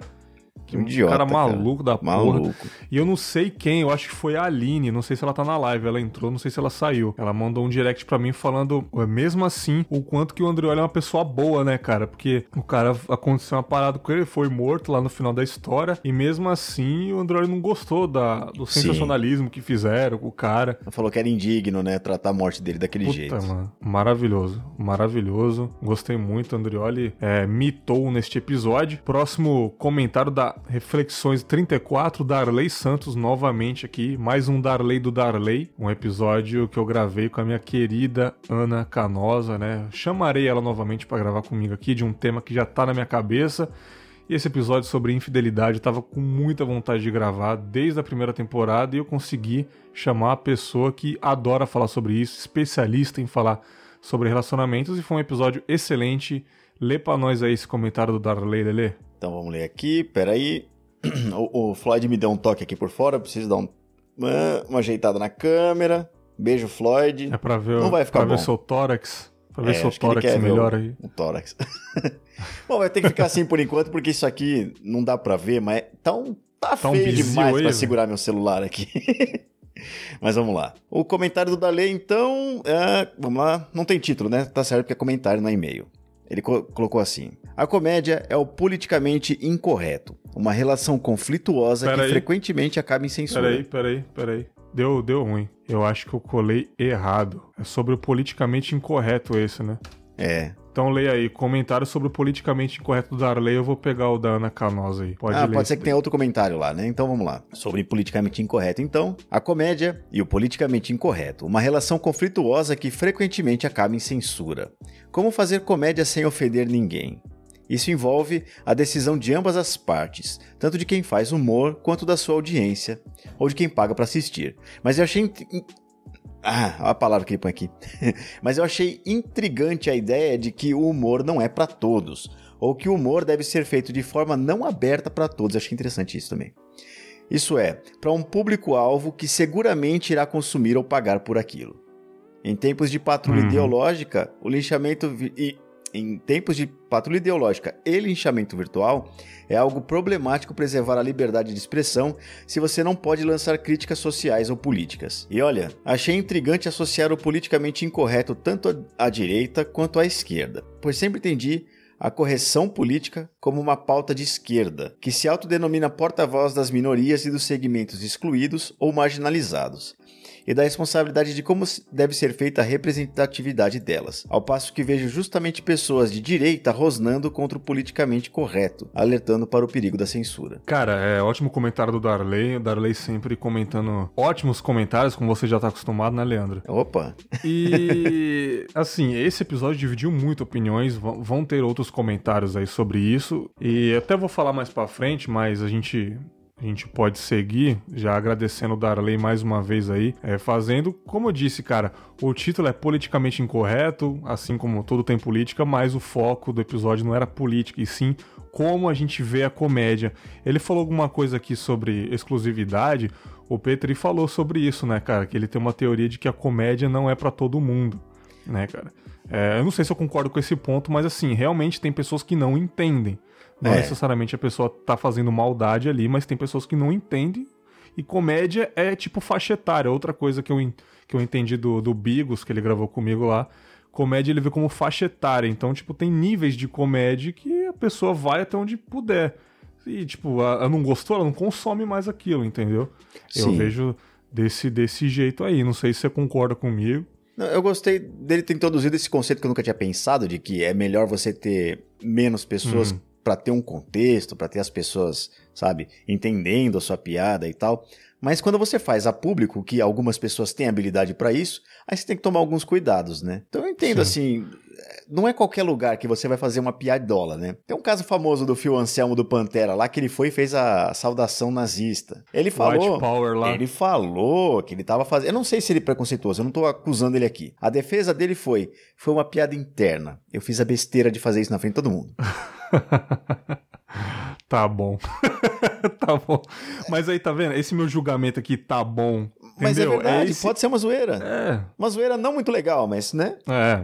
Que Um idiota, cara cara. maluco da porra. Maluco. E eu não sei quem, eu acho que foi a Aline, não sei se ela tá na live, ela entrou, não sei se ela saiu. Ela mandou um direct pra mim falando, "Ué, mesmo assim, o quanto que o Andrioli é uma pessoa boa, né, cara? Porque o cara aconteceu uma parada com ele, foi morto lá no final da história, e mesmo assim o Andrioli não gostou da, do Sim. sensacionalismo que fizeram com o cara. Falou que era indigno, né? Tratar a morte dele daquele Puta, jeito. mano. Maravilhoso. Maravilhoso. Gostei muito. Andrioli é, mitou neste episódio. Próximo comentário da Reflexões 34, Darley Santos, novamente aqui. Mais um Darley do Darley. Um episódio que eu gravei com a minha querida Ana Canosa, né? Chamarei ela novamente pra gravar comigo aqui de um tema que já tá na minha cabeça. E esse episódio sobre infidelidade eu tava com muita vontade de gravar desde a primeira temporada e eu consegui chamar a pessoa que adora falar sobre isso, especialista em falar sobre relacionamentos e foi um episódio excelente. Lê pra nós aí esse comentário do Darley, Lelê. Então vamos ler aqui, peraí. O, o Floyd me deu um toque aqui por fora, preciso dar um, uma, uma ajeitada na câmera. Beijo, Floyd. É pra ver, Não vai ficar pra ver bom. seu tórax. Pra ver É, seu que tórax ver melhor o- aí. O tórax. Bom, vai ter que ficar assim por enquanto, porque isso aqui não dá pra ver, mas tá, um, tá, Tá feio demais aí, pra segurar meu celular aqui. mas vamos lá. O comentário do Dalê, então, é, vamos lá. Não tem título, né? Tá certo porque é comentário, não é e-mail. Ele co- colocou assim: A comédia é o politicamente incorreto, uma relação conflituosa Pera que aí. frequentemente acaba em censura. Peraí, peraí, peraí. Deu, deu ruim. Eu acho que eu colei errado. É sobre o politicamente incorreto esse, né? É. Então leia aí, comentário sobre o politicamente incorreto do Darley, eu vou pegar o da Ana Canosa aí. Pode ah, pode ser que tenha outro comentário lá, né? Então vamos lá. Sobre politicamente incorreto, então, a comédia e o politicamente incorreto, uma relação conflituosa que frequentemente acaba em censura. Como fazer comédia sem ofender ninguém? Isso envolve a decisão de ambas as partes, tanto de quem faz humor quanto da sua audiência, ou de quem paga pra assistir. Mas eu achei. Ah, olha a palavra que ele põe aqui. Mas eu achei intrigante a ideia de que o humor não é pra todos, ou que o humor deve ser feito de forma não aberta pra todos. Achei interessante isso também. Isso é, para um público-alvo que seguramente irá consumir ou pagar por aquilo. Em tempos de patrulha Uhum. ideológica, o linchamento vi- e em tempos de patrulha ideológica e linchamento virtual, é algo problemático preservar a liberdade de expressão se você não pode lançar críticas sociais ou políticas. E olha, achei intrigante associar o politicamente incorreto tanto à direita quanto à esquerda, pois sempre entendi a correção política como uma pauta de esquerda, que se autodenomina porta-voz das minorias e dos segmentos excluídos ou marginalizados, e da responsabilidade de como deve ser feita a representatividade delas, ao passo que vejo justamente pessoas de direita rosnando contra o politicamente correto, alertando para o perigo da censura. Cara, é ótimo comentário do Darley. O Darley sempre comentando ótimos comentários, como você já tá acostumado, né, Leandro? Opa, E assim, esse episódio dividiu muito opiniões, vão vão ter outros comentários aí sobre isso. E até vou falar mais pra frente, mas a gente a gente pode seguir, já agradecendo o Darley mais uma vez aí, é, fazendo, como eu disse, cara, o título é politicamente incorreto, assim como todo tem política, mas o foco do episódio não era política, e sim como a gente vê a comédia. Ele falou alguma coisa aqui sobre exclusividade, o Petri falou sobre isso, né, cara, que ele tem uma teoria de que a comédia não é para todo mundo, né, cara. É, eu não sei se eu concordo com esse ponto, mas assim, realmente tem pessoas que não entendem. Não é. necessariamente a pessoa tá fazendo maldade ali, mas tem pessoas que não entendem. E comédia é tipo faixa etária. Outra coisa que eu, que eu entendi do, do Bigos, que ele gravou comigo lá. Comédia ele vê como faixa etária. Então, tipo, tem níveis de comédia que a pessoa vai até onde puder. E, tipo, ela não gostou, ela não consome mais aquilo, entendeu? Sim. Eu vejo desse, desse jeito aí. Não sei se você concorda comigo. Eu gostei dele ter introduzido esse conceito que eu nunca tinha pensado, de que é melhor você ter menos pessoas uhum para ter um contexto, para ter as pessoas, sabe, entendendo a sua piada e tal. Mas quando você faz a público, que algumas pessoas têm habilidade para isso, aí você tem que tomar alguns cuidados, né? Então eu entendo Sim. assim, não é qualquer lugar que você vai fazer uma piadola, né? Tem um caso famoso do Phil Anselmo do Pantera lá que ele foi e fez a saudação nazista. Ele falou, White Power lá. ele falou que ele tava fazendo, eu não sei se ele é preconceituoso, eu não tô acusando ele aqui. A defesa dele foi, foi uma piada interna. Eu fiz a besteira de fazer isso na frente de todo mundo. tá bom. tá bom. Mas aí, tá vendo? Esse meu julgamento aqui tá bom. Mas é entendeu? é verdade, é esse... pode ser uma zoeira. É. Uma zoeira não muito legal, mas, né? É.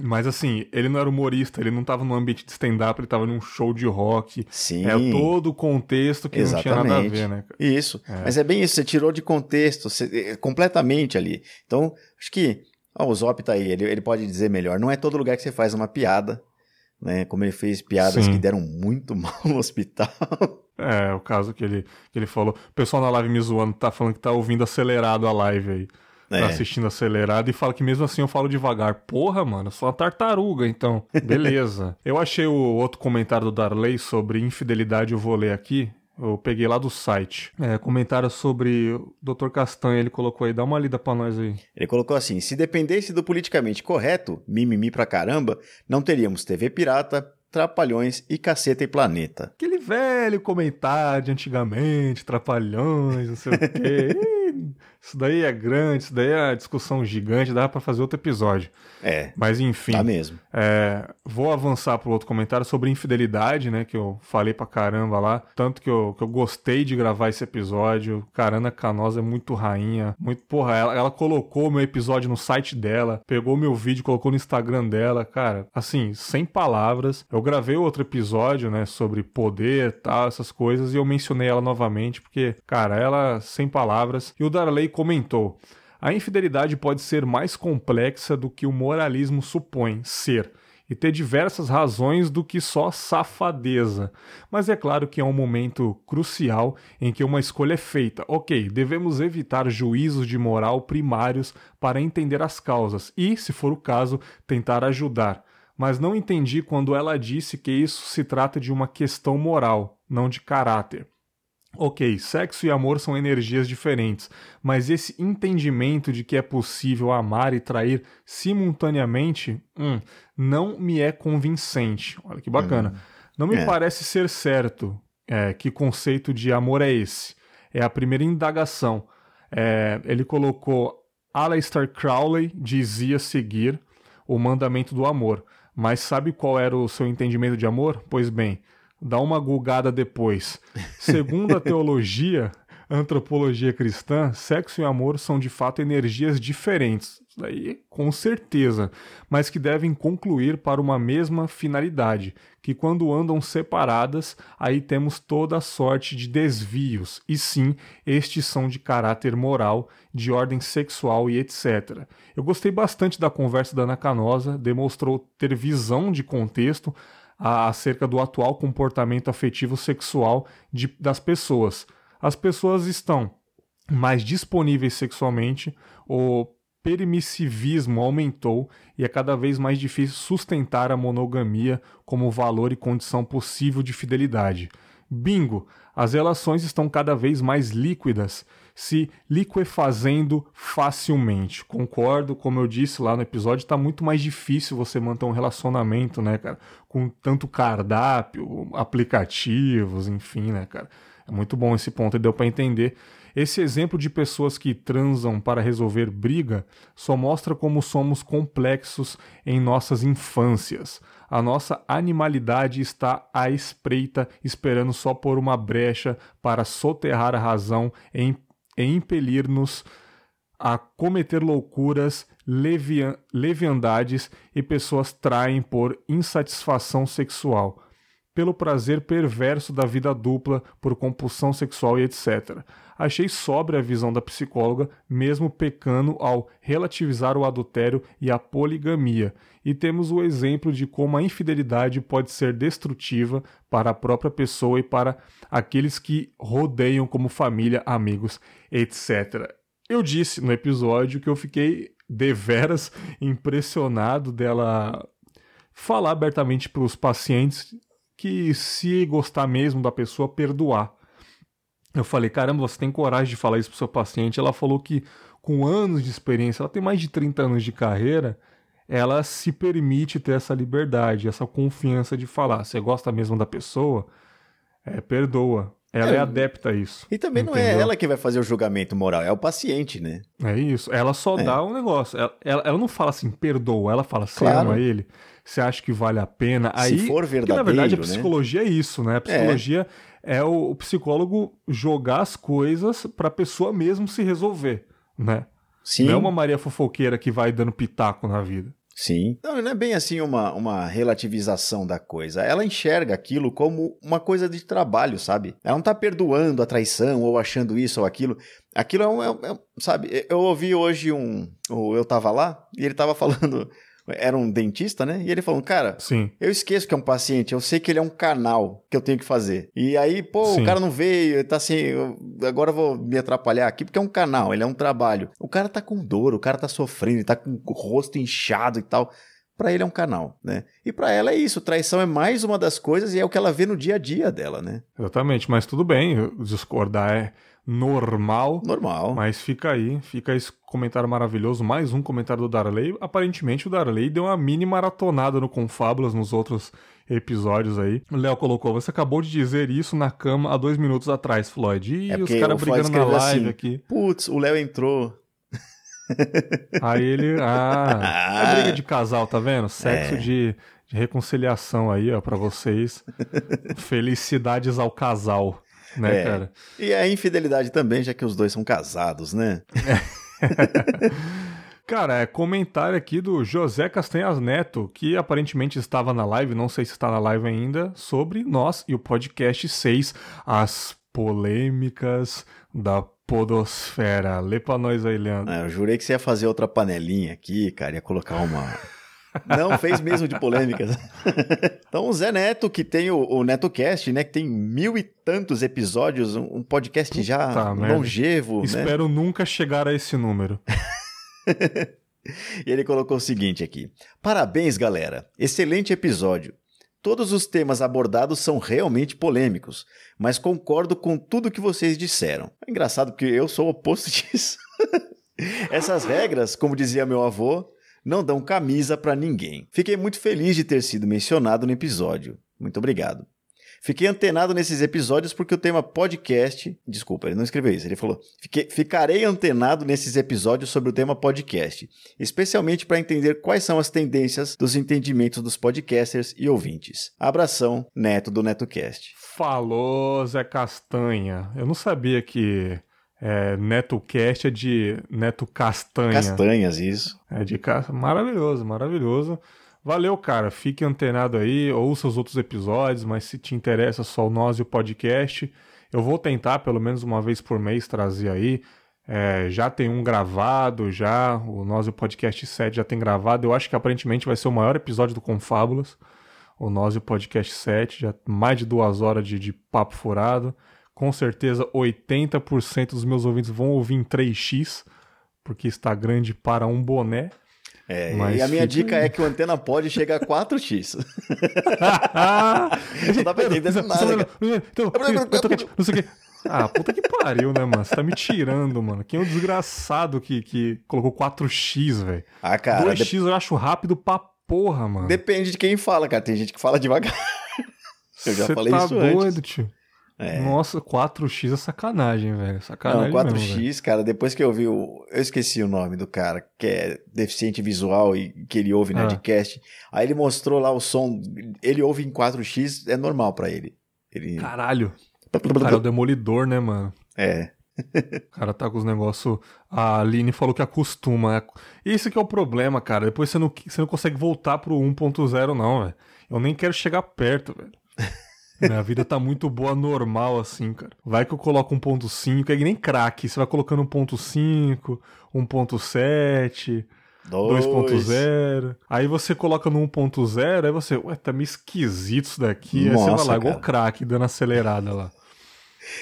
Mas assim, ele não era humorista, ele não tava num ambiente de stand-up, ele tava num show de rock. Sim. É todo o contexto que Exatamente. não tinha nada a ver, né? Isso. É. Mas é bem isso, você tirou de contexto você, é, completamente ali. Então, acho que. Ó, o Zop tá aí, ele, ele pode dizer melhor. Não é todo lugar que você faz uma piada né? Como ele fez piadas Sim. que deram muito mal no hospital. É, o caso que ele, que ele falou. O pessoal na live me zoando tá falando que tá ouvindo acelerado a live aí. Tá é. Tá assistindo acelerado e fala que mesmo assim eu falo devagar. Porra, mano, eu sou uma tartaruga, então. Beleza. eu achei o outro comentário do Darley sobre infidelidade, eu vou ler aqui. Eu peguei lá do site. É, comentário sobre o Dr. Castanha, ele colocou aí, dá uma lida pra nós aí. Ele colocou assim: se dependesse do politicamente correto, mimimi pra caramba, não teríamos TV pirata, Trapalhões e Caceta e Planeta. Aquele velho comentário de antigamente, Trapalhões, não sei o quê. Isso daí é grande, isso daí é discussão gigante, dá para fazer outro episódio. É. Mas enfim. Tá mesmo. É, vou avançar pro outro comentário sobre infidelidade, né? Que eu falei pra caramba lá. Tanto que eu, que eu gostei de gravar esse episódio. Carana Canosa é muito rainha. Muito, porra, ela, ela colocou meu episódio no site dela, pegou meu vídeo, colocou no Instagram dela. Cara, assim, sem palavras. Eu gravei outro episódio, né? Sobre poder tal, essas coisas. E eu mencionei ela novamente, porque, cara, ela sem palavras. E o Darley comentou: a infidelidade pode ser mais complexa do que o moralismo supõe ser e ter diversas razões do que só safadeza. Mas é claro que é um momento crucial em que uma escolha é feita. Ok, devemos evitar juízos de moral primários para entender as causas e, se for o caso, tentar ajudar. Mas não entendi quando ela disse que isso se trata de uma questão moral, não de caráter. Ok, sexo e amor são energias diferentes, mas esse entendimento de que é possível amar e trair simultaneamente hum, não me é convincente. Olha que bacana. Uhum. Não me é. parece ser certo é, que conceito de amor é esse. É a primeira indagação. É, ele colocou Aleister Crowley dizia seguir o mandamento do amor, mas sabe qual era o seu entendimento de amor? Pois bem, dá uma gulgada depois. Segundo a teologia, antropologia cristã, sexo e amor são de fato energias diferentes. Isso daí, com certeza, mas que devem concluir para uma mesma finalidade, que quando andam separadas, aí temos toda a sorte de desvios, e sim, estes são de caráter moral, de ordem sexual e etc. Eu gostei bastante da conversa da Ana Canosa, demonstrou ter visão de contexto, acerca do atual comportamento afetivo sexual de, das pessoas. As pessoas estão mais disponíveis sexualmente, o permissivismo aumentou e é cada vez mais difícil sustentar a monogamia como valor e condição possível de fidelidade. Bingo! As relações estão cada vez mais líquidas se liquefazendo facilmente. Concordo, como eu disse lá no episódio, está muito mais difícil você manter um relacionamento, né, cara? Com tanto cardápio, aplicativos, enfim, né, cara? É muito bom esse ponto e deu para entender. Esse exemplo de pessoas que transam para resolver briga só mostra como somos complexos em nossas infâncias. A nossa animalidade está à espreita, esperando só por uma brecha para soterrar a razão e impelir-nos a cometer loucuras, levian leviandades e pessoas traem por insatisfação sexual pelo prazer perverso da vida dupla, por compulsão sexual e etc. Achei sóbria a visão da psicóloga, mesmo pecando ao relativizar o adultério e a poligamia. E temos o exemplo de como a infidelidade pode ser destrutiva para a própria pessoa e para aqueles que rodeiam como família, amigos, etc. Eu disse no episódio que eu fiquei deveras impressionado dela falar abertamente para os pacientes que se gostar mesmo da pessoa, perdoar. Eu falei, caramba, você tem coragem de falar isso pro seu paciente? Ela falou que com anos de experiência, ela tem mais de 30 anos de carreira, ela se permite ter essa liberdade, essa confiança de falar. Você gosta mesmo da pessoa? É, perdoa. Ela é, é adepta a isso. E também entendeu? não é ela que vai fazer o julgamento moral, é o paciente, né? É isso. Ela só é. dá um negócio. Ela, ela, ela, não fala assim, perdoa, ela fala, você claro. ama ele você acha que vale a pena. Aí, Se for verdadeiro, porque, na verdade a né? psicologia né? é isso, né? A psicologia é, é o, o, psicólogo jogar as coisas para a pessoa mesmo se resolver, né? Sim. Não é uma Maria fofoqueira que vai dando pitaco na vida. Sim. Não, não é bem assim uma, uma relativização da coisa. Ela enxerga aquilo como uma coisa de trabalho, sabe? Ela não tá perdoando a traição ou achando isso ou aquilo. Aquilo é um. É, é, sabe? Eu ouvi hoje um. Eu tava lá e ele tava falando era um dentista, né? E ele falou, cara, Sim. eu esqueço que é um paciente, eu sei que ele é um canal que eu tenho que fazer. E aí, pô, Sim. o cara não veio, tá assim, eu, agora eu vou me atrapalhar aqui, porque é um canal, ele é um trabalho. O cara tá com dor, o cara tá sofrendo, tá com o rosto inchado e tal para ele é um canal, né? E para ela é isso, traição é mais uma das coisas e é o que ela vê no dia a dia dela, né? Exatamente, mas tudo bem, discordar é normal. Normal. Mas fica aí, fica esse comentário maravilhoso. Mais um comentário do Darley. Aparentemente o Darley deu uma mini maratonada no Confábulas nos outros episódios aí. O Léo colocou: Você acabou de dizer isso na cama há dois minutos atrás, Floyd. E é os caras brigando na live assim, aqui. Putz, o Léo entrou. Aí ele. Ah, é briga de casal, tá vendo? Sexo é. de, de reconciliação aí, ó, pra vocês. Felicidades ao casal né, é. cara? E a infidelidade também, já que os dois são casados, né? Cara, é comentário aqui do José Castanhas Neto, que aparentemente estava na live, não sei se está na live ainda, sobre nós e o podcast 6, as polêmicas da podosfera. Lê pra nós aí, Leandro. Ah, eu jurei que você ia fazer outra panelinha aqui, cara, ia colocar uma não, fez mesmo de polêmicas. então, o Zé Neto, que tem o, o NetoCast, né? Que tem mil e tantos episódios, um, podcast Puta já merda. longevo. Né? Espero né? nunca chegar a esse número. e ele colocou o seguinte aqui: Parabéns, galera. Excelente episódio. Todos os temas abordados são realmente polêmicos, mas concordo com tudo que vocês disseram. É engraçado porque eu sou o oposto disso. Essas regras, como dizia meu avô, não dão camisa para ninguém. Fiquei muito feliz de ter sido mencionado no episódio. Muito obrigado. Fiquei antenado nesses episódios porque o tema podcast. Desculpa, ele não escreveu isso. Ele falou: ficarei antenado nesses episódios sobre o tema podcast, especialmente para entender quais são as tendências dos entendimentos dos podcasters e ouvintes. Abração, Neto do NetoCast. Falou, Zé Castanha. Eu não sabia que é, NetoCast é de Neto Castanha. Castanhas, isso. É de Maravilhoso, maravilhoso. Valeu, cara. Fique antenado aí, ouça os outros episódios, mas se te interessa só o Nós e o podcast, eu vou tentar pelo menos uma vez por mês trazer aí. É, já tem um gravado, já. O Nós e o Podcast 7 já tem gravado. Eu acho que aparentemente vai ser o maior episódio do Confábulas. O Nós e o Podcast 7, já mais de duas horas de, de papo furado com certeza 80% dos meus ouvintes vão ouvir em 3x, porque está grande para um boné. É, e a minha fica... dica é que o antena pode chegar a 4x. não dá pra entender nada. Então, não sei o que. Ah, puta que pariu, né, mano? Você tá me tirando, mano. Quem é o desgraçado que, que colocou 4x, velho? Ah, cara. 2x de... eu acho rápido pra porra, mano. Depende de quem fala, cara. Tem gente que fala devagar. Eu já Cê falei tá isso doido, antes. tio. É. Nossa, 4x é sacanagem, velho. Sacanagem. Não, 4x, mesmo, cara, depois que eu vi o. Eu esqueci o nome do cara, que é deficiente visual e que ele ouve ah. Nerdcast. Aí ele mostrou lá o som. Ele ouve em 4x, é normal para ele. ele. Caralho. Cara, é o demolidor, né, mano? É. O cara tá com os negócios. A Aline falou que acostuma. Isso que é o problema, cara. Depois você não, você não consegue voltar pro 1.0, não, velho. Eu nem quero chegar perto, velho. Minha vida tá muito boa, normal, assim, cara. Vai que eu coloco 1.5, é que nem crack. Você vai colocando 1.5, 1.7, 2.0. Aí você coloca no 1.0, aí você, ué, tá meio esquisito isso daqui. Nossa, aí você vai lá, igual crack, dando acelerada lá.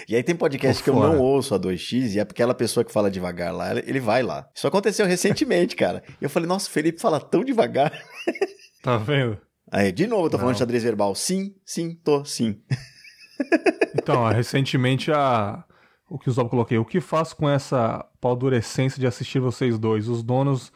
E aí tem podcast que eu não ouço a 2x e é aquela pessoa que fala devagar lá, ele vai lá. Isso aconteceu recentemente, cara. E eu falei, nossa, o Felipe fala tão devagar. Tá vendo? Aí, de novo, eu tô não. falando de xadrez verbal. Sim, sim, tô, sim. Então, recentemente a o que eu coloquei, o que faço com essa paldurecência de assistir vocês dois, os donos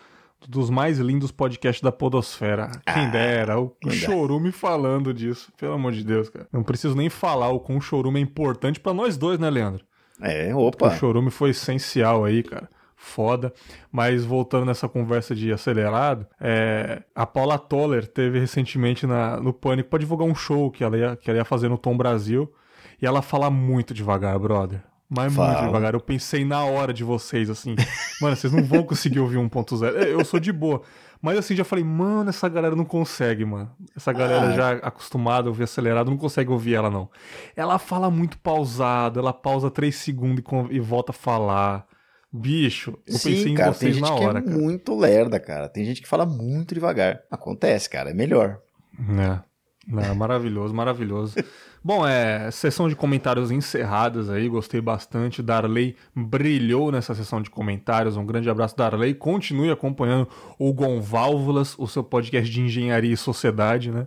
dos mais lindos podcasts da podosfera. Quem ah, dera, o, o Chorume falando disso. Pelo amor de Deus, cara. Não preciso nem falar o quão o Chorume é importante para nós dois, né, Leandro? É, opa. O Chorume foi essencial aí, cara. Foda. Mas voltando nessa conversa de acelerado, é, a Paula Toller teve recentemente na, no Pânico para divulgar um show que ela, ia, que ela ia fazer no Tom Brasil. E ela fala muito devagar, brother. Mas Fala. muito devagar. Eu pensei na hora de vocês, assim. mano, vocês não vão conseguir ouvir 1.0. É, eu sou de boa. Mas assim, já falei, mano, essa galera não consegue, mano. Essa galera ah. já acostumada a ouvir acelerado, não consegue ouvir ela, não. Ela fala muito pausado, ela pausa 3 segundos e, e volta a falar. Bicho, eu Sim, pensei cara, em vocês tem gente na hora, que é cara. muito lerda, cara. Tem gente que fala muito devagar. Acontece, cara, é melhor. É. é maravilhoso, maravilhoso. Bom, é sessão de comentários encerradas aí, gostei bastante. Darley brilhou nessa sessão de comentários. Um grande abraço, Darley. Continue acompanhando o Gon Válvulas, o seu podcast de engenharia e sociedade, né?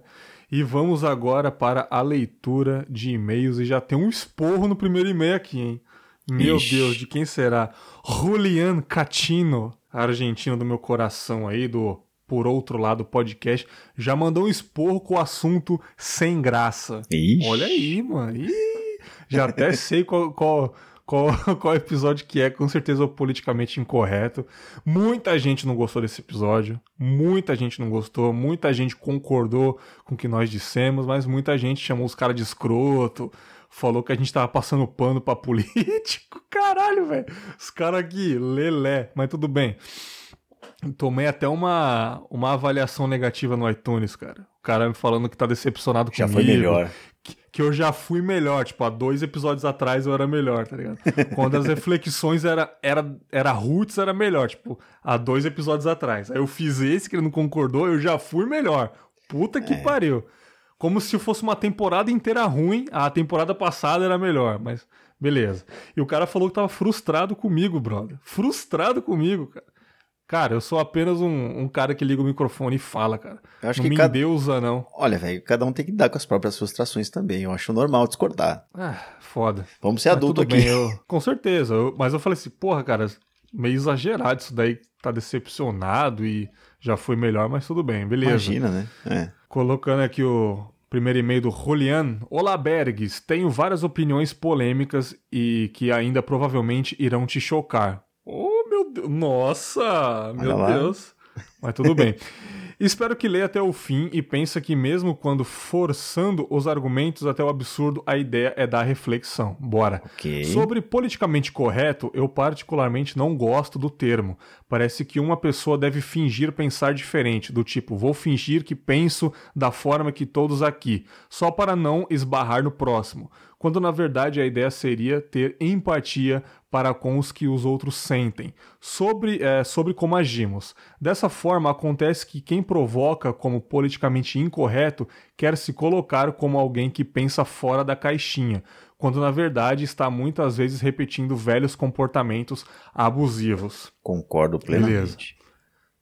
E vamos agora para a leitura de e-mails. E já tem um esporro no primeiro e-mail aqui, hein? Meu Ixi. Deus, de quem será? Julian Catino, argentino do meu coração aí, do por outro lado, podcast, já mandou um esporro com o assunto sem graça. Ixi. Olha aí, mano. Ih, já até sei qual, qual, qual, qual episódio que é, com certeza o politicamente incorreto. Muita gente não gostou desse episódio, muita gente não gostou, muita gente concordou com o que nós dissemos, mas muita gente chamou os caras de escroto, falou que a gente tava passando pano pra político. Caralho, velho. Os caras aqui, lelé, mas tudo bem. Tomei até uma, uma avaliação negativa no iTunes, cara. O cara me falando que tá decepcionado já comigo. Já foi melhor. Que, que, eu já fui melhor. Tipo, há dois episódios atrás eu era melhor, tá ligado? Quando as reflexões era, era, era roots, era melhor. Tipo, há dois episódios atrás. Aí eu fiz esse que ele não concordou, eu já fui melhor. Puta que é. pariu. Como se fosse uma temporada inteira ruim. A temporada passada era melhor, mas beleza. E o cara falou que tava frustrado comigo, brother. Frustrado comigo, cara. Cara, eu sou apenas um, um, cara que liga o microfone e fala, cara. Eu acho não que me cada... endeusa, não. Olha, velho, cada um tem que dar com as próprias frustrações também. Eu acho normal discordar. Ah, foda. Vamos ser mas adulto aqui. Bem, eu... Com certeza. Eu... Mas eu falei assim, porra, cara, meio exagerado isso daí. Tá decepcionado e já foi melhor, mas tudo bem, beleza. Imagina, né? É. Colocando aqui o primeiro e-mail do Julian. Olá, Bergs. Tenho várias opiniões polêmicas e que ainda provavelmente irão te chocar. Oh, meu Deus. Nossa, meu Deus. Mas tudo bem. Espero que leia até o fim e pense que mesmo quando forçando os argumentos até o absurdo, a ideia é dar reflexão. Bora. Okay. Sobre politicamente correto, eu particularmente não gosto do termo. Parece que uma pessoa deve fingir pensar diferente, do tipo, vou fingir que penso da forma que todos aqui, só para não esbarrar no próximo quando na verdade a ideia seria ter empatia para com os que os outros sentem, sobre, é, sobre como agimos. Dessa forma, acontece que quem provoca como politicamente incorreto quer se colocar como alguém que pensa fora da caixinha, quando na verdade está muitas vezes repetindo velhos comportamentos abusivos. Concordo plenamente. Beleza.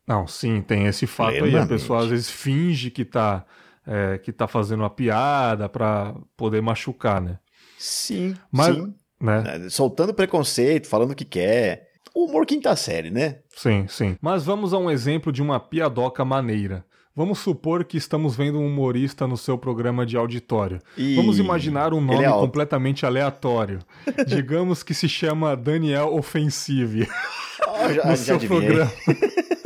Não, sim, tem esse fato plenamente. aí. A pessoa às vezes finge que está é, que tá fazendo uma piada para poder machucar, né? Sim, Mas, sim. Né? É, soltando preconceito, falando o que quer. humor quinta série, né? Sim, sim. Mas vamos a um exemplo de uma piadoca maneira. Vamos supor que estamos vendo um humorista no seu programa de auditório. E... Vamos imaginar um nome é completamente aleatório. Digamos que se chama Daniel Offensive. Ah, já, no já seu adivinhei. programa.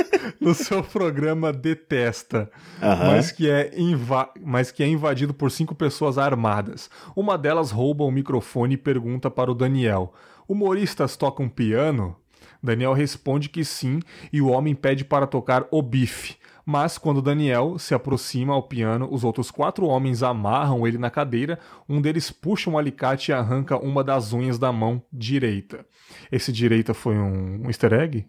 no seu programa Detesta, mas, que é mas que é invadido por cinco pessoas armadas. Uma delas rouba o microfone e pergunta para o Daniel: Humoristas tocam piano? Daniel responde que sim e o homem pede para tocar o bife. Mas quando Daniel se aproxima ao piano, os outros quatro homens amarram ele na cadeira. Um deles puxa um alicate e arranca uma das unhas da mão direita. Esse direita foi um, um easter egg?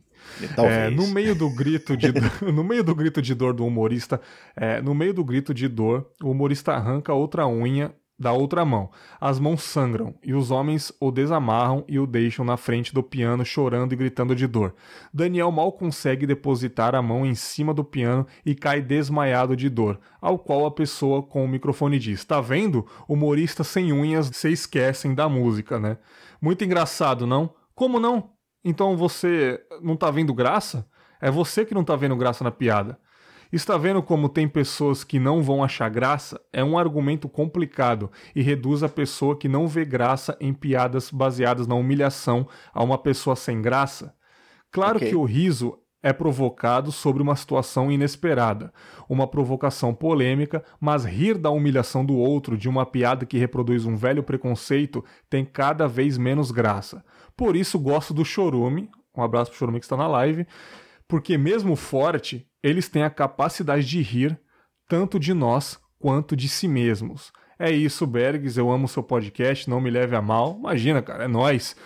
É, no meio do grito de no meio do grito de dor do humorista, é, no meio do grito de dor, o humorista arranca outra unha da outra mão. As mãos sangram e os homens o desamarram e o deixam na frente do piano chorando e gritando de dor. Daniel mal consegue depositar a mão em cima do piano e cai desmaiado de dor, ao qual a pessoa com o microfone diz: "Tá vendo? Humorista sem unhas se esquecem da música, né?" Muito engraçado, não? Como não? Então você não tá vendo graça? É você que não tá vendo graça na piada. Está vendo como tem pessoas que não vão achar graça? É um argumento complicado e reduz a pessoa que não vê graça em piadas baseadas na humilhação a uma pessoa sem graça. Claro Ok. que o riso é provocado sobre uma situação inesperada, uma provocação polêmica, mas rir da humilhação do outro de uma piada que reproduz um velho preconceito tem cada vez menos graça. Por isso gosto do Chorume, um abraço pro Chorume que está na live, porque mesmo forte, eles têm a capacidade de rir tanto de nós quanto de si mesmos. É isso, Bergs, eu amo seu podcast, não me leve a mal. Imagina, cara, é nós.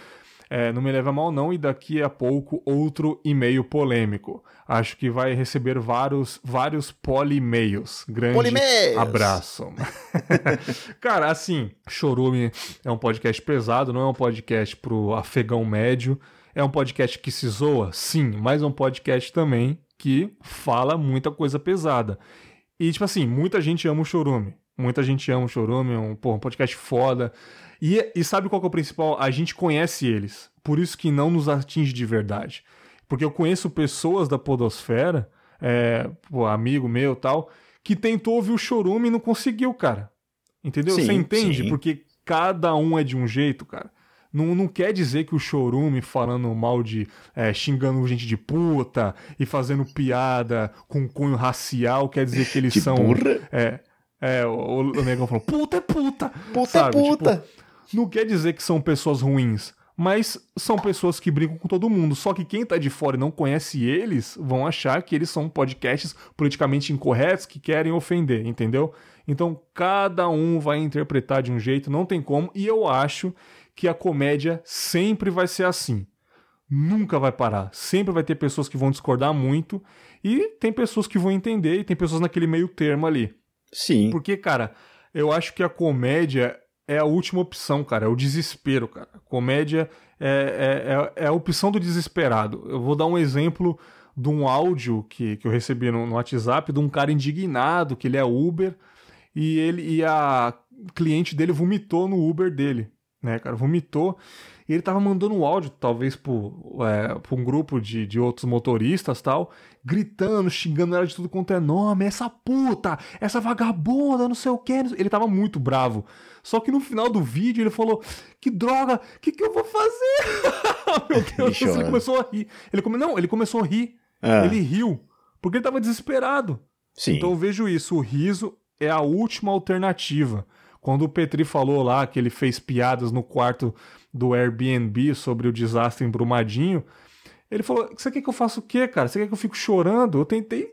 É, não me leve a mal não, e daqui a pouco outro e-mail polêmico. Acho que vai receber vários, vários poli-mails. Grande Poli-mails! abraço. Cara, assim, Chorume é um podcast pesado, não é um podcast pro afegão médio. É um podcast que se zoa? Sim, mas é um podcast também que fala muita coisa pesada. E, tipo assim, muita gente ama o Chorume. Muita gente ama o Chorume, é um, um podcast foda. E, e sabe qual que é o principal? A gente conhece eles. Por isso que não nos atinge de verdade. Porque eu conheço pessoas da podosfera, é, pô, amigo meu tal, que tentou ouvir o Chorume e não conseguiu, cara. Entendeu? Sim, Você entende? sim. Porque cada um é de um jeito, cara. Não, não quer dizer que o Chorume falando mal de. é, xingando gente de puta e fazendo piada com cunho racial quer dizer que eles Que são. burra. É, é, o, o negão falou: puta é puta! Puta sabe? é puta. Tipo, não quer dizer que são pessoas ruins, mas são pessoas que brincam com todo mundo. Só que quem tá de fora e não conhece eles vão achar que eles são podcasts politicamente incorretos que querem ofender, entendeu? Então cada um vai interpretar de um jeito, não tem como, e eu acho que a comédia sempre vai ser assim. Nunca vai parar. Sempre vai ter pessoas que vão discordar muito e tem pessoas que vão entender e tem pessoas naquele meio termo ali. Sim. Porque, cara, eu acho que a comédia é a última opção, cara. É o desespero, cara. Comédia é, é, é, é a opção do desesperado. Eu vou dar um exemplo de um áudio que, que eu recebi no, no WhatsApp de um cara indignado, que ele é Uber, e ele e a cliente dele vomitou no Uber dele, né, cara? Vomitou. E ele tava mandando um áudio, talvez por, é, um grupo de, de outros motoristas tal, gritando, xingando ela de tudo quanto é nome, essa puta, essa vagabunda, não sei o que. Ele tava muito bravo. Só que no final do vídeo ele falou: Que droga, o que, que eu vou fazer? Meu Deus, chora. ele começou a rir. Ele come... Não, ele começou a rir. Ah, Ele riu, porque ele tava desesperado. sim. Então eu vejo isso, o riso é a última alternativa. Quando o Petri falou lá que ele fez piadas no quarto do Airbnb sobre o desastre em Brumadinho, ele falou: Você quer que eu faça o quê, cara? Você quer que eu fique chorando? Eu tentei,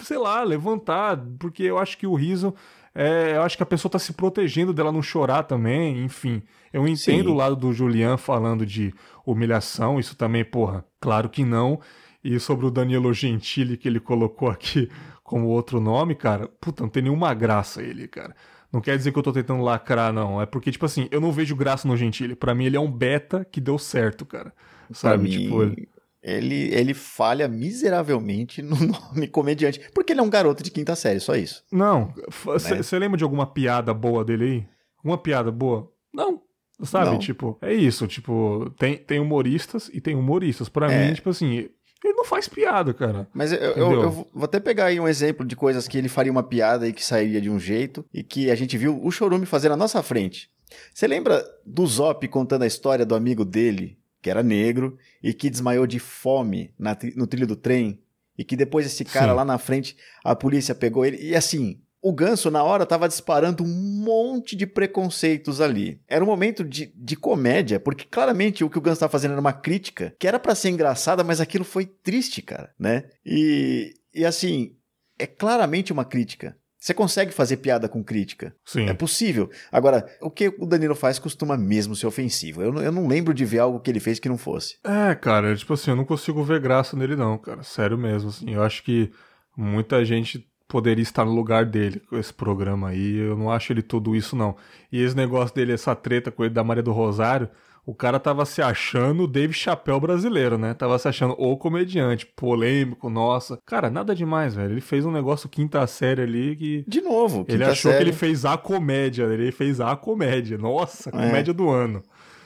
sei lá, levantar, porque eu acho que o riso. É, eu acho que a pessoa tá se protegendo dela não chorar também, enfim. Eu entendo Sim. o lado do Julian falando de humilhação, isso também, porra, claro que não. E sobre o Danilo Gentili que ele colocou aqui como outro nome, cara, puta, não tem nenhuma graça ele, cara. Não quer dizer que eu tô tentando lacrar, não. É porque, tipo assim, eu não vejo graça no Gentili. Pra mim, ele é um beta que deu certo, cara. Pra Sabe? mim, Tipo, ele- ele, ele falha miseravelmente no nome comediante. Porque ele é um garoto de quinta série, só isso. Não, você Né? lembra de alguma piada boa dele aí? Alguma piada boa? Não. Sabe? Não. Tipo, é isso. Tipo, tem, tem humoristas e tem humoristas. Pra É. mim, tipo assim, ele não faz piada, cara. Mas eu, eu- eu vou até pegar aí um exemplo de coisas que ele faria uma piada e que sairia de um jeito e que a gente viu o Chorume fazer na nossa frente. Você lembra do Zop contando a história do amigo dele, que era negro, e que desmaiou de fome na no trilho do trem? E que depois esse cara Sim. lá na frente, a polícia pegou ele. E assim, o Ganso na hora tava disparando um monte de preconceitos ali. Era um momento de, de comédia, porque claramente o que o Ganso tava fazendo era uma crítica, que era pra ser engraçada, mas aquilo foi triste, cara, né? E, e assim, é claramente uma crítica. Você consegue fazer piada com crítica. Sim. É possível. Agora, o que o Danilo faz costuma mesmo ser ofensivo. Eu, não- eu não lembro de ver algo que ele fez que não fosse. É, cara, tipo assim, eu não consigo ver graça nele, não, cara. Sério mesmo, assim. Eu acho que muita gente poderia estar no lugar dele com esse programa aí. Eu não acho ele tudo isso, não. E esse negócio dele, essa treta com ele da Maria do Rosário, o cara tava se achando o Dave Chappelle brasileiro, né? Tava se achando o comediante, polêmico, nossa. Cara, nada demais, velho. Ele fez um negócio quinta série ali que. De novo, Ele achou série. que ele fez a comédia, ele fez a comédia. Nossa, É. comédia do ano.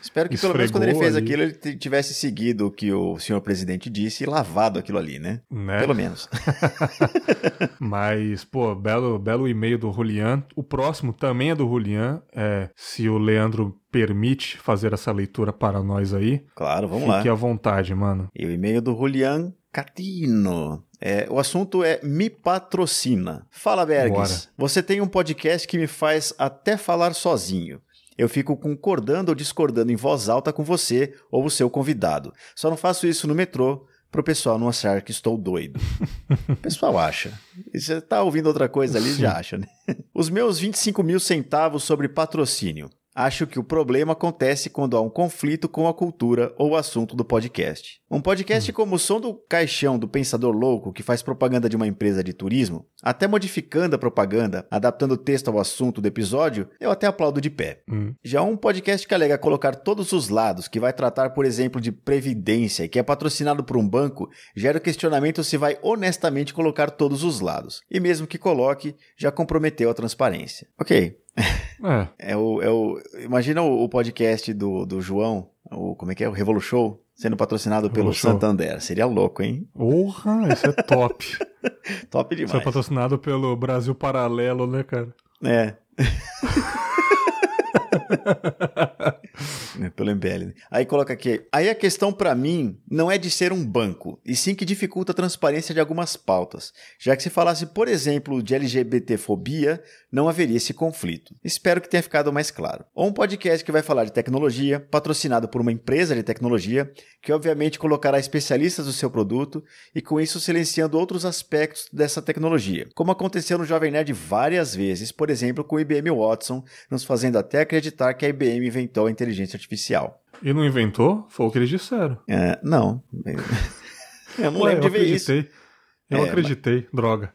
Espero que pelo menos quando ele esfregou fez ali. aquilo, ele tivesse seguido o que o senhor presidente disse e lavado aquilo ali, né? Né? Pelo menos. Mas, pô, belo, belo e-mail do Julian. O próximo também é do Julian. É, se o Leandro permite fazer essa leitura para nós aí, Claro, vamos fique lá. à vontade, mano. E o e-mail do Julian Catino. É, o assunto é Me Patrocina. Fala, Bergs. Bora. Você tem um podcast que me faz até falar sozinho. Eu fico concordando ou discordando em voz alta com você ou o seu convidado. Só não faço isso no metrô pro pessoal não achar que estou doido. O pessoal acha. E você tá ouvindo outra coisa ali, já acha, né? Os meus 25 mil centavos sobre patrocínio. Acho que o problema acontece quando há um conflito com a cultura ou o assunto do podcast. Um podcast como o som do caixão do Pensador Louco, que faz propaganda de uma empresa de turismo, até modificando a propaganda, adaptando o texto ao assunto do episódio, eu até aplaudo de pé. Hum. Já um podcast que alega colocar todos os lados, que vai tratar, por exemplo, de previdência e que é patrocinado por um banco, gera o questionamento se vai honestamente colocar todos os lados. E mesmo que coloque, já comprometeu a transparência. Ok. É, É o, é o, imagina o, o podcast do, do João, o, como é que é? O Revolu Show, sendo patrocinado pelo Revolu Show. Santander. Seria louco, hein? porra, isso é top. Top Isso é demais. patrocinado pelo Brasil Paralelo, né, cara? É. É, Pelo MBL. né? Aí coloca aqui. Aí a questão pra mim não é de ser um banco, e sim que dificulta a transparência de algumas pautas. Já que se falasse, por exemplo, de LGBTfobia, não haveria esse conflito. Espero que tenha ficado mais claro. Ou um podcast que vai falar de tecnologia, patrocinado por uma empresa de tecnologia, que obviamente colocará especialistas no seu produto e com isso silenciando outros aspectos dessa tecnologia, como aconteceu no Jovem Nerd várias vezes, por exemplo, com o IBM Watson, nos fazendo até acreditar que a IBM inventou a inteligência artificial. E não inventou? Foi o que eles disseram. É, não. Eu não Ué, lembro eu de ver isso. acreditei. Eu É, acreditei, droga.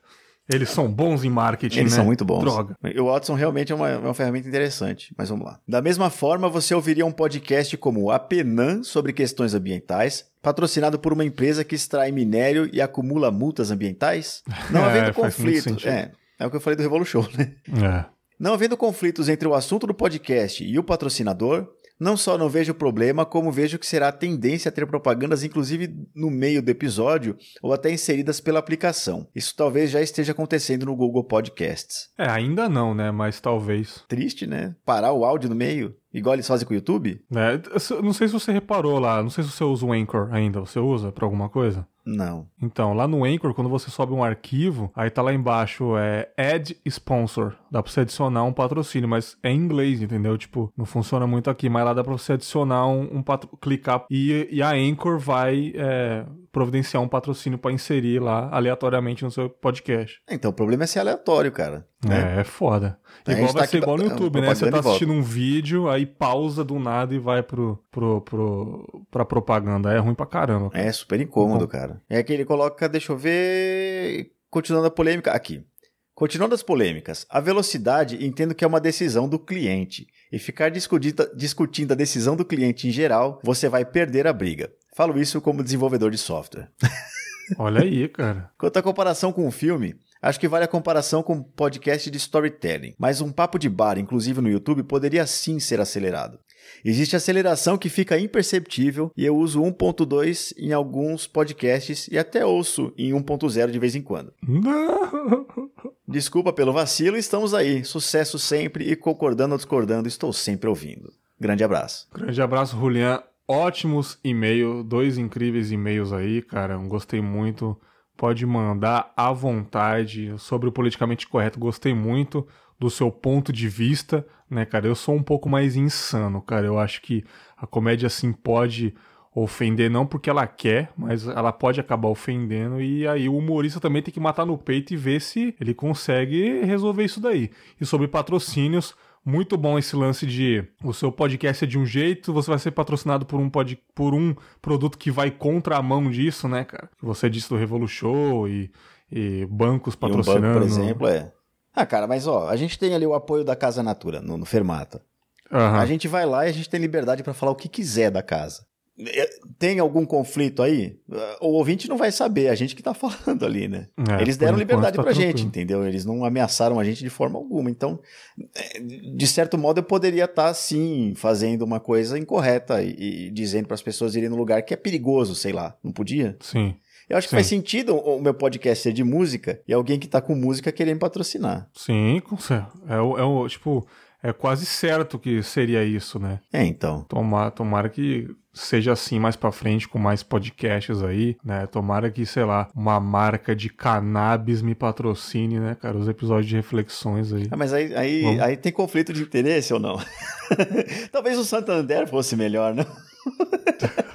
Eles são bons em marketing, Eles né? são muito bons. Droga. O Watson realmente é uma, é uma ferramenta interessante, mas vamos lá. Da mesma forma, você ouviria um podcast como o Apenan sobre questões ambientais, patrocinado por uma empresa que extrai minério e acumula multas ambientais? Não É, havendo conflito. É, é o que eu falei do Revolution, né? É. Não havendo conflitos entre o assunto do podcast e o patrocinador, não só não vejo problema, como vejo que será a tendência a ter propagandas, inclusive no meio do episódio, ou até inseridas pela aplicação. Isso talvez já esteja acontecendo no Google Podcasts. É, ainda não, né? Mas talvez. Triste, né? Parar o áudio no meio, igual eles fazem com o YouTube? É, não sei se você reparou lá, não sei se você usa o Anchor ainda. Você usa pra alguma coisa? Não. Então, lá no Anchor, quando você sobe um arquivo, aí tá lá embaixo, é Add Sponsor. Dá pra você adicionar um patrocínio, mas é em inglês, entendeu? Tipo, não funciona muito aqui, mas lá dá pra você adicionar um, um patro... clicar e, e a Anchor vai é, providenciar um patrocínio pra inserir lá aleatoriamente no seu podcast. Então o problema é ser aleatório, cara. né? É, é foda. A Igual gente vai tá ser igual no YouTube, né? Você tá assistindo um vídeo, aí pausa do nada e vai pro, pro, pro, pra propaganda. É ruim pra caramba. cara. É super incômodo, cara. É que ele coloca, deixa eu ver. Continuando a polêmica. Aqui. Continuando as polêmicas, a velocidade entendo que é uma decisão do cliente. E ficar discutindo, discutindo a decisão do cliente em geral, você vai perder a briga. Falo isso como desenvolvedor de software. Olha aí, cara. Quanto à comparação com o filme, Acho que vale a comparação com podcast de storytelling, mas um papo de bar, inclusive no YouTube, poderia sim ser acelerado. Existe aceleração que fica imperceptível e eu uso 1.2 em alguns podcasts e até ouço em 1.0 de vez em quando. Não. Desculpa pelo vacilo, estamos aí. Sucesso sempre e concordando ou discordando, estou sempre ouvindo. Grande abraço. Grande abraço, Julian. Ótimos e-mails, dois incríveis e-mails aí, cara. Gostei muito. Pode mandar à vontade sobre o politicamente correto. Gostei muito do seu ponto de vista, né, cara? Eu sou um pouco mais insano, cara. Eu acho que a comédia assim pode ofender não porque ela quer, mas ela pode acabar ofendendo e aí o humorista também tem que matar no peito e ver se ele consegue resolver isso daí. E sobre patrocínios, muito bom esse lance de o seu podcast é de um jeito, você vai ser patrocinado por um, pod, por um produto que vai contra a mão disso, né, cara? Você disse do Revolution e, e bancos patrocinando. E um banco, por exemplo, é. Ah, cara, mas ó, a gente tem ali o apoio da Casa Natura no, no Fermata. Uhum. A gente vai lá e a gente tem liberdade para falar o que quiser da casa. É, tem algum conflito aí? O ouvinte não vai saber, a gente que tá falando ali, né? É, Eles deram liberdade tá pra tranquilo. gente, entendeu? Eles não ameaçaram a gente de forma alguma. Então, é, de certo modo, eu poderia estar, tá, sim, fazendo uma coisa incorreta e, e dizendo para as pessoas irem no lugar que é perigoso, sei lá. Não podia? Sim. Eu acho que faz sentido o meu podcast ser de música e alguém que tá com música querer me patrocinar. Sim, com certeza. É o, é o, tipo, é quase certo que seria isso, né? É, então. Tomara, tomara que seja assim mais para frente com mais podcasts aí, né? Tomara que, sei lá, uma marca de cannabis me patrocine, né, cara? Os episódios de reflexões aí. Ah, mas aí, aí, aí tem conflito de interesse ou não? Talvez o Santander fosse melhor, não?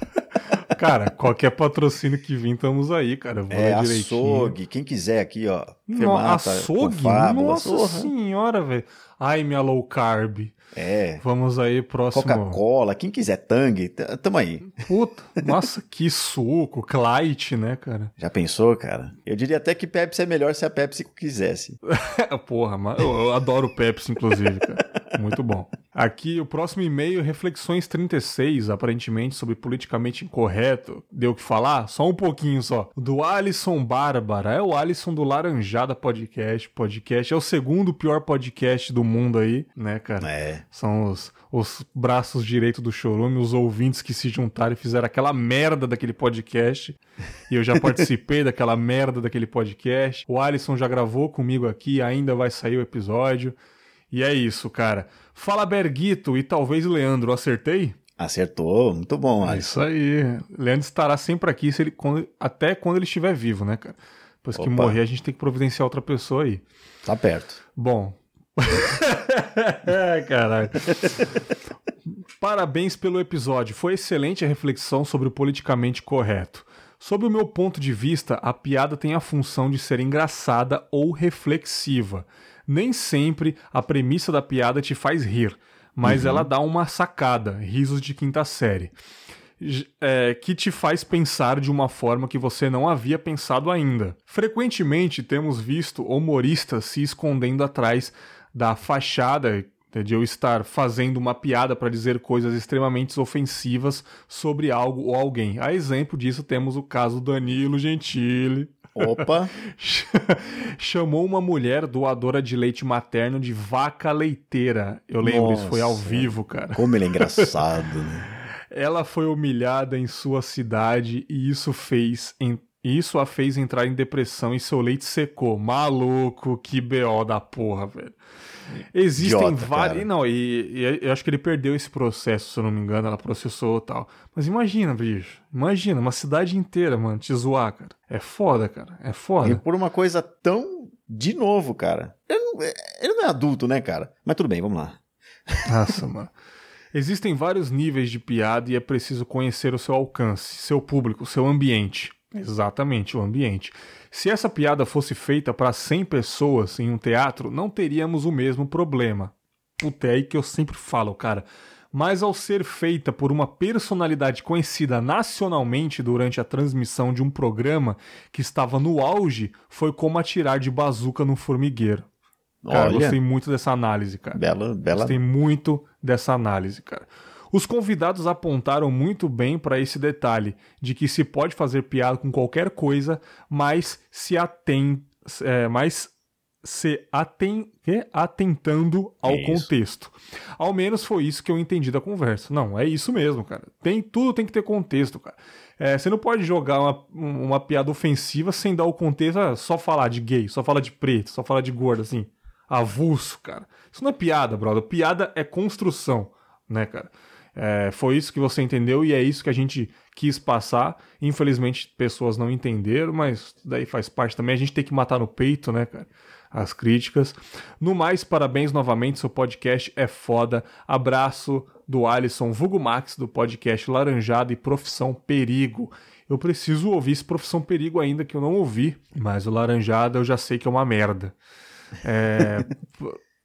Cara, qualquer patrocínio que vir, estamos aí, cara. Vou é, açougue, quem quiser aqui, ó. Fermata, açougue? Nossa porra. senhora, velho. Ai, minha low carb. É. Vamos aí, próximo. Coca-Cola, quem quiser Tang, tamo aí. Puta, nossa, que suco, Clyde, né, cara? Já pensou, cara? Eu diria até que Pepsi é melhor se a Pepsi quisesse. Porra, mas eu, eu adoro Pepsi, inclusive, cara. Muito bom. Aqui, o próximo e-mail, Reflexões 36, aparentemente sobre politicamente incorreto. Deu o que falar? Só um pouquinho só. Do Alisson Bárbara. É o Alisson do Laranjada Podcast. Podcast é o segundo pior podcast do mundo aí, né, cara? É. São os, os braços direitos do Chorume, os ouvintes que se juntaram e fizeram aquela merda daquele podcast. E eu já participei daquela merda daquele podcast. O Alisson já gravou comigo aqui, ainda vai sair o episódio. E é isso, cara. Fala Berguito e talvez Leandro, acertei? Acertou, muito bom. É isso aí. Leandro estará sempre aqui ele, quando, até quando ele estiver vivo, né, cara? Depois Opa. que morrer, a gente tem que providenciar outra pessoa aí. Tá perto. Bom. Caralho. Parabéns pelo episódio. Foi excelente a reflexão sobre o politicamente correto. Sob o meu ponto de vista, a piada tem a função de ser engraçada ou reflexiva nem sempre a premissa da piada te faz rir, mas uhum. ela dá uma sacada, risos de quinta série. É, que te faz pensar de uma forma que você não havia pensado ainda. Frequentemente temos visto humoristas se escondendo atrás da fachada de eu estar fazendo uma piada para dizer coisas extremamente ofensivas sobre algo ou alguém. A exemplo disso temos o caso Danilo Gentili. Opa! Chamou uma mulher doadora de leite materno de vaca leiteira. Eu lembro, Nossa, isso foi ao vivo, cara. Como ele é engraçado, né? Ela foi humilhada em sua cidade e isso fez em isso a fez entrar em depressão e seu leite secou. Maluco, que BO da porra, velho. Existem vários. Não, e, e, eu acho que ele perdeu esse processo, se eu não me engano, ela processou tal. Mas imagina, bicho. Imagina, uma cidade inteira, mano, te zoar, cara. É foda, cara. É foda. E por uma coisa tão. De novo, cara. Ele não, ele não é adulto, né, cara? Mas tudo bem, vamos lá. Nossa, mano. Existem vários níveis de piada e é preciso conhecer o seu alcance, seu público, seu ambiente. Exatamente, o ambiente. Se essa piada fosse feita para 100 pessoas em um teatro, não teríamos o mesmo problema. Puta, é aí que eu sempre falo, cara. Mas ao ser feita por uma personalidade conhecida nacionalmente durante a transmissão de um programa que estava no auge, foi como atirar de bazuca no formigueiro. Cara, Olha, gostei muito dessa análise, cara. Bela, bela. Gostei muito dessa análise, cara. Os convidados apontaram muito bem para esse detalhe de que se pode fazer piada com qualquer coisa, mas se atém é, mais se aten, atentando ao Isso. contexto. Ao menos foi isso que eu entendi da conversa. Não, é isso mesmo, cara. Tem tudo tem que ter contexto, cara. É, você não pode jogar uma, uma piada ofensiva sem dar o contexto, ah, só falar de gay, só falar de preto, só falar de gordo, assim, avulso, cara. Isso não é piada, brother. Piada é construção, né, cara? É, foi isso que você entendeu e é isso que a gente quis passar. Infelizmente, pessoas não entenderam, mas daí faz parte também. A gente tem que matar no peito, né, cara? As críticas. No mais, parabéns novamente. Seu podcast é foda. Abraço do Alisson Vugo Max, do podcast Laranjada e Profissão Perigo. Eu preciso ouvir esse Profissão Perigo ainda, que eu não ouvi, mas o Laranjada eu já sei que é uma merda. É.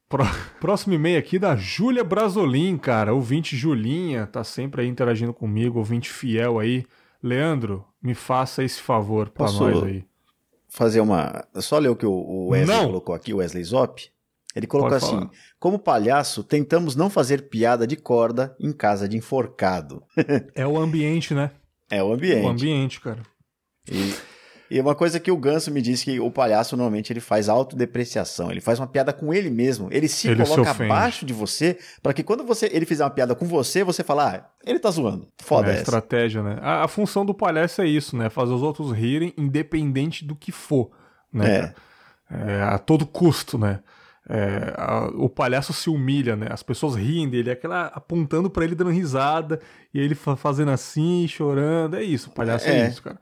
Pró- Próximo e-mail aqui da Júlia Brasolim, cara. Ouvinte Julinha, tá sempre aí interagindo comigo, ouvinte fiel aí. Leandro, me faça esse favor pra Posso- nós aí. Fazer uma. Só ler o que o Wesley Não. colocou aqui, o Wesley Zop. Ele colocou Pode assim: falar. como palhaço, tentamos não fazer piada de corda em casa de enforcado. É o ambiente, né? É o ambiente. O ambiente, cara. E, e uma coisa que o Ganso me disse que o palhaço normalmente ele faz autodepreciação. Ele faz uma piada com ele mesmo. Ele se Ele se coloca ofende. abaixo de você para que quando você ele fizer uma piada com você, você fala, ah, ele tá zoando. Foda é essa. estratégia, né? A, a função do palhaço é isso, né? Fazer os outros rirem, independente do que for, né? É. É, a todo custo, né? É, a- o palhaço se humilha, né? As pessoas riem dele, é aquela apontando pra ele dando risada e ele fa- fazendo assim, chorando. É isso, o palhaço é, É. isso, cara.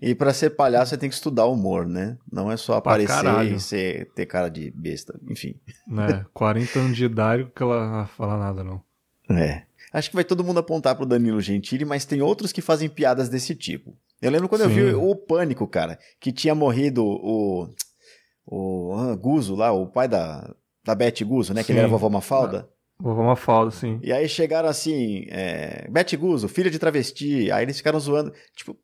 E pra ser palhaço você tem que estudar humor, né? Não é só aparecer e ser, ter cara de besta. Enfim. né? 40 anos de idade que ela fala nada, não. É. Acho que vai todo mundo apontar pro Danilo Gentili, mas tem outros que fazem piadas desse tipo. Eu lembro quando eu Sim. vi o Pânico, cara, que tinha morrido o. O ah, Guzo lá, o pai da, da Beth Guzo, né? Que ele Sim. era vovó Mafalda. Vovó Mafalda, sim. E aí chegaram assim, é, Beth Guzo, filha de travesti. Aí eles ficaram zoando. Tipo,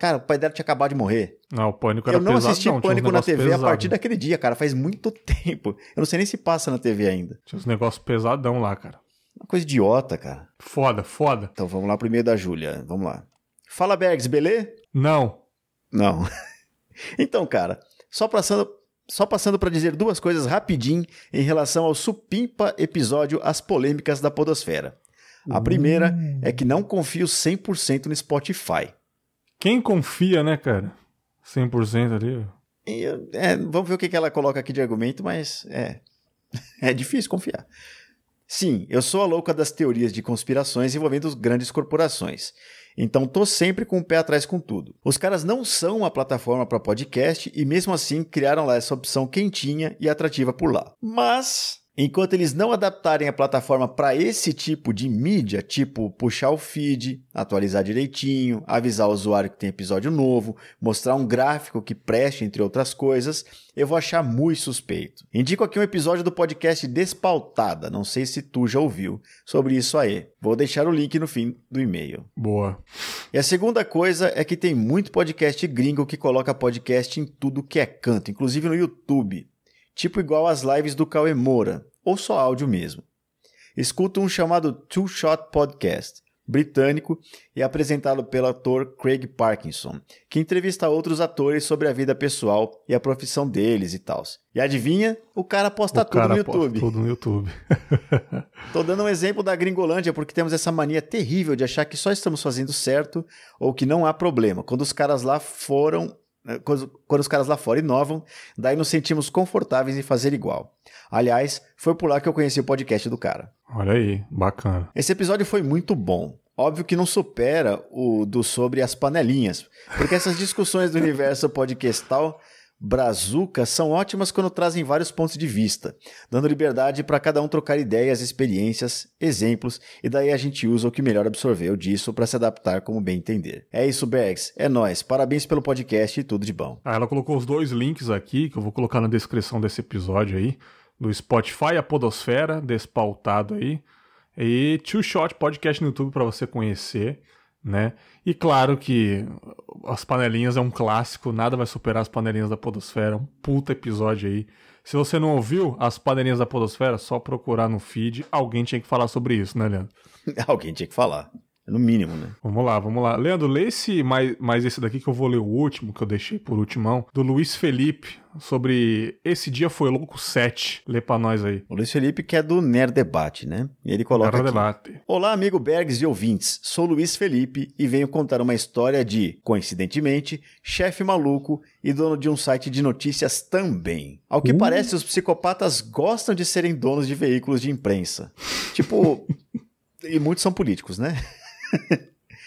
cara, o pai dela tinha acabado de morrer. Não, o Pânico era eu não pesadão, assisti uns Pânico na TV a pesados. partir daquele dia, cara. Faz muito tempo. Eu não sei nem se passa na TV ainda. Tinha uns negócios pesadão lá, cara. Uma coisa idiota, cara. Foda, foda. Então vamos lá pro e-mail da Júlia. Vamos lá. Fala, Bergs, beleza? Não. Não. então, cara, só passando, só passando para dizer duas coisas rapidinho em relação ao supimpa episódio As Polêmicas da Podosfera. A primeira é que não confio 100% no Spotify. Quem confia, né, cara? 100% ali. É, vamos ver o que que ela coloca aqui de argumento, mas é. É difícil confiar. Sim, eu sou a louca das teorias de conspirações envolvendo grandes corporações. Então tô sempre com o pé atrás com tudo. Os caras não são uma plataforma para podcast e mesmo assim criaram lá essa opção quentinha e atrativa por lá. Mas Enquanto eles não adaptarem a plataforma para esse tipo de mídia, tipo puxar o feed, atualizar direitinho, avisar o usuário que tem episódio novo, mostrar um gráfico que preste, entre outras coisas, eu vou achar muito suspeito. Indico aqui um episódio do podcast Despautada, não sei se tu já ouviu, sobre isso aí. Vou deixar o link no fim do e-mail. Boa. E a segunda coisa é que tem muito podcast gringo que coloca podcast em tudo que é canto, inclusive no YouTube. Tipo igual as lives do Cauê Moura, ou só áudio mesmo. Escuto um chamado Two Shot Podcast, britânico e apresentado pelo ator Craig Parkinson, que entrevista outros atores sobre a vida pessoal e a profissão deles e tal. E adivinha? O cara posta o tudo cara no posta YouTube. tudo no YouTube. Tô dando um exemplo da Gringolândia porque temos essa mania terrível de achar que só estamos fazendo certo ou que não há problema. Quando os caras lá foram. Eh, Quando, quando os caras lá fora inovam, daí nos sentimos confortáveis em fazer igual. Aliás, foi por lá que eu conheci o podcast do cara. Olha aí, bacana. Esse episódio foi muito bom. Óbvio que não supera o do sobre as panelinhas, porque essas discussões do universo podcastal brazuca são ótimas quando trazem vários pontos de vista, dando liberdade para cada um trocar ideias, experiências, exemplos, e daí a gente usa o que melhor absorveu disso para se adaptar como bem entender. É isso, Bergs. É nóis. Parabéns pelo podcast e tudo de bom. Ah, ela colocou os dois links aqui, que eu vou colocar na descrição desse episódio aí, do Spotify, a Podosfera, despautado aí, e Two Shot Podcast no YouTube para você conhecer, né? E claro que as panelinhas é um clássico, nada vai superar as panelinhas da Podosfera, um puta episódio aí. Se você não ouviu as panelinhas da Podosfera, só procurar no feed, alguém tinha que falar sobre isso, né, Leandro? Alguém tinha que falar. No mínimo, né? Vamos lá, vamos lá. Leandro, lê esse mais, mais esse daqui que eu vou ler o último, que eu deixei por ultimão, do Luiz Felipe, sobre Esse Dia Foi Louco 7. Lê pra nós aí. O Luiz Felipe, que é do Nerd Debate, né? E ele coloca Nerd aqui. Debate. Olá, amigo Bergs e ouvintes. Sou Luiz Felipe e venho contar uma história de, coincidentemente, chefe maluco e dono de um site de notícias também. Ao que Uh. parece, os psicopatas gostam de serem donos de veículos de imprensa. tipo. E muitos são políticos, né?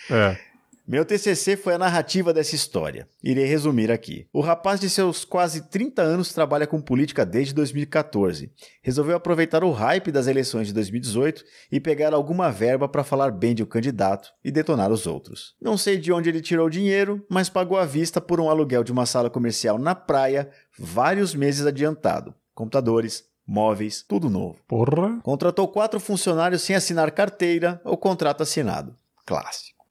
É. Meu TCC foi a narrativa dessa história. Irei resumir aqui. O rapaz de seus quase 30 anos trabalha com política desde 2014. Resolveu aproveitar o hype das eleições de 2018 e pegar alguma verba para falar bem de um candidato e detonar os outros. Não sei de onde ele tirou o dinheiro, mas pagou à vista por um aluguel de uma sala comercial na praia vários meses adiantado. Computadores, móveis, tudo novo. Porra. Contratou quatro funcionários sem assinar carteira ou contrato assinado. Clássico.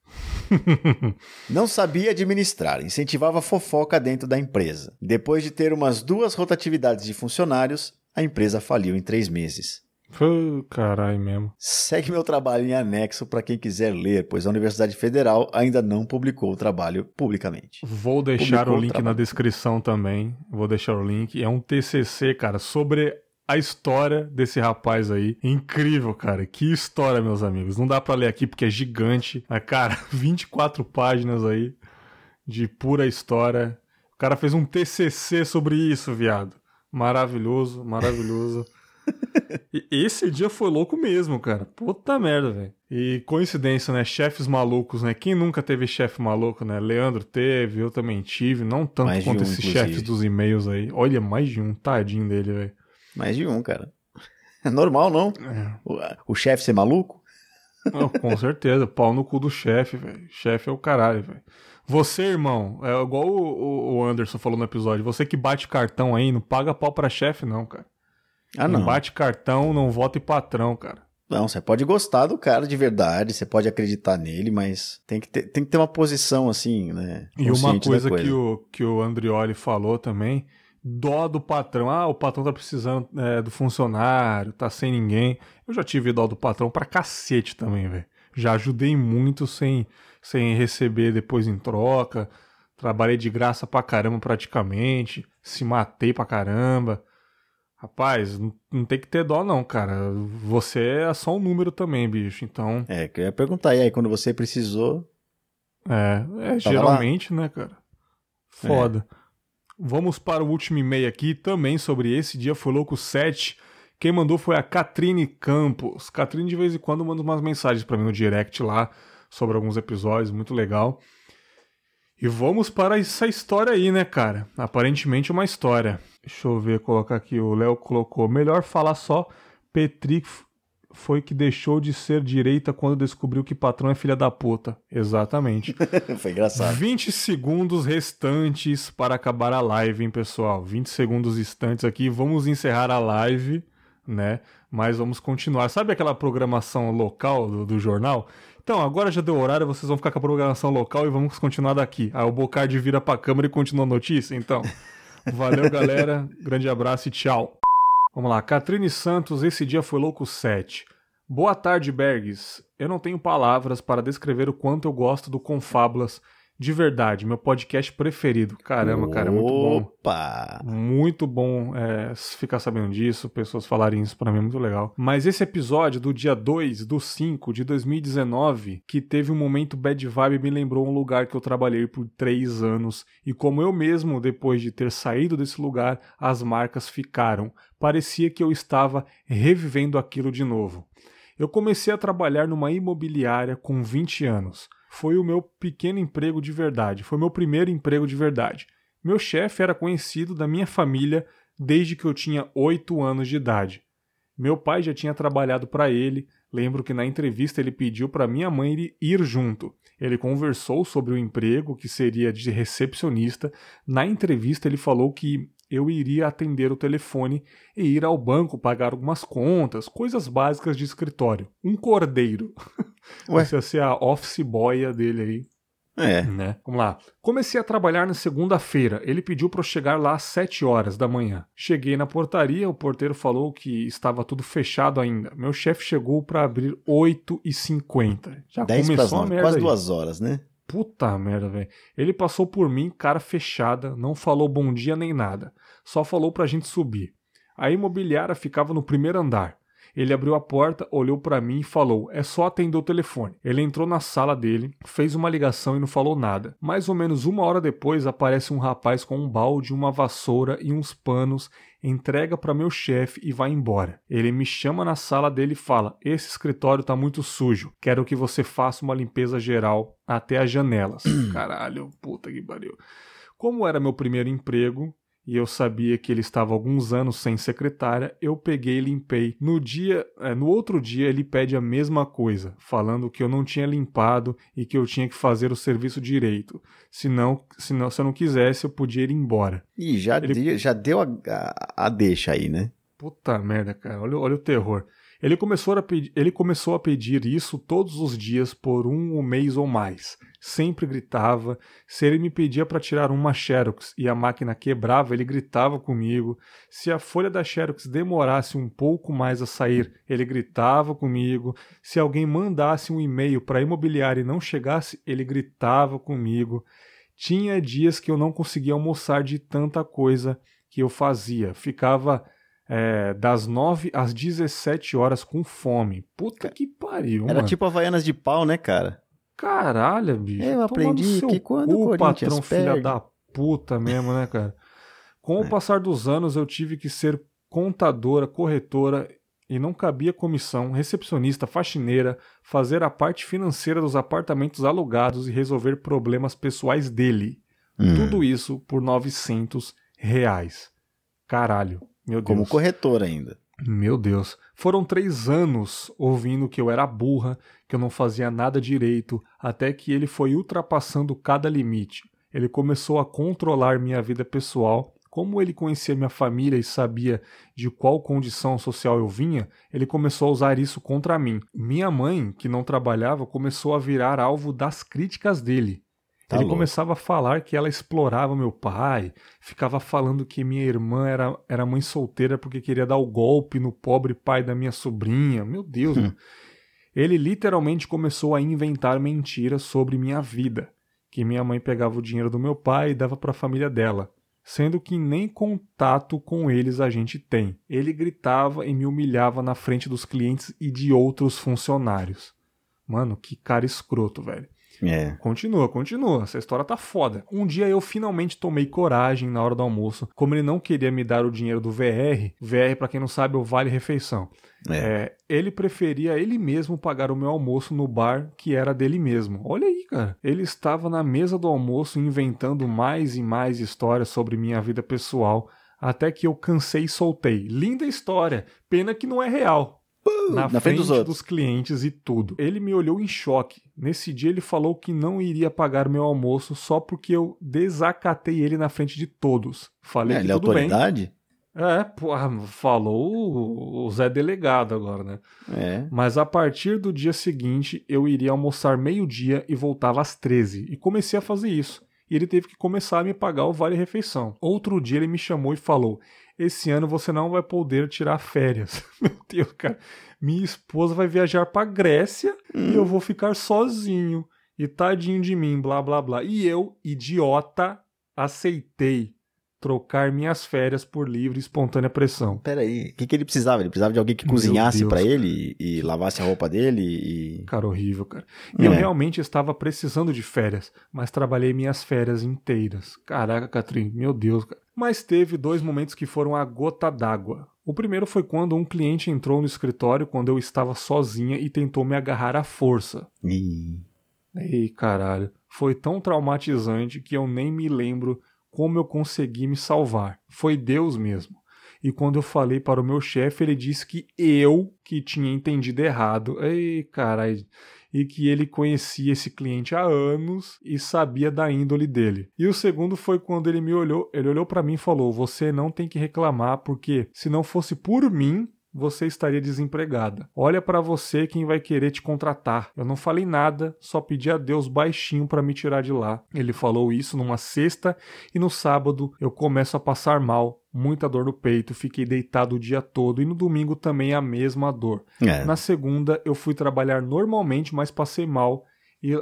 Não sabia administrar, incentivava fofoca dentro da empresa. Depois de ter umas duas rotatividades de funcionários, a empresa faliu em três meses. Foi caralho mesmo. Segue meu trabalho em anexo para quem quiser ler, pois a Universidade Federal ainda não publicou o trabalho publicamente. Vou deixar Publicou o o link na trabalho. descrição também. Vou deixar o link. É um TCC, cara, sobre a história desse rapaz aí. Incrível, cara. Que história, meus amigos. Não dá pra ler aqui porque é gigante. Mas, cara, 24 páginas aí de pura história. O cara fez um TCC sobre isso, viado. Maravilhoso, maravilhoso. E esse dia foi louco mesmo, cara. Puta merda, velho. E coincidência, né? Chefes malucos, né? Quem nunca teve chefe maluco, né? Leandro teve, eu também tive. Não tanto Mais quanto um, esses inclusive. chefes dos e-mails aí. Olha, mais de um, tadinho dele, velho. Mais de um, cara. É normal, não? É. O, o chefe ser maluco? Não, com certeza, pau no cu do chefe, velho. Chefe é o caralho, velho. Você, irmão, é igual o, o- Anderson falou no episódio. Você que bate cartão aí, não paga pau pra chefe, não, cara. Ah, não. bate cartão, não vota em patrão, cara. Não, você pode gostar do cara de verdade, você pode acreditar nele, mas tem que ter, tem que ter uma posição assim, né? E uma da coisa, Que, o, que o Andrioli falou também, dó do patrão. Ah, o patrão tá precisando é, do funcionário, tá sem ninguém. Eu já tive dó do patrão pra cacete também, velho. Já ajudei muito sem, sem receber depois em troca. Trabalhei de graça pra caramba praticamente. Se matei pra caramba. Rapaz, não, tem que ter dó não, cara. Você é só um número também, bicho. Então, É, que eu ia perguntar, e aí, quando você precisou, é, é geralmente, né, cara? Foda. Vamos para o último e-mail aqui, também sobre esse dia foi louco 7. Quem mandou foi a Catrine Campos. Catrine de vez em quando manda umas mensagens pra mim no direct lá sobre alguns episódios, muito legal. E vamos para essa história aí, né, cara? Aparentemente uma história. Deixa eu ver, colocar aqui. O Léo colocou. Melhor falar só. Petri foi que deixou de ser direita quando descobriu que patrão é filha da puta. Exatamente. foi engraçado. 20 segundos restantes para acabar a live, hein, pessoal? 20 segundos restantes aqui. Vamos encerrar a live, né? Mas vamos continuar. Sabe aquela programação local do, do jornal? Então, agora já deu horário, vocês vão ficar com a programação local e vamos continuar daqui. Aí o Bocardi vira pra câmera e continua a notícia, então. Valeu, galera. Grande abraço e tchau. Vamos lá, Catrine Santos, esse dia foi louco 7. Boa tarde, Bergs. Eu não tenho palavras para descrever o quanto eu gosto do Confábulas de verdade, meu podcast preferido. Caramba, cara, é muito bom. Opa! Muito bom é, ficar sabendo disso, pessoas falarem isso pra mim é muito legal. Mas esse episódio do dia 2 do 5 de 2019, que teve um momento bad vibe, me lembrou um lugar que eu trabalhei por três anos. E como eu mesmo, depois de ter saído desse lugar, as marcas ficaram. Parecia que eu estava revivendo aquilo de novo. Eu comecei a trabalhar numa imobiliária com 20 anos. Foi o meu pequeno emprego de verdade, foi meu primeiro emprego de verdade. Meu chefe era conhecido da minha família desde que eu tinha 8 anos de idade. Meu pai já tinha trabalhado para ele. Lembro que na entrevista ele pediu para minha mãe ir- junto. Ele conversou sobre o emprego que seria de recepcionista. Na entrevista ele falou que eu iria atender o telefone e ir ao banco pagar algumas contas, coisas básicas de escritório. Um cordeiro. Ué? Você ia ser a office boy dele aí. É. Né? Vamos lá. Comecei a trabalhar na segunda-feira. Ele pediu para eu chegar lá às 7 horas da manhã. Cheguei na portaria, o porteiro falou que estava tudo fechado ainda. Meu chefe chegou para abrir 8h50. Já 10 começou pras a 9, merda quase aí. duas horas, né? Puta merda, velho. Ele passou por mim, cara fechada, não falou bom dia nem nada. Só falou pra gente subir. A imobiliária ficava no primeiro andar. Ele abriu a porta, olhou pra mim e falou: "É só atender o telefone". Ele entrou na sala dele, fez uma ligação e não falou nada. Mais ou menos uma hora depois aparece um rapaz com um balde, uma vassoura e uns panos, entrega pra meu chefe e vai embora. Ele me chama na sala dele e fala: "Esse escritório tá muito sujo. Quero que você faça uma limpeza geral até as janelas". Caralho, puta que pariu. Como era meu primeiro emprego, e eu sabia que ele estava alguns anos sem secretária, eu peguei e limpei. No dia, é, no outro dia ele pede a mesma coisa, falando que eu não tinha limpado e que eu tinha que fazer o serviço direito. Senão, senão se eu não quisesse, eu podia ir embora. Ih, já, Ele- deu, já deu a, a, a deixa aí, né? Puta merda, cara. Olha, olha o terror. Ele começou, a pedir, ele começou a pedir isso todos os dias por um mês ou mais. Sempre gritava. Se ele me pedia para tirar uma Xerox e a máquina quebrava, ele gritava comigo. Se a folha da Xerox demorasse um pouco mais a sair, ele gritava comigo. Se alguém mandasse um e-mail para a imobiliária e não chegasse, ele gritava comigo. Tinha dias que eu não conseguia almoçar de tanta coisa que eu fazia. Ficava é, das 9 às 17 horas com fome. Puta que pariu, Era mano. tipo Havaianas de pau, né, cara? Caralho, bicho. Eu aprendi que quando o cu, Corinthians patrão filha da puta mesmo, né, cara? Com o É. passar dos anos, eu tive que ser contadora, corretora e não cabia comissão, recepcionista, faxineira, fazer a parte financeira dos apartamentos alugados e resolver problemas pessoais dele. Hum, Tudo isso por 900 reais. Caralho, meu Deus. Como corretor ainda. Meu Deus. Foram três anos ouvindo que eu era burra, que eu não fazia nada direito, até que ele foi ultrapassando cada limite. Ele começou a controlar minha vida pessoal. Como ele conhecia minha família e sabia de qual condição social eu vinha, ele começou a usar isso contra mim. Minha mãe, que não trabalhava, começou a virar alvo das críticas dele. Tá ele louco. começava a falar que ela explorava meu pai, ficava falando que minha irmã era, era mãe solteira porque queria dar o golpe no pobre pai da minha sobrinha. Meu Deus, Hum. mano. Ele literalmente começou a inventar mentiras sobre minha vida, que minha mãe pegava o dinheiro do meu pai e dava para a família dela, sendo que nem contato com eles a gente tem. Ele gritava e me humilhava na frente dos clientes e de outros funcionários. Mano, que cara escroto, velho. É. Continua, continua. Essa história tá foda. Um dia eu finalmente tomei coragem na hora do almoço. Como ele não queria me dar o dinheiro do VR, VR, pra quem não sabe, é o Vale Refeição. É. É, ele preferia ele mesmo pagar o meu almoço no bar que era dele mesmo. Olha aí, cara. Ele estava na mesa do almoço inventando mais e mais histórias sobre minha vida pessoal, até que eu cansei e soltei. Linda história. Pena que não é real. Na, na frente frente dos dos, clientes e tudo. Ele me olhou em choque. Nesse dia ele falou que não iria pagar meu almoço só porque eu desacatei ele na frente de todos. Falei É, que ele é tudo bem. autoridade? É, porra, falou o- o Zé Delegado agora, né? É. Mas a partir do dia seguinte, eu iria almoçar meio-dia e voltava às 13. E comecei a fazer isso. E ele teve que começar a me pagar o vale refeição. Outro dia ele me chamou e falou: Esse ano você não vai poder tirar férias. Meu Deus, cara. Minha esposa vai viajar pra Grécia e eu vou ficar sozinho. E tadinho de mim, blá blá blá. E eu, idiota, aceitei trocar minhas férias por livre e espontânea pressão. Peraí, o que, que ele precisava? Ele precisava de alguém que Meu cozinhasse pra ele e, e lavasse a roupa dele e. Cara, horrível, cara. E eu É. realmente estava precisando de férias, mas trabalhei minhas férias inteiras. Caraca, Catrin, meu Deus, cara. Mas teve dois momentos que foram a gota d'água. O primeiro foi quando um cliente entrou no escritório quando eu estava sozinha e tentou me agarrar à força. Ih, Ei, caralho. Foi tão traumatizante que eu nem me lembro como eu consegui me salvar. Foi Deus mesmo. E quando eu falei para o meu chefe, ele disse que eu que tinha entendido errado. Ei, caralho. E que ele conhecia esse cliente há anos e sabia da índole dele. E o segundo foi quando ele me olhou, ele olhou para mim e falou: "Você não tem que reclamar porque se não fosse por mim, você estaria desempregada. Olha para você quem vai querer te contratar. Eu não falei nada, só pedi a Deus baixinho para me tirar de lá. Ele falou isso numa sexta e no sábado eu começo a passar mal, muita dor no peito, fiquei deitado o dia todo e no domingo também a mesma dor. É. Na segunda eu fui trabalhar normalmente, mas passei mal e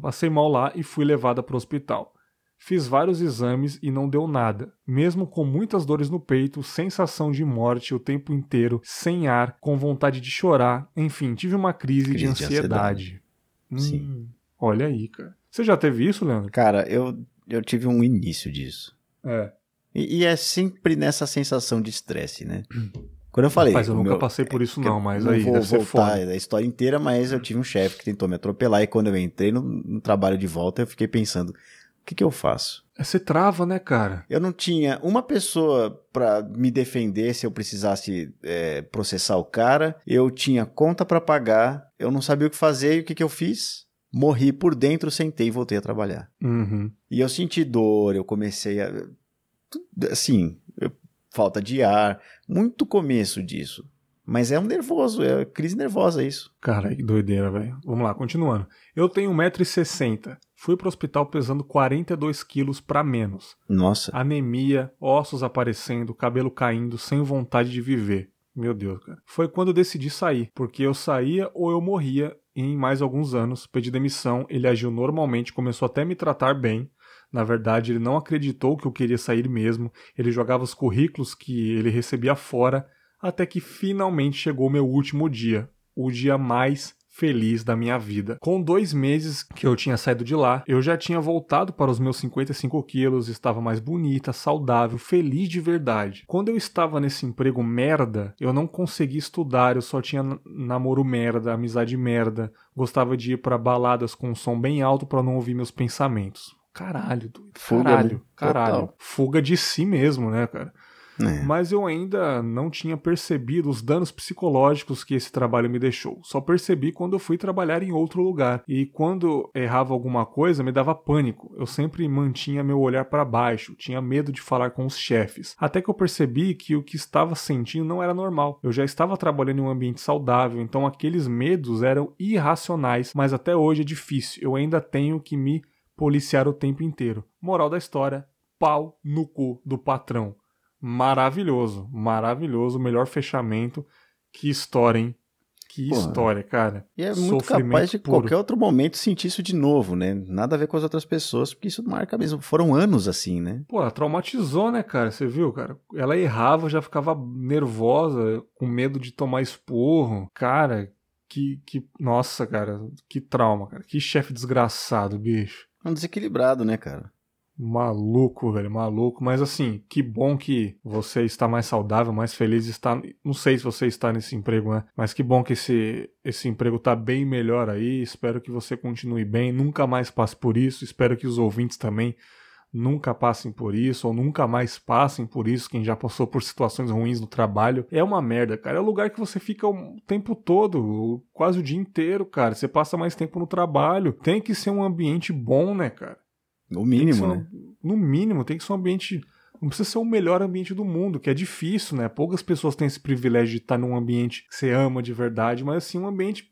passei mal lá e fui levada para o hospital. Fiz vários exames e não deu nada. Mesmo com muitas dores no peito, sensação de morte o tempo inteiro, sem ar, com vontade de chorar, enfim, tive uma crise, Crise de de ansiedade. Sim. Hum, olha aí, cara. Você já teve isso, Leandro? Cara, eu, eu tive um início disso. É. E, e é sempre nessa sensação de estresse, né? Quando eu falei. Rapaz, eu nunca meu- passei por isso eu não, mas não aí vou deve ser voltar da história inteira, mas eu tive um chefe que tentou me atropelar e quando eu entrei no, no trabalho de volta, eu fiquei pensando, o que, que eu faço? É, Você trava, né, cara? Eu não tinha uma pessoa pra me defender se eu precisasse é, processar o cara. Eu tinha conta pra pagar. Eu não sabia o que fazer e o que, que eu fiz? Morri por dentro, sentei e voltei a trabalhar. Uhum. E eu senti dor, eu comecei a. tudo- Assim, falta de ar. Muito começo disso. Mas é um nervoso, é crise nervosa isso. Cara, que doideira, velho. Vamos lá, continuando. Eu tenho 1,60m. Fui pro hospital pesando 42 quilos pra menos. Nossa. Anemia, ossos aparecendo, cabelo caindo, sem vontade de viver. Meu Deus, cara. Foi quando eu decidi sair, porque eu saía ou eu morria em mais alguns anos. Pedi demissão, ele agiu normalmente, começou até a me tratar bem. Na verdade, ele não acreditou que eu queria sair mesmo. Ele jogava os currículos que ele recebia fora, até que finalmente chegou o meu último dia. O dia mais feliz da minha vida. Com dois meses que eu tinha saído de lá, eu já tinha voltado para os meus 55 quilos, estava mais bonita, saudável, feliz de verdade. Quando eu estava nesse emprego merda, eu não conseguia estudar, eu só tinha namoro merda, amizade merda, gostava de ir para baladas com um som bem alto para não ouvir meus pensamentos. Caralho, doido. Fuga, Caralho, né? caralho. Total. Fuga de si mesmo, né, cara? É. Mas eu ainda não tinha percebido os danos psicológicos que esse trabalho me deixou. Só percebi quando eu fui trabalhar em outro lugar. E quando errava alguma coisa, me dava pânico. Eu sempre mantinha meu olhar para baixo, tinha medo de falar com os chefes. Até que eu percebi que o que estava sentindo não era normal. Eu já estava trabalhando em um ambiente saudável, então aqueles medos eram irracionais, mas até hoje é difícil. Eu ainda tenho que me policiar o tempo inteiro. Moral da história: pau no cu do patrão maravilhoso, maravilhoso, melhor fechamento. Que história, hein? Que Porra. história, cara. E é muito Sofrimento capaz de puro. qualquer outro momento sentir isso de novo, né? Nada a ver com as outras pessoas, porque isso marca mesmo. Foram anos assim, né? Pô, ela traumatizou, né, cara? Você viu, cara? Ela errava, já ficava nervosa, com medo de tomar esporro. Cara, que, que. Nossa, cara, que trauma, cara. Que chefe desgraçado, bicho. É um desequilibrado, né, cara? Maluco, velho, maluco. Mas assim, que bom que você está mais saudável, mais feliz. Está... Não sei se você está nesse emprego, né? Mas que bom que esse, esse emprego tá bem melhor aí. Espero que você continue bem. Nunca mais passe por isso. Espero que os ouvintes também nunca passem por isso, ou nunca mais passem por isso, quem já passou por situações ruins no trabalho. É uma merda, cara. É o lugar que você fica o tempo todo, quase o dia inteiro, cara. Você passa mais tempo no trabalho. Tem que ser um ambiente bom, né, cara? No mínimo, um- né? No mínimo, tem que ser um ambiente. Não precisa ser o melhor ambiente do mundo, que é difícil, né? Poucas pessoas têm esse privilégio de estar num ambiente que você ama de verdade, mas assim, um ambiente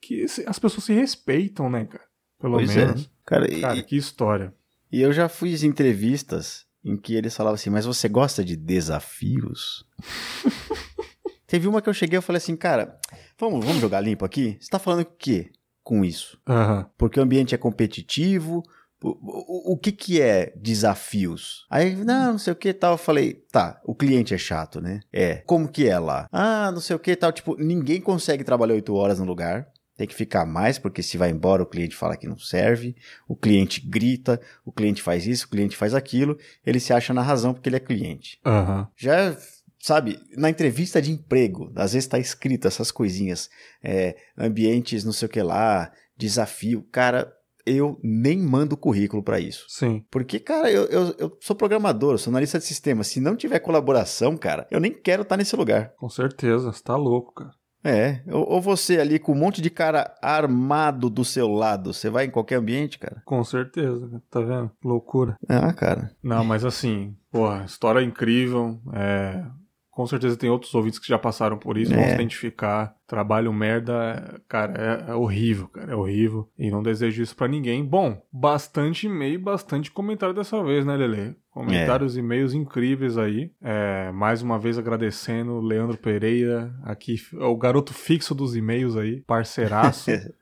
que as pessoas se respeitam, né, cara? Pelo Pois menos. é. Cara, e, Cara, que história. E eu já fiz entrevistas em que eles falavam assim, mas você gosta de desafios? Teve uma que eu cheguei e falei assim, cara, vamos, vamos jogar limpo aqui? Você tá falando o quê com isso? Aham. Porque o ambiente é competitivo. O, o, o que que é desafios? Aí, não, não sei o que tal. Eu falei, tá, o cliente é chato, né? É. Como que é lá? Ah, não sei o que tal. Tipo, ninguém consegue trabalhar oito horas no lugar. Tem que ficar mais, porque se vai embora, o cliente fala que não serve. O cliente grita, o cliente faz isso, o cliente faz aquilo. Ele se acha na razão porque ele é cliente. Aham. Já, sabe, na entrevista de emprego, às vezes tá escrito essas coisinhas, é, ambientes não sei o que lá, desafio. Cara, eu nem mando currículo pra isso. Sim. Porque, cara, eu, eu, eu sou programador, eu sou analista de sistema. Se não tiver colaboração, cara, eu nem quero estar nesse lugar. Com certeza. Você tá louco, cara. É, ou, você ali com um monte de cara armado do seu lado, você vai em qualquer ambiente, cara? Com certeza. cara. Tá vendo? Loucura. Ah, cara. Não, mas assim, porra, história incrível. É, com certeza tem outros ouvintes que já passaram por isso, é. vão se identificar. Trabalho merda, cara, é, é, horrível, cara, é horrível. E não desejo isso para ninguém. Bom, bastante e-mail, bastante comentário dessa vez, né, Lele? Comentários e e-mails incríveis aí. É, mais uma vez agradecendo Leandro Pereira, aqui, o garoto fixo dos e-mails aí, parceiraço.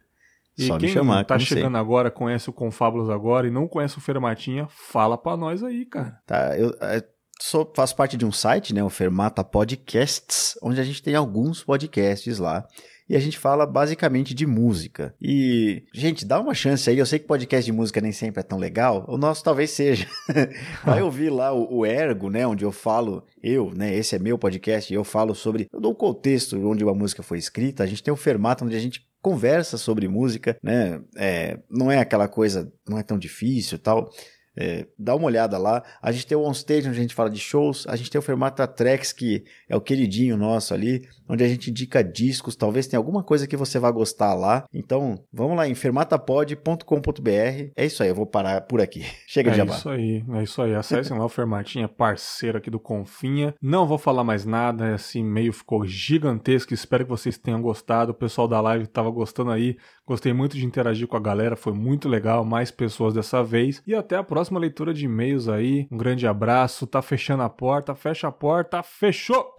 E Só quem me chamar, tá chegando sei. agora, conhece o Confábulos agora e não conhece o Fermatinha, fala pra nós aí, cara. Tá, eu, eu sou, faço parte de um site, né, o Fermata Podcasts, onde a gente tem alguns podcasts lá e a gente fala basicamente de música. E, gente, dá uma chance aí. Eu sei que podcast de música nem sempre é tão legal. O nosso talvez seja. Vai ouvir lá o, o, Ergo, né? Onde eu falo, eu, né? Esse é meu podcast, e eu falo sobre. Eu dou o contexto onde uma música foi escrita. A gente tem o Fermata, onde a gente conversa sobre música, né? É, não é aquela coisa, não é tão difícil tal. É, dá uma olhada lá. A gente tem o OnStage, onde a gente fala de shows. A gente tem o Fermata Tracks, que é o queridinho nosso ali, onde a gente indica discos. Talvez tenha alguma coisa que você vai gostar lá. Então, vamos lá em fermatapod.com.br. É isso aí, eu vou parar por aqui. Chega é de jabá. É isso aí, é isso aí. Acessem lá o Fermatinha, parceiro aqui do Confinha. Não vou falar mais nada, esse e-mail ficou gigantesco. Espero que vocês tenham gostado. O pessoal da live estava gostando aí. Gostei muito de interagir com a galera, foi muito legal. Mais pessoas dessa vez. E até a próxima leitura de e-mails aí. Um grande abraço. Tá fechando a porta, fecha a porta, fechou!